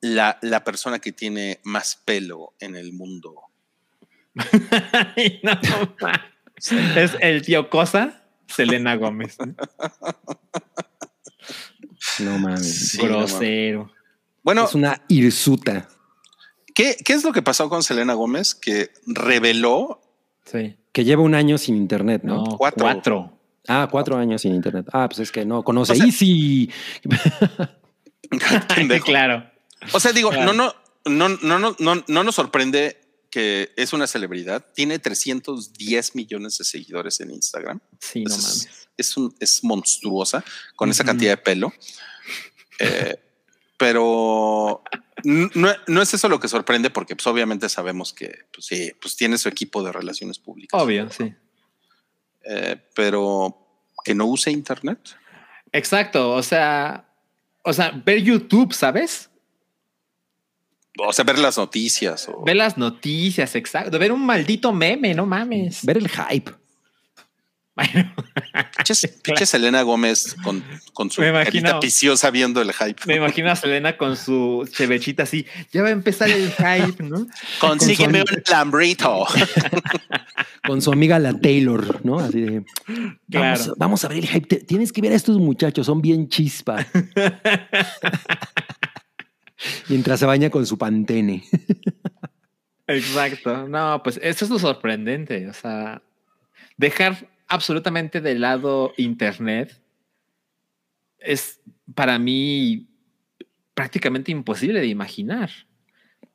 la, la persona que tiene más pelo en el mundo. No, es el tío Cosa, Selena Gómez. No mames. Sí, no mames. Grosero. Bueno, Es una hirsuta. ¿qué, ¿qué es lo que pasó con Selena Gómez? Que reveló Sí. Que lleva un año sin internet, ¿no? No, Cuatro. cuatro. Ah, cuatro años sin internet. Ah, pues es que no conoce O sea- Easy. Claro. O sea, digo, Claro. no, no, no, no, no, no, no nos sorprende que es una celebridad. Tiene 310 millones de seguidores en Instagram. Sí, no es, mames. Es, un, es monstruosa con esa cantidad de pelo. Eh, pero no, no es eso lo que sorprende, porque pues, obviamente sabemos que pues, sí, pues tiene su equipo de relaciones públicas. Obvio, sí. Eh, pero que no use internet. Exacto. O sea, o sea, ver YouTube, ¿sabes? O sea, ver las noticias. O, Ver las noticias, exacto. Ver un maldito meme, no mames. Ver el hype. Bueno, pinche Selena Gómez con, con su Me imagino. carita viciosa viendo el hype. me imagino a Selena con su chevechita así. Ya va a empezar el hype, ¿no? Consígueme con un lambrito. Con su amiga la Taylor, ¿no? Así de. Vamos, Claro. vamos a ver el hype. Te- Tienes que ver a estos muchachos, son bien chispa. Mientras se baña con su pantene. Exacto. No, pues eso es lo sorprendente. O sea, dejar absolutamente de lado Internet es para mí prácticamente imposible de imaginar.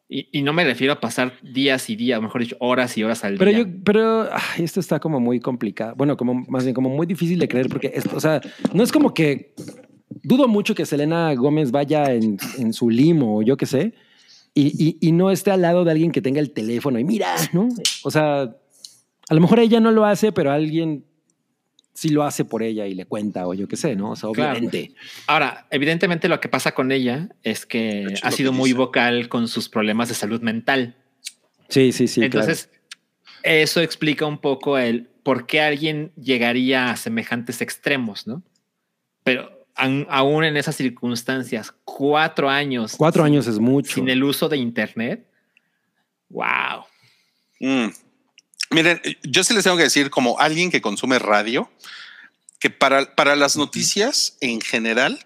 Y, y no me refiero a pasar días y días, mejor dicho, horas y horas al Pero día. yo, pero ay, esto está como muy complicado. Bueno, como más bien como muy difícil de creer porque, esto, o sea, no es como que dudo mucho que Selena Gómez vaya en, en su limo o yo qué sé y, y- y no esté al lado de alguien que tenga el teléfono y mira, ¿no? O sea, a lo mejor ella no lo hace, pero alguien sí lo hace por ella y le cuenta o yo qué sé, ¿no? O sea, Claro. obviamente. Ahora, evidentemente lo que pasa con ella es que ha sido que muy vocal con sus problemas de salud mental. Sí, sí, sí. Entonces, eso explica un poco el por qué alguien llegaría a semejantes extremos, ¿no? Pero an- aún en esas circunstancias, cuatro años. claro. cuatro sin- años es mucho. Sin el uso de Internet. Wow. Mm. Miren, yo sí les tengo que decir, como alguien que consume radio, que para, para las noticias en general,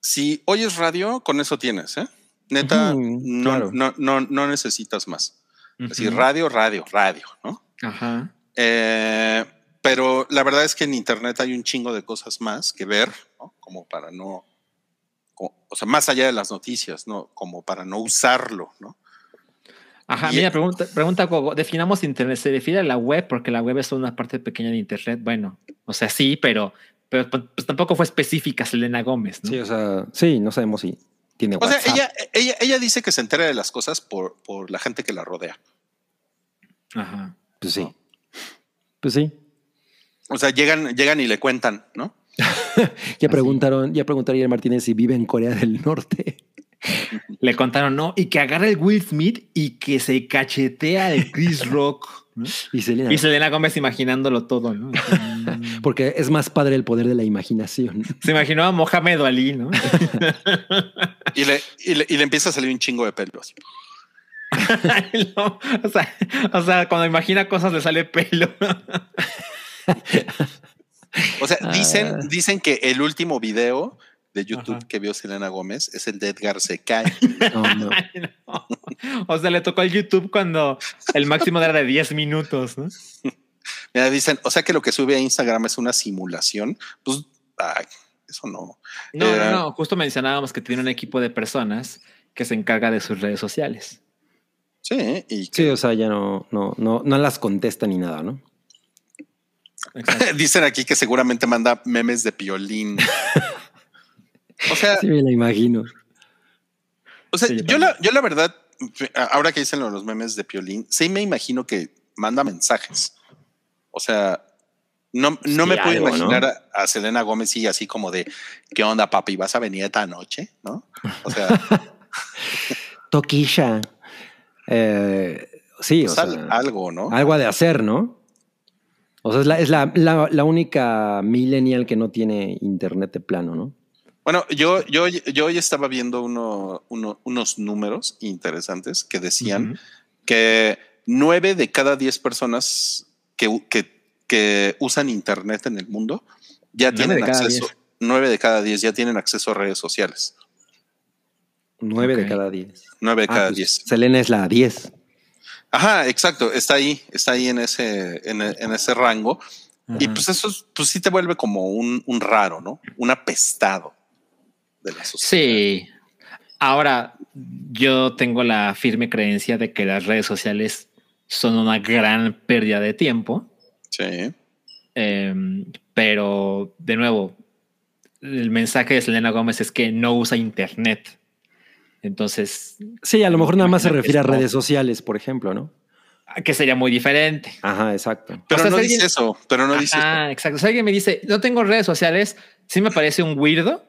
si oyes radio, con eso tienes, ¿eh? Neta, Ujú, no, claro. no, no, no necesitas más. Así, Ujú. radio, radio, radio, ¿no? Ajá. Eh, pero la verdad es que en Internet hay un chingo de cosas más que ver, ¿no? Como para no, o sea, más allá de las noticias, ¿no? Como para no usarlo, ¿no? Ajá, Y- mira, pregunta, pregunta Gogo, definamos Internet, ¿se refiere a la web? Porque la web es una parte pequeña de Internet. Bueno, o sea, sí, pero, pero pues, tampoco fue específica Selena Gómez, ¿no? Sí, o sea, sí, no sabemos si tiene O sea, WhatsApp. ella, ella, ella dice que se entera de las cosas por, por la gente que la rodea. Ajá. Pues sí. Pues sí. O sea, llegan, llegan y le cuentan, ¿no? Ya preguntaron, ya preguntaron ayer Martínez si vive en Corea del Norte. Le contaron, no, y que agarra el Will Smith y que se cachetea el Chris Rock. ¿no? Y Selena. Y Selena Gómez imaginándolo todo, ¿no? Porque es más padre el poder de la imaginación. Se imaginó a Mohamed Ali, ¿no? Y le, y le, y le empieza a salir un chingo de pelo. así. No, o, sea, o sea, cuando imagina cosas le sale pelo. O sea, dicen, Ah. dicen que el último video de YouTube Ajá. que vio Selena Gómez es el de Edgar se cae. No, no. Ay, no. O sea, le tocó el YouTube cuando el máximo era de 10 minutos, ¿no? Mira, dicen, o sea que lo que sube a Instagram es una simulación. Pues, ay, eso no. No, Eh, no, no. Justo mencionábamos que tiene un equipo de personas que se encarga de sus redes sociales. Sí, y Sí, o sea, ya no, no, no, no las contesta ni nada, ¿no? Dicen aquí que seguramente manda memes de piolín. O sea, Sí, me la imagino. o sea Sí, yo la, yo la verdad, ahora que dicen los memes de piolín, sí me imagino que manda mensajes. O sea, no, no Sí, me puedo algo, imaginar ¿no? a, Selena Gómez y así como de, ¿qué onda, papi? ¿Vas a venir esta noche? ¿No? O sea, Toquisha. Eh, sí, pues o al- sea, algo, ¿no? algo de hacer, ¿no? O sea, es, la, es la, la- la única millennial que no tiene internet de plano, ¿no? Bueno, yo, yo, yo hoy estaba viendo uno, uno- unos números interesantes que decían que nueve de cada diez personas que, que, que usan Internet en el mundo ya Nueve tienen acceso, nueve de cada diez ya tienen acceso a redes sociales. Nueve de cada diez. Nueve de Ah, cada pues, diez. Selena es la diez. Ajá, exacto. Está ahí, está ahí en ese, en, en ese rango. Y pues eso es- pues sí te vuelve como un, un raro, ¿no? Un apestado de la sociedad. Sí. Ahora, yo tengo la firme creencia de que las redes sociales son una gran pérdida de tiempo. Sí. Em, pero, de nuevo, el mensaje de Selena Gómez es que no usa Internet. Entonces, Sí, a lo mejor nada más se refiere a redes sociales, por ejemplo, ¿no? que sería muy diferente. Ajá, exacto. Pero O sea, no si dice eso, pero no dice eso. Ah, exacto. Si alguien me dice, no tengo redes sociales, sí me parece un weirdo.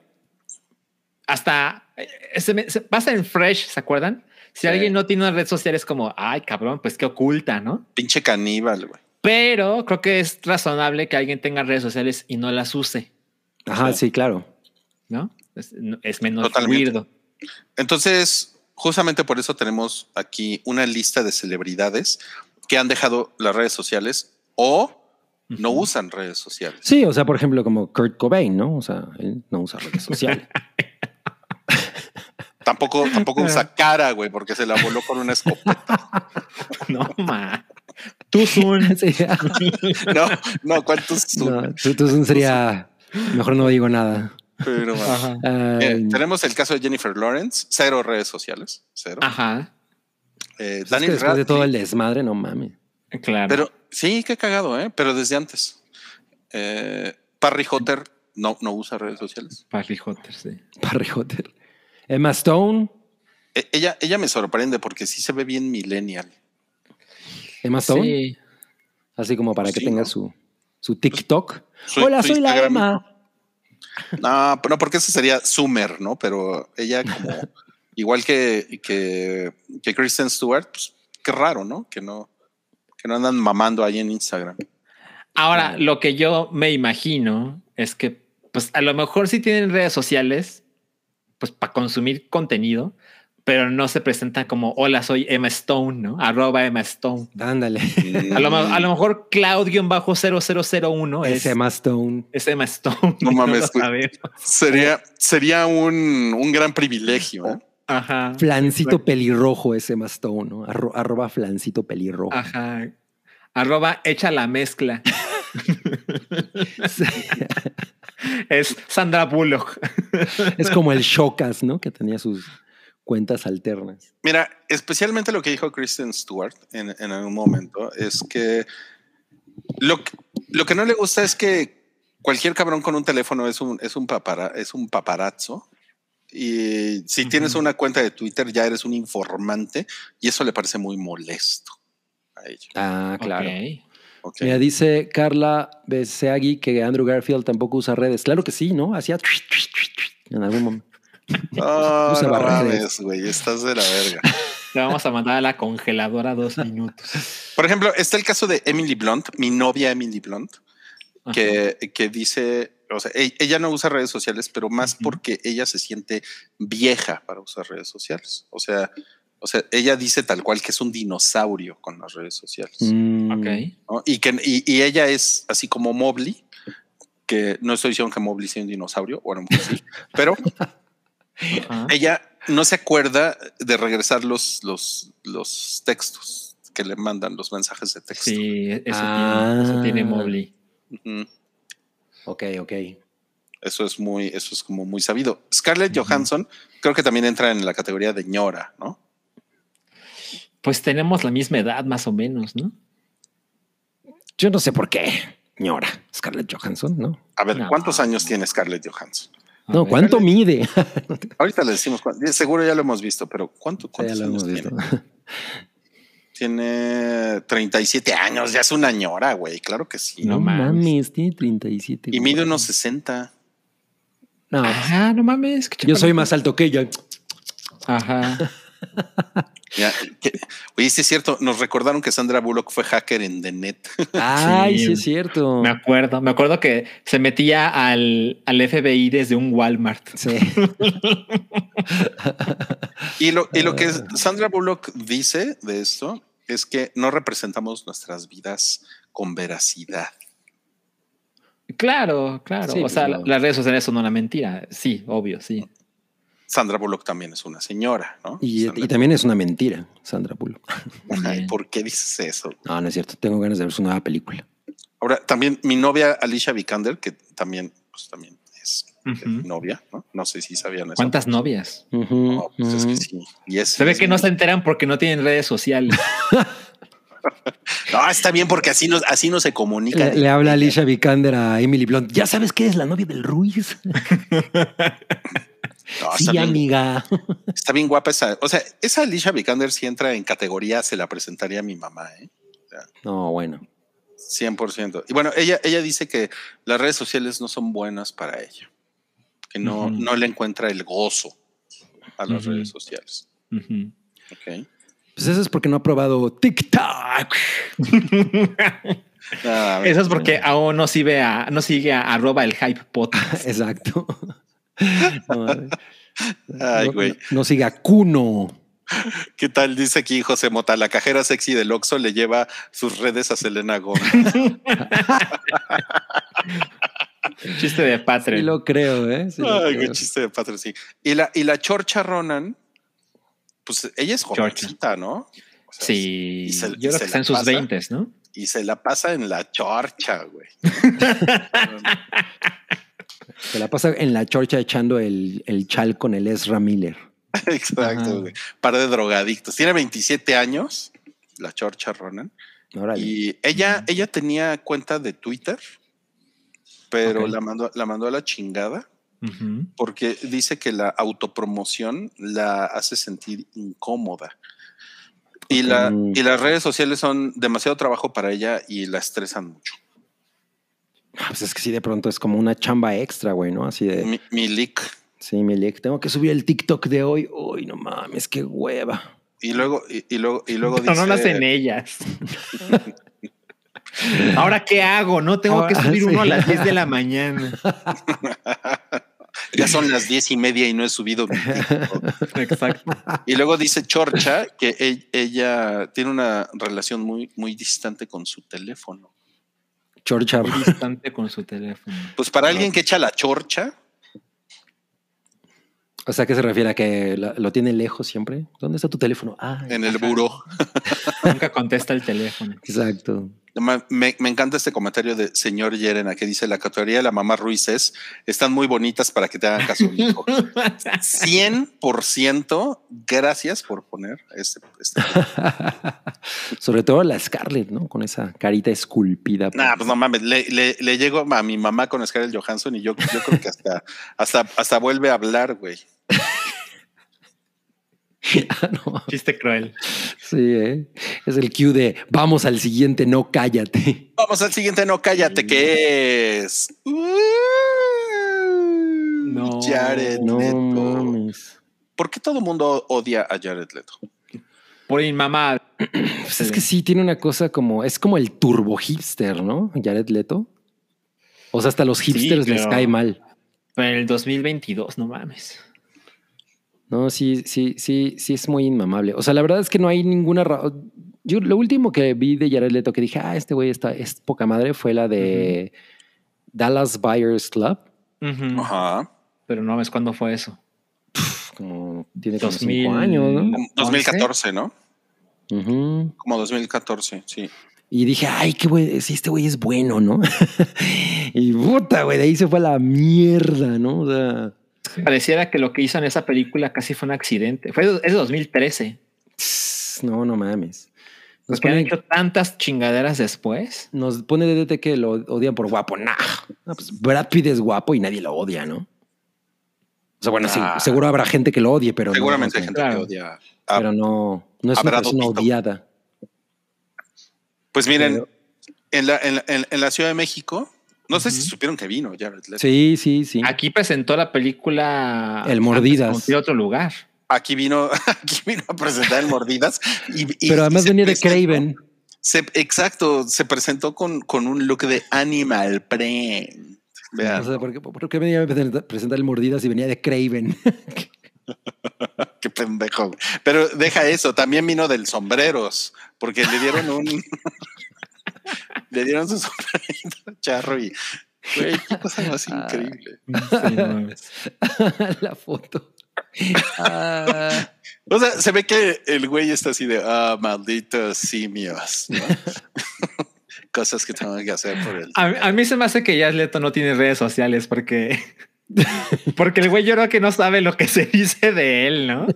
Hasta eh, se me- se pasa en Fresh, ¿se acuerdan? Si Sí. alguien no tiene una red social es como, ay, cabrón, pues qué oculta, ¿no? Pinche caníbal, güey. Pero creo que es razonable que alguien tenga redes sociales y no las use, Ajá, Sí. sí, claro. ¿no? Es, no- es menos Totalmente. weirdo. Entonces, justamente por eso tenemos aquí una lista de celebridades que han dejado las redes sociales o no usan redes sociales. Sí, o sea, por ejemplo, como Kurt Cobain, ¿no? O sea, él no usa redes sociales. Tampoco, tampoco usa cara, güey, porque se la voló con una escopeta. No, ma. Tú, Sun. Sí. No, no, ¿cuántos? No, tú- tú sería. Mejor no digo nada. Pero, bueno. Ajá. Eh, tenemos el caso de Jennifer Lawrence, cero redes sociales, cero. Ajá. Eh, es Daniel que después de todo el desmadre, no mames. Claro. Pero sí, qué cagado, ¿eh? Pero desde antes. Eh, Parry Hotter no, no usa redes sociales. Parry Hotter, sí. Barry Hotter. Emma Stone. Eh, ella, ella me sorprende porque sí se ve bien millennial. Emma Stone. Sí. Así como para Pues que sí, tenga ¿no? su, su TikTok. Su- Hola, su soy la. Emma. No, no, porque ese sería Summer, ¿no? Pero ella como igual que, que, que Kristen Stewart, pues qué raro, ¿no? Que no, que no andan mamando ahí en Instagram. Ahora, lo que yo me imagino es que, pues a lo mejor sí tienen redes sociales, pues para consumir contenido, pero no se presentan como hola, soy Emma Stone, ¿no? Arroba Emma Stone. Ándale. A lo, a lo mejor Claudio-0001 Es es, Emma Stone. es Emma Stone. No mames, güey. sabemos. Sería, sería un, un gran privilegio. ¿eh? Ajá. Flancito pelirrojo es Emma Stone, ¿no? Arro- arroba flancito pelirrojo. Ajá. Arroba echa la mezcla. es Sandra Bullock. es como el Shocas, ¿no? Que tenía sus cuentas alternas. Mira, especialmente lo que dijo Kristen Stewart en, en algún momento es que lo, que lo que no le gusta es que cualquier cabrón con un teléfono es un, es un, papara, es un paparazzo. Y si tienes una cuenta de Twitter, ya eres un informante y eso le parece muy molesto a ella. Ah, claro. ¿Ok? Mira, dice Carla Beseagui que Andrew Garfield tampoco usa redes. Claro que sí, ¿no? Hacía en algún momento. Ah, usa no güey, estás de la verga. Le vamos a mandar a la congeladora dos minutos. Por ejemplo, está el caso de Emily Blunt, mi novia Emily Blunt, que, que dice, o sea, ella no usa redes sociales, pero más porque ella se siente vieja para usar redes sociales. O sea, o sea, ella dice tal cual que es un dinosaurio con las redes sociales. Mm, Ok. ¿no? Y que y, y ella es así como Mobley, que no estoy diciendo que Mobley sea un dinosaurio, o a lo mejor sí, pero ella no se acuerda de regresar los, los, los textos que le mandan, los mensajes de texto. Sí, eso, Ah. tiene, eso tiene Mobley. Ok, ok. Eso es muy, eso es como muy sabido. Scarlett. Johansson creo que también entra en la categoría de ñora, ¿no? Pues tenemos la misma edad, más o menos, ¿no? Yo no sé por qué. Ñora. Scarlett Johansson, ¿no? A ver, No. ¿cuántos años tiene Scarlett Johansson? A No, ver. ¿cuánto mide? Ahorita le decimos, seguro ya lo hemos visto, pero ¿cuánto, ya cuántos lo años hemos tiene? visto. Tiene 37 años, ya es una ñora, güey. Claro que sí. No, No mames. mames. tiene 37. Y mide unos 60. No, Ah, no mames. yo soy más alto que ella. Ajá. Ya, que- oye, sí es cierto, nos recordaron que Sandra Bullock fue hacker en The Net. Ay, sí, Sí. es cierto. Me acuerdo. Me acuerdo que se metía al, al FBI desde un Walmart. Sí. Y lo, y lo que Sandra Bullock dice de esto es que no representamos nuestras vidas con veracidad. Claro, claro. Sí, o sea, las redes sociales son una mentira. Sí, obvio, sí. Sandra Bullock también es una señora, ¿no? Y, también es una mentira, Sandra Bullock. Ay. ¿por qué dices eso? No, no es cierto. Tengo ganas de ver su nueva película. Ahora, también mi novia Alicia Vikander, que también, pues también es mi novia, ¿no? No sé si sabían eso. ¿Cuántas novias? No, pues es que sí. Y es, Se ve es que no se enteran porque no tienen redes sociales. No, está bien porque así no, así no se comunica. Le, le habla Alicia Vikander a Emily Blunt. Ya sabes que es la novia del Ruiz. No, sí, está, bien, amiga. está bien guapa esa. O sea, esa Alicia Vikander si entra en categoría, se la presentaría a mi mamá, ¿eh? No, bueno. 100%. Y bueno, ella, ella dice que las redes sociales no son buenas para ella, que no, no le encuentra el gozo a las redes sociales. Ujú. Ok. Pues eso es porque no ha probado TikTok. A ver. Eso es porque aún no sigue a, no sigue a arroba el hype podcast. Exacto. No, Ay, güey. no siga Kuno. ¿Qué tal? Dice aquí José Mota, la cajera sexy del Oxxo le lleva sus redes a Selena Gómez. Chiste de Sí Patreon. lo creo, ¿eh? Sí lo Ay, creo. qué chiste de Patreon, sí. Y la, y la Chorcha Ronan, pues ella es jovencita, ¿no? O sea, Sí, y se- yo creo que la está en sus. 20, ¿no? Y se la pasa en la chorcha, güey. Se la pasa en la chorcha echando el, el chal con el Ezra Miller. Exacto, güey. Par de drogadictos. Tiene 27 años, la Chorcha Ronan. Órale. Y ella, ella tenía cuenta de Twitter, pero la, mandó, la mandó a la chingada porque dice que la autopromoción la hace sentir incómoda. Y, la, y las redes sociales son demasiado trabajo para ella y la estresan mucho. Ah, Pues es que sí, de pronto es como una chamba extra, güey, ¿no? Así de, Mi, mi leak. sí, mi leak, tengo que subir el TikTok de hoy. Uy, no mames, qué hueva. Y luego, y, y luego, y luego Pero dice, no nacen ellas. Ahora, ¿qué hago? No tengo que Ahora, subir sí. uno a las 10 de la mañana. ya son las diez y media y no he subido mi TikTok". Exacto. Y luego dice Chorcha que e- ella tiene una relación muy, muy distante con su teléfono. Chorcha. Muy distante con su teléfono. Pues para alguien que echa la chorcha, O sea, ¿qué se refiere a que lo tiene lejos siempre? ¿Dónde está tu teléfono? Ah, en el buró. Nunca contesta el teléfono. exacto. Me, me- encanta este comentario de señor Yerena que dice la categoría de la mamá Ruiz es están muy bonitas para que te hagan caso. hijo". 100% gracias por poner este. este. Sobre todo la Scarlett, ¿no? Con esa carita esculpida. Nah, pues no mames, le, le, le llego a mi mamá con Scarlett Johansson y yo, yo creo que hasta, hasta, hasta vuelve a hablar, güey. No, Chiste cruel. sí, ¿eh? Es el cue de vamos al siguiente, no cállate. Vamos al siguiente, no cállate, que es. No, Jared No Leto. mames. ¿Por qué todo el mundo odia a Jared Leto? Por inmamá. Pues es que sí tiene una cosa como, es como el turbo hipster, ¿no? Jared Leto. O sea, hasta los hipsters les pero- cae mal. Pero en el 2022, no mames. No, sí, sí, sí, sí es muy inmamable. O sea, la verdad es que no hay ninguna ra- Yo lo último que vi de Jared Leto que dije, ah, este güey está, es poca madre, fue la de Dallas Buyers Club. Ajá. Pero no mames cuándo fue eso. Como tiene como 2000. cinco años, ¿no? Como 2014, ¿no? Como 2014, sí. Y dije, ay, qué güey, sí, este güey es bueno, ¿no? y puta, güey, de ahí se fue a la mierda, ¿no? O sea, Pareciera que lo que hizo en esa película casi fue un accidente. Fue es de 2013. tss, no, no mames. Nos Porque han hecho tantas chingaderas después. nos pone DDT que lo odian por guapo. Nah. No, pues Brad Pitt es guapo y nadie lo odia, ¿no? O sea, bueno, Ah. sí, seguro habrá gente que lo odie, pero Seguramente no, hay gente claro. que odia a pero no, no es una persona odiada. Pues miren, Pero- en, la, en, la- en- en la Ciudad de México, no sé si supieron que vino Jared Leto. Sí, sí, sí. Aquí presentó la película. El Mordidas. De otro lugar. Aquí vino, aquí vino a presentar el Mordidas. Y, y- Pero además y venía de Craven. se- exacto, se presentó con, con un look de Animal Print. Vean, O sea, ¿por qué, por qué venía a presentar- presentar el Mordidas y venía de Craven? qué pendejo. Pero deja eso, también vino del sombreros, porque le dieron un. le dieron su sombrerito charro y. Güey, qué cosa más Ah. increíble. La foto. Ah, O sea, se ve que el güey está así de, ah, malditos simios. ¿no? Cosas que tengo que hacer por él. A, a mí se me hace que Jared Leto no tiene redes sociales porque. Porque el güey yo creo que no sabe lo que se dice de él, ¿no?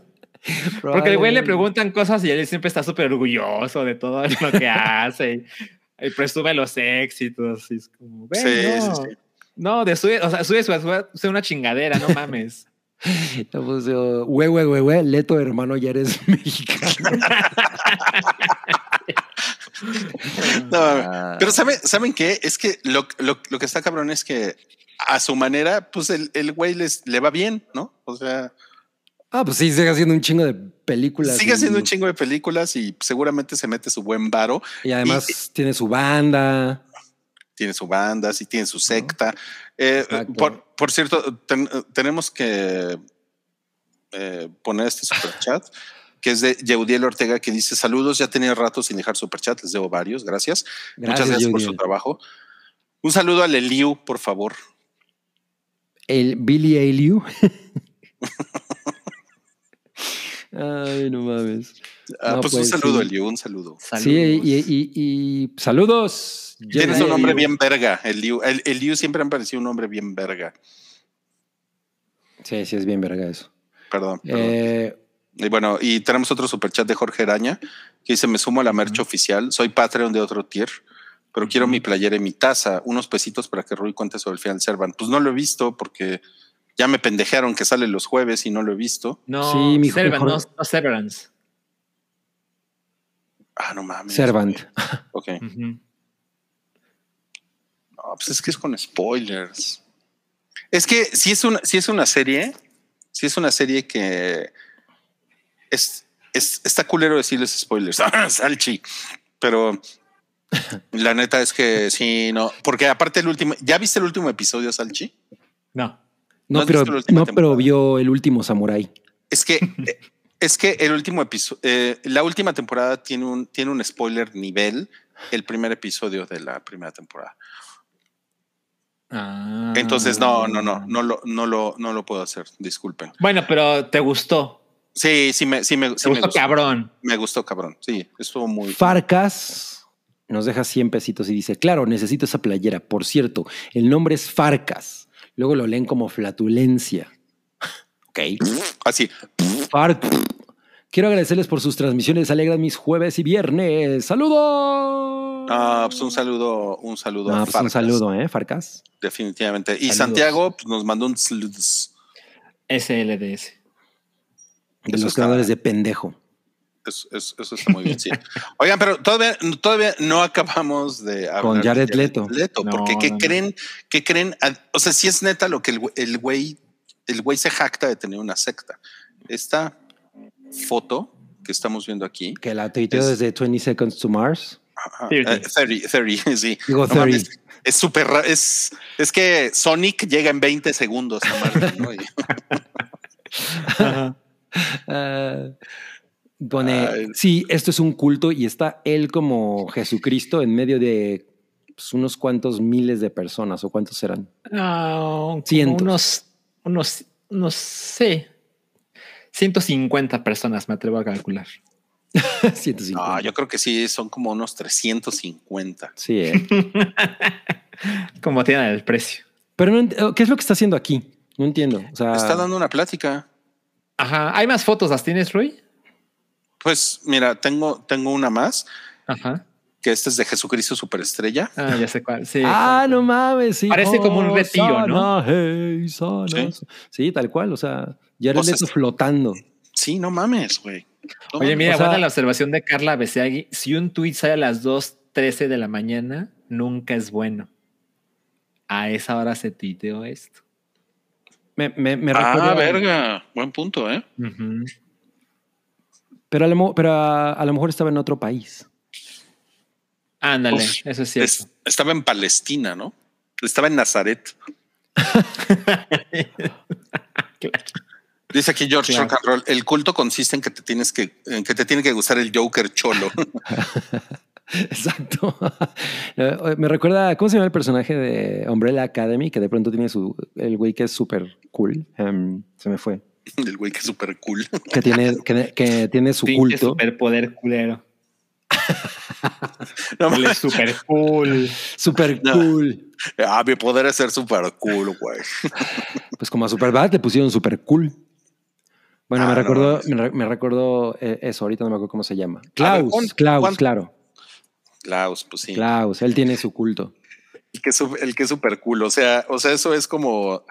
Porque el güey le preguntan cosas y él siempre está súper orgulloso de todo lo que hace y, presume los éxitos. Y es como, "Güey, Sí, no, sí, sí. no, de sube, o sea, sube, sube, sube, una chingadera, no mames. Puso, Güey, güey, güey, güey, Leto, hermano, ya eres mexicano. No, pero ¿saben, ¿saben qué? Es que lo, lo- lo que está cabrón es que a su manera, pues el, el güey les, le va bien, ¿no? O sea, Ah, pues sí, sigue haciendo un chingo de películas. sigue haciendo un chingo de películas y seguramente se mete su buen varo. Y además tiene su banda. Tiene su banda, sí tiene su secta. Eh, por, por cierto, ten- tenemos que eh, poner este super chat que es de Yeudiel Ortega que dice saludos, ya tenía rato sin dejar super chat, les debo varios, gracias. Muchas gracias por su trabajo. Un saludo al Eliu, por favor. El Billy Aliu. Ay, no mames. Ah, No, pues, un pues, saludo, sí. Eliu, un saludo. Sí, y, y- y- saludos. Tienes un nombre bien verga, Eliu. El, Eliu siempre me parecido un nombre bien verga. Sí, sí, es bien verga eso. Perdón. perdón. Eh, Y bueno, y tenemos otro superchat de Jorge Araña que dice: Me sumo a la merch oficial. Soy Patreon de otro tier, pero quiero mi playera y mi taza. Unos pesitos para que Rui cuente sobre el final Servan. Pues no lo he visto porque ya me pendejearon que sale los jueves y no lo he visto. No, Sí, mi Servant, no, no Severance. Ah, no mames. Servant. Ok. No, pues es que es con spoilers. Es que si es una, si es una serie, si es una serie que es, es está culero decirles spoilers, Salchi, pero la neta es que sí, no, porque aparte el último, ¿ya viste el último episodio, Salchi? No. ¿No pero, no, pero vio el último Samurai. Es que eh, es que el último episodio, la última temporada tiene un, tiene un spoiler nivel, el primer episodio de la primera temporada. Ah. Entonces, no, no, no, no lo, no lo, no lo puedo hacer. Disculpen. Bueno, pero te gustó. Sí, sí me, sí me, sí me gustó gustó. cabrón. Me gustó, cabrón. Sí, estuvo muy. Farcas nos deja 100 pesitos y dice, claro, necesito esa playera. Por cierto, el nombre es Farcas. Luego lo leen como flatulencia. ok. Así. Farc. Quiero agradecerles por sus transmisiones. Alegran mis jueves y viernes. ¡Saludos! Ah, pues un saludo, un saludo. Ah, a pues un saludo, ¿eh? Farcas. Definitivamente. Y Saludos. Santiago pues, nos mandó un saludos. SLDS. De Eso los creadores de pendejo. Eso, eso- eso está muy bien, sí. Oigan, pero todavía, todavía no acabamos de hablar Con de Jared Leto. No, porque ¿qué no, no. creen? ¿Qué creen? Ah, O sea, si es neta lo que el, güey- el güey, el güey se jacta de tener una secta. Esta foto que estamos viendo aquí. Que la tuiteó Es- desde 20 Seconds to Mars. Ajá, Thirty. eh, 30, 30, sí. Digo No 30. mames, es súper es, es que Sonic llega en 20 segundos a Marte, ¿no? Ah, pone, Ay. sí, esto es un culto y está él como Jesucristo en medio de pues, unos cuantos miles de personas o cuántos serán. No, Cientos. unos, unos, unos, sí. 150 personas me atrevo a calcular. 150. No, yo creo que sí, son como unos 350. Sí, eh. Como tienen el precio. pero no ent- ¿qué es lo que está haciendo aquí? No entiendo. O sea, Está dando una plática. Ajá. ¿Hay más fotos? ¿Las tienes, Rui? Pues mira, tengo, tengo una más, Ajá. que esta es de Jesucristo Superestrella. Ah, ya sé cuál. Sí. Ah, no mames, sí. Parece como un retiro, ¿no? sana, hey, sana. Sí. Sí. tal cual. O sea, ya O sea, flotando. Sí, no mames, güey. No Oye, mames. mira, o sea- buena la observación de Carla Beseagui. Si un tweet sale a las 2, 13 de la mañana nunca es bueno. A esa hora se tuiteó esto. Me, me, me Ah, verga. Buen punto, ¿eh? Ujú. Pero, a lo, pero a, a lo mejor estaba en otro país. Ándale, Uf, eso es cierto. Es- estaba en Palestina, ¿no? Estaba en Nazaret. Dice aquí George Claro. Rock and Roll, el culto consiste en que te tienes que, en que te tiene que gustar el Joker cholo. Exacto. Me recuerda, ¿cómo se llama el personaje de Umbrella Academy? Que de pronto tiene su, el güey que es súper cool. Em, se me fue. el güey que es súper cool. Que tiene, que, que tiene su Pinche culto. superpoder culero. No Él es super cool. Súper No. cool. Ah, mi poder es ser súper cool, güey. Pues como a Superbad te pusieron súper cool. Bueno, Ah, me no recordó, me, me recordó eh, eso, ahorita no me acuerdo cómo se llama. Ver, Klaus, ¿cuán- Klaus, cuán- claro. Klaus, pues sí. Klaus, él tiene su culto. El que es, su- el que es súper cool. O sea, o sea, eso es como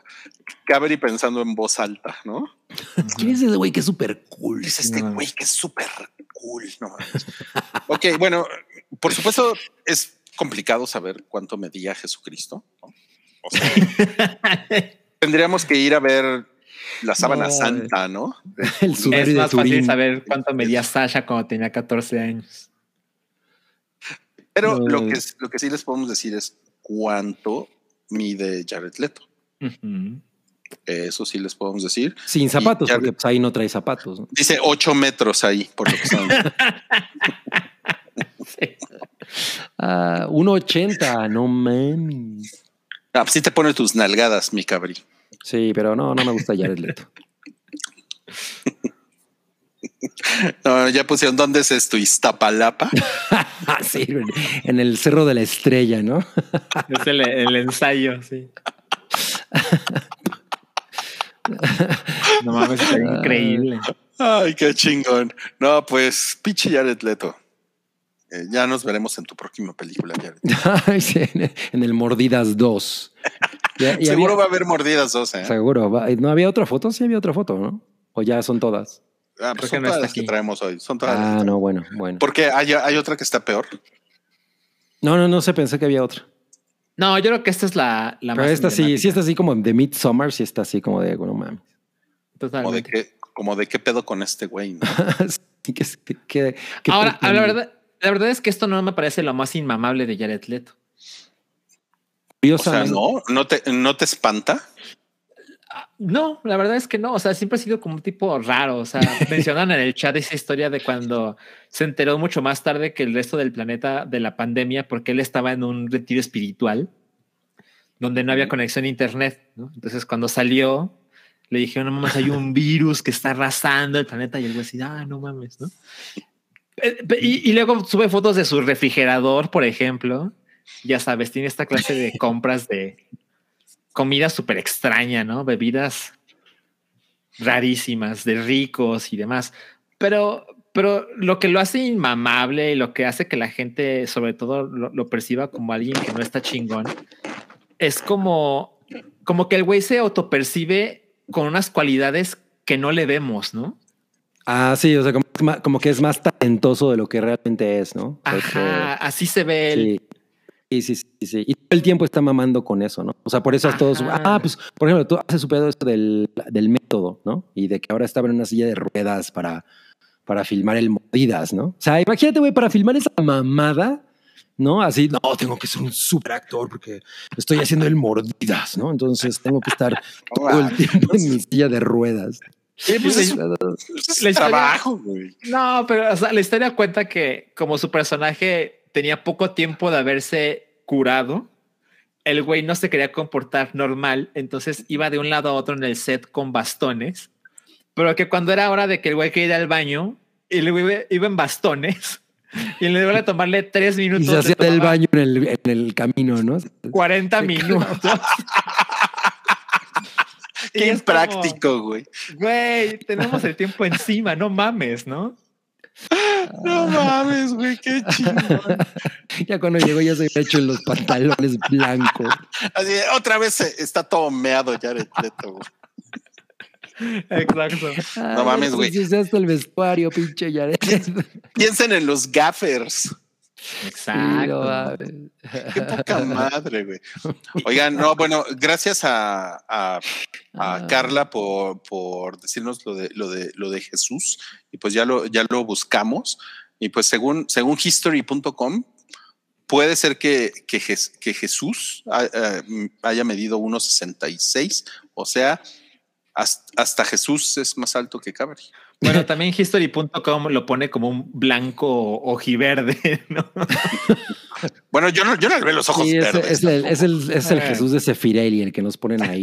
Cabri pensando en voz alta, ¿no? ¿Quién es ese güey que es súper cool? Es este No. güey que es súper cool. No ok, bueno, por supuesto es complicado saber cuánto medía Jesucristo. ¿no? O sea, tendríamos que ir a ver la sábana No, santa, ¿no? El es de más fácil saber cuánto medía Sasha cuando tenía 14 años. Pero No. lo, que, lo que sí les podemos decir es cuánto mide Jared Leto. Eso sí les podemos decir. Sin zapatos, porque pues, ahí no trae zapatos. ¿no? Dice 8 metros ahí, por lo que estamos viendo. Sí. Ah, 1.80, no mames. Ah, pues sí te pone tus nalgadas, mi cabri. Sí, pero no, no me gusta Jared Leto. No, ya pusieron, ¿dónde es esto? Iztapalapa. Sí, en- el Cerro de la Estrella, ¿no? Es el, el ensayo, sí. No mames, está increíble. Ay, qué chingón. No, pues, pinche Jared Leto. Eh, ya nos veremos en tu próxima película, Jared. Ay, sí, en el Mordidas 2. Ya- y Seguro había- va a haber mordidas dos, ¿eh? Seguro. va- ¿No había otra foto? Sí, había otra foto, ¿no? O ya son todas. Ah, pues que son no todas está las que aquí. traemos hoy. Son todas las que Ah, no, traemos. bueno, bueno. Porque hay, hay otra que está peor. No, no, no sé, pensé que había otra. No, yo creo que esta es la, la Pero más esta sí, sí está así como de Midsommar, sí está así como de, bueno, mames. Como de qué, como de qué pedo con este güey. ¿no? Sí, que, que- que- que Ahora, la verdad, la verdad es que esto no me parece lo más inmamable de Jared Leto. O sea, Curiosamente, no, no te, no te espanta. No, la verdad es que no. O sea, siempre ha sido como un tipo raro. O sea, mencionan en el chat esa historia de cuando se enteró mucho más tarde que el resto del planeta de la pandemia porque él estaba en un retiro espiritual donde no había conexión a internet. ¿no? Entonces, cuando salió, le dijeron, no mames, hay un virus que está arrasando el planeta y el güey así, ah, no mames, ¿no? Eh, Y, y luego sube fotos de su refrigerador, por ejemplo. Ya sabes, tiene esta clase de compras de comida súper extraña, ¿no? Bebidas rarísimas, de ricos y demás. Pero, pero lo que lo hace inmamable y lo que hace que la gente, sobre todo, lo, lo perciba como alguien que no está chingón, es como, como que el güey se autopercibe con unas cualidades que no le vemos, ¿no? Ah, sí, o sea, como, como que es más talentoso de lo que realmente es, ¿no? Porque- Ajá, así se ve él. Sí. Sí, sí, sí. Y todo el tiempo está mamando con eso, ¿no? O sea, por eso todos, Ajá. ah, pues, por ejemplo, tú haces su pedo esto del, del método, ¿no? Y de que ahora estaba en una silla de ruedas para, para filmar el Mordidas, ¿no? O sea, imagínate, güey, para filmar esa mamada, ¿no? Así, no, tengo que ser un super actor porque estoy haciendo el Mordidas, ¿no? Entonces tengo que estar todo el tiempo en mi silla de ruedas. Sí, pues es, es historia- trabajo, güey. No, pero o sea, la historia cuenta que como su personaje tenía poco tiempo de haberse curado, el güey no se quería comportar normal, entonces iba de un lado a otro en el set con bastones, pero que cuando era hora de que el güey quería ir al baño, el güey iba- en bastones y le iba a tomarle tres Y minutos. se le hacía del baño en el, en el camino, ¿no? 40 Sí, minutos. Y Qué impráctico, güey. Güey, tenemos el tiempo encima, no mames, ¿no? No mames, güey, qué chingón. Ya cuando llegó ya se había hecho en los pantalones blancos. Así, otra vez está todo meado Jared Leto, güey. Exacto. No mames, güey. Si hasta el vestuario, pinche Yaret. Piensen en los gaffers. Exacto. Qué poca madre, güey. Oigan, no, bueno, gracias a, a, a Ah. Carla por, por decirnos lo de, lo de lo de Jesús. Y pues ya lo, ya lo buscamos. Y pues según, según history.com, puede ser que, que, Jes- que Jesús eh, haya medido 1.66. O sea, hasta, hasta Jesús es más alto que Cabri. Bueno, también history.com lo pone como un blanco ojiverde, ¿no? Bueno, yo no, yo no le veo los ojos Sí, es, verdes. es el, es el- es el Eh. Jesús de Sefirelli el que nos ponen ahí.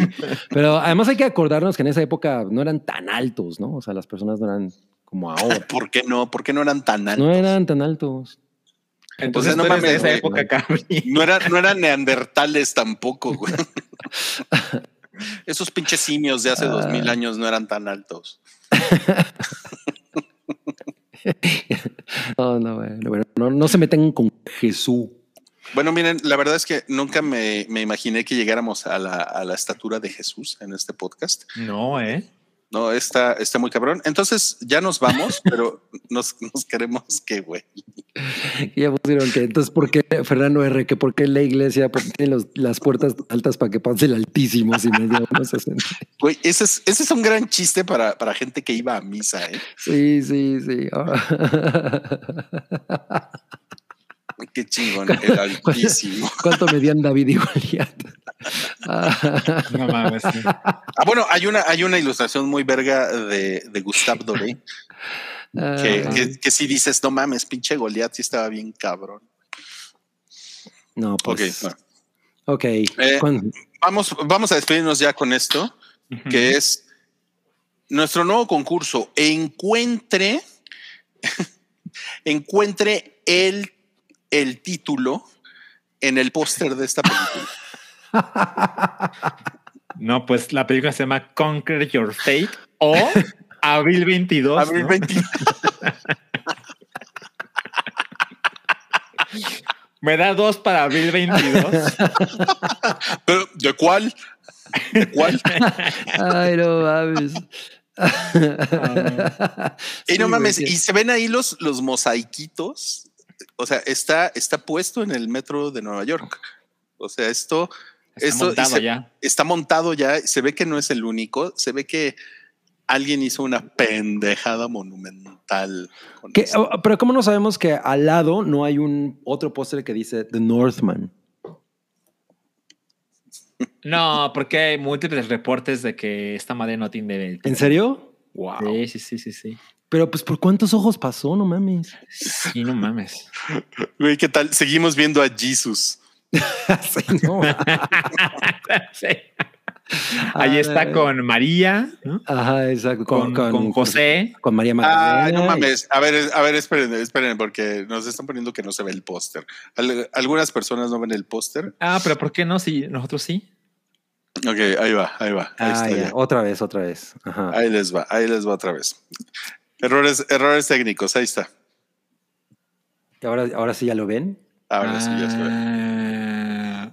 Pero además hay que acordarnos que en esa época no eran tan altos, ¿no? O sea, las personas no eran como ahora. ¿Por qué no? ¿Por qué no eran tan altos? No eran tan altos. Entonces no no mames, de esa güey. época, Cabri. No, era, no eran neandertales tampoco, güey. Esos pinches simios de hace dos mil años no eran tan altos. No, no, bueno, bueno, no, no se meten con Jesús. Bueno, miren, la verdad es que nunca me, me imaginé que llegáramos a la, a la estatura de Jesús en este podcast. No, ¿eh? No, está, está muy cabrón. Entonces ya nos vamos, pero nos, nos queremos que, güey. Ya pusieron que entonces, ¿por qué Fernando R? Que por qué la iglesia tiene los- las puertas altas para que pase el altísimo si 60? Güey, ese es, ese es un gran chiste para, para gente que iba a misa, ¿eh? Sí, sí, sí. Qué chingón, el altísimo. ¿Cuánto medían David y Goliat? Ah, No mames. sí. Ah, bueno, hay una, hay una ilustración muy verga de, de Gustave Doré que, ah, que, que si dices, no mames, pinche Goliat, sí estaba bien cabrón. no, Ok, pues. bueno. Ok. Eh, ¿Cuándo? vamos, vamos a despedirnos ya con esto, que es nuestro nuevo concurso. Encuentre, encuentre el, el título en el póster de esta película. No, pues la película se llama Conquer Your Fate o Abril 22. Abril ¿no? 20. Me da dos para Abril 22. Pero, ¿De cuál? ¿De cuál? Ay, no mames. Y no Sí, mames, y se ven ahí los, los mosaiquitos. O sea, está, está puesto en el metro de Nueva York. O sea, esto, Está esto montado se- ya. está montado ya. Se ve que no es el único. Se ve que alguien hizo una pendejada monumental. con ¿Qué? esto. Oh, Pero ¿cómo no sabemos que al lado no hay un otro póster que dice The Northman? No, porque hay múltiples reportes de que esta madre no tiene. ¿En serio? Wow. Sí, sí, sí, sí, sí. Pero pues por cuántos ojos pasó, no mames. Sí, no mames. Güey, ¿qué tal? Seguimos viendo a Jesus. Sí, no. Sí. Ahí está con María, ¿no? Ajá, exacto. con, con José. Con María Magdalena. Ay, no mames. A ver, a ver, esperen, esperen, porque nos están poniendo que no se ve el póster. Al- Algunas personas no ven el póster. Ah, pero ¿por qué no? Si nosotros sí. Ok, ahí va, ahí va. Ahí Ah, está ya. ya. Otra vez, otra vez. Ajá. Ahí les va, ahí les va otra vez. Errores, errores técnicos, ahí está. Y ahora, ahora sí ya lo ven. Ahora sí, ya se ve.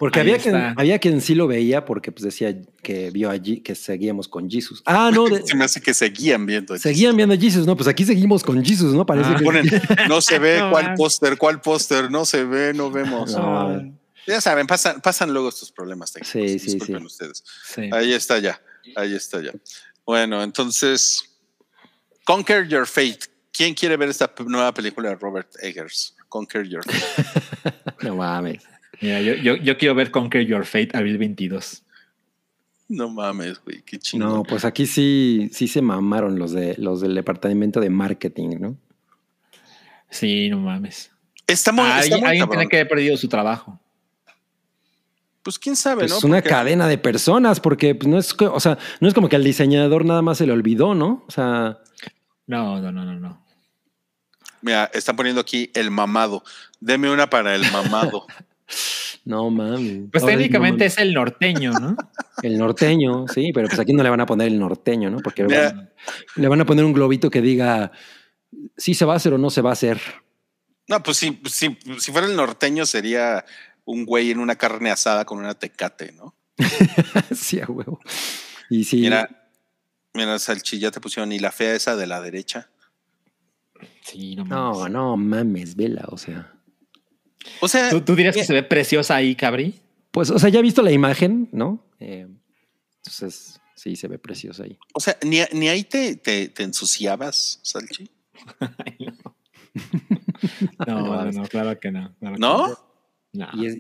Porque ahí había quien, había quien sí lo veía porque pues decía que vio allí que seguíamos con Jesus. Ah, no, de- Se me hace que seguían viendo. seguían viendo a Jesus. No, pues aquí seguimos con Jesus, ¿no? Parece Ah, que Ponen, no se ve No, cuál póster, cuál póster, no se ve, no vemos. No. Ya saben, pasan, pasan luego estos problemas técnicos. Sí, sí, disculpen sí. ustedes. Sí. Ahí está ya, ahí está ya. Bueno, entonces, Conquer Your Fate. ¿Quién quiere ver esta nueva película de Robert Eggers? Conquer Your Fate. no mames. Mira, yo, yo, yo quiero ver Conquer Your Fate abril 22. No mames, güey, qué chingón. No, pues aquí sí, sí se mamaron los de los del departamento de marketing, ¿no? Sí, no mames. Está muy, está alguien muy alguien cabrón. tiene que haber perdido su trabajo. Pues quién sabe, Pues ¿no? es una Porque- cadena de personas, porque pues, no es, o sea, no es como que al diseñador nada más se le olvidó, ¿no? O sea, No, no, no, no, no. Mira, están poniendo aquí el mamado. Deme una para el mamado. no mames. Pues Ahora técnicamente no es el norteño, ¿no? el norteño, sí, pero pues aquí no le van a poner el norteño, ¿no? Porque le van a poner un globito que diga si se va a hacer o no se va a hacer. No, pues sí, pues sí, si fuera el norteño sería un güey en una carne asada con una tecate, ¿no? sí, a huevo. Y sí, Mira, mira, salchilla te pusieron y la fea esa de la derecha. Sí, no no, mames. no mames, vela, o sea. O sea, ¿Tú, tú dirías que se ve preciosa ahí, Cabri? Pues, o sea, ya he visto la imagen, ¿no? Eh, entonces, sí, se ve preciosa ahí. o sea, ni, ni ahí te, te, te ensuciabas, Salchi. Ay, no. No, no, no, claro que no. claro que ¿No? No. Y, es-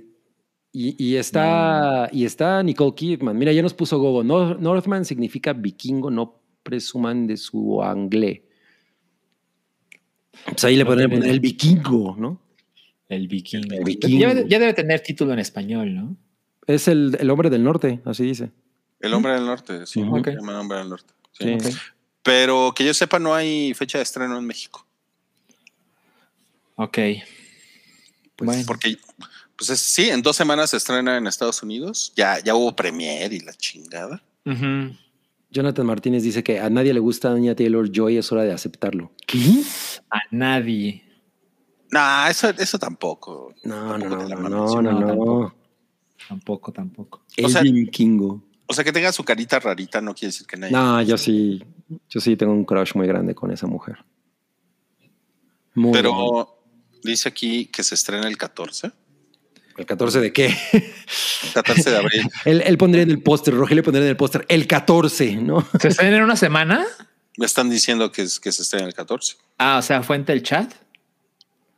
y- y está, y está Nicole Kidman. Mira, ya nos puso Gogo. Nor- Northman significa vikingo, no presuman de su anglé. Pues ahí le No podrían poner el vikingo, ¿no? El vikingo. El vikingo. Ya, debe- ya debe tener título en español, ¿no? Es el, el hombre del norte, así dice. El hombre del norte, sí, Ujú. se llama el hombre del norte. sí. Sí. Pero que yo sepa, no hay fecha de estreno en México. Ok. Pues, bueno. Porque, pues es- sí, en dos semanas se estrena en Estados Unidos. Ya, ya hubo premier y la chingada. Jonathan Martínez dice que a nadie le gusta Anya Taylor Joy, es hora de aceptarlo. ¿Qué? A nadie. Nah, eso, eso tampoco. No, no, Tampoco no, no, no, no, no, no. tampoco. Tampoco, tampoco. El O sea- vikingo. O sea, que tenga su carita rarita no quiere decir que nadie. No, yo sí, yo sí tengo un crush muy grande con esa mujer. Muy. Pero dice aquí que se estrena el 14. ¿El 14 de qué? 14 de abril. él, él pondría en el póster, Rogelio pondría en el póster el 14, ¿no? ¿Se estrena en una semana? Me están diciendo que, es- que se estrena el 14. Ah, o sea, fuente el chat.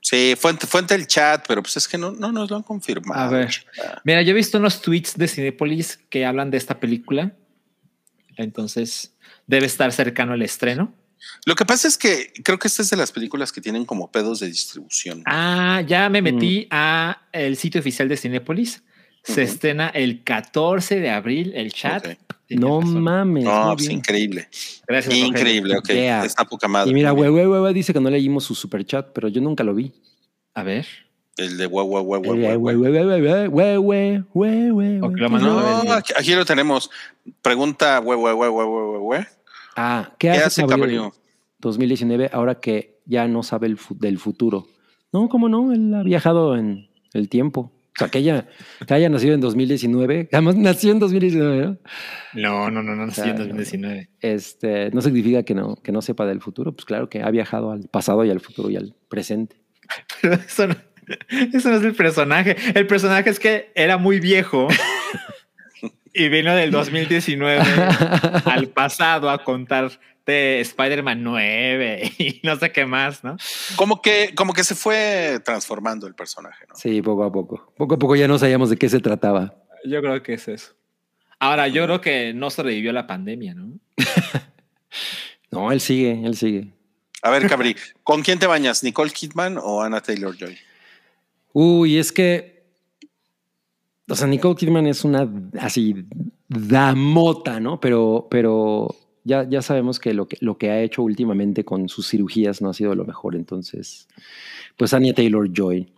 Sí, fuente, fuente el chat, pero pues es que no, no nos lo han confirmado. A ver. chica. Mira, yo he visto unos tweets de Cinepolis que hablan de esta película. Entonces, debe estar cercano el estreno. Lo que pasa es que creo que esta es de las películas que tienen como pedos de distribución. Ah, ya me metí a el sitio oficial de Cinepolis. Se Ujú. estrena el 14 de abril el chat. No razón. mames. No, pues bien. increíble. Gracias. Increíble, ok. Yeah. Está poca madre. Y mira, güey, dice que no leímos su super chat, pero yo nunca lo vi. A ver. El de guau, guau, guau, Eh. No, aquí, aquí lo tenemos. Pregunta, güey, güey, güey. Ah, ¿qué, ¿Qué hace, hace? Cabrillo? 2019 ahora que ya no sabe el fu- del futuro? No, ¿cómo no? Él ha viajado en el tiempo. O sea, que, ella, que haya nacido en 2019. Además, nació en 2019, ¿no? No, no, no, no, sí, en Claro. 2019. Este, no significa que no, que no sepa del futuro. Pues claro que ha viajado al pasado y al futuro y al presente. Pero eso no, eso no es el personaje. El personaje es que era muy viejo y vino del 2019 al pasado a contarte Spider-Man 9 y no sé qué más, ¿no? Como que, como que se fue transformando el personaje, ¿no? Sí, poco a poco. Poco a poco ya no sabíamos de qué se trataba. Yo creo que es eso. Ahora, yo creo que no sobrevivió a la pandemia, ¿no? No, él sigue, él sigue. A ver, Cabri, ¿con quién te bañas? ¿Nicole Kidman o Anna Taylor Joy? Uy, es que. O sea, Nicole Kidman es una así damota, ¿no? Pero, pero ya, ya sabemos que lo, que lo que ha hecho últimamente con sus cirugías no ha sido lo mejor. Entonces, pues Anya Taylor Joy.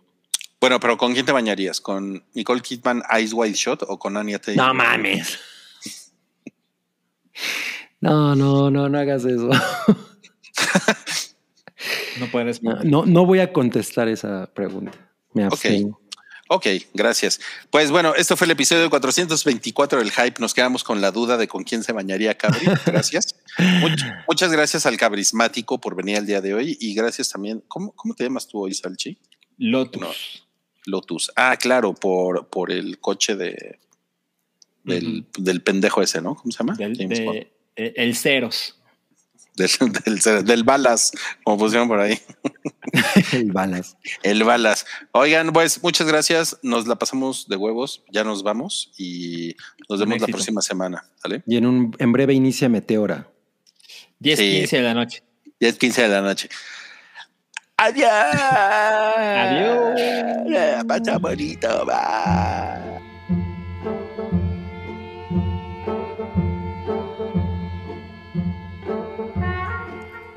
Bueno, pero ¿con quién te bañarías? ¿Con Nicole Kidman Ice White Shot o con Anya Taylor? No mames. No, no, no, no hagas eso. No puedes. No, no, no voy a contestar esa pregunta. Me abstengo. Ok, gracias. Pues bueno, esto fue el episodio 424 del Hype. Nos quedamos con la duda de con quién se bañaría Cabri. Gracias. Much- muchas gracias al cabrismático por venir el día de hoy y gracias también. ¿Cómo, cómo te llamas tú hoy, Salchi? Lotus. No. Lotus. Ah, claro, por, por el coche de del, del pendejo ese, ¿no? ¿Cómo se llama? Del, de, eh, el Ceros. Del, del, del balas, como pusieron por ahí. El balas. El balas. Oigan, pues muchas gracias. Nos la pasamos de huevos. Ya nos vamos y nos vemos la próxima semana. ¿Vale? Y en, un, en breve inicia Meteora. 10, Sí. 15 de la noche. Ya es 15 de la noche. Adiós. Adiós. Pasa bonito. Bye.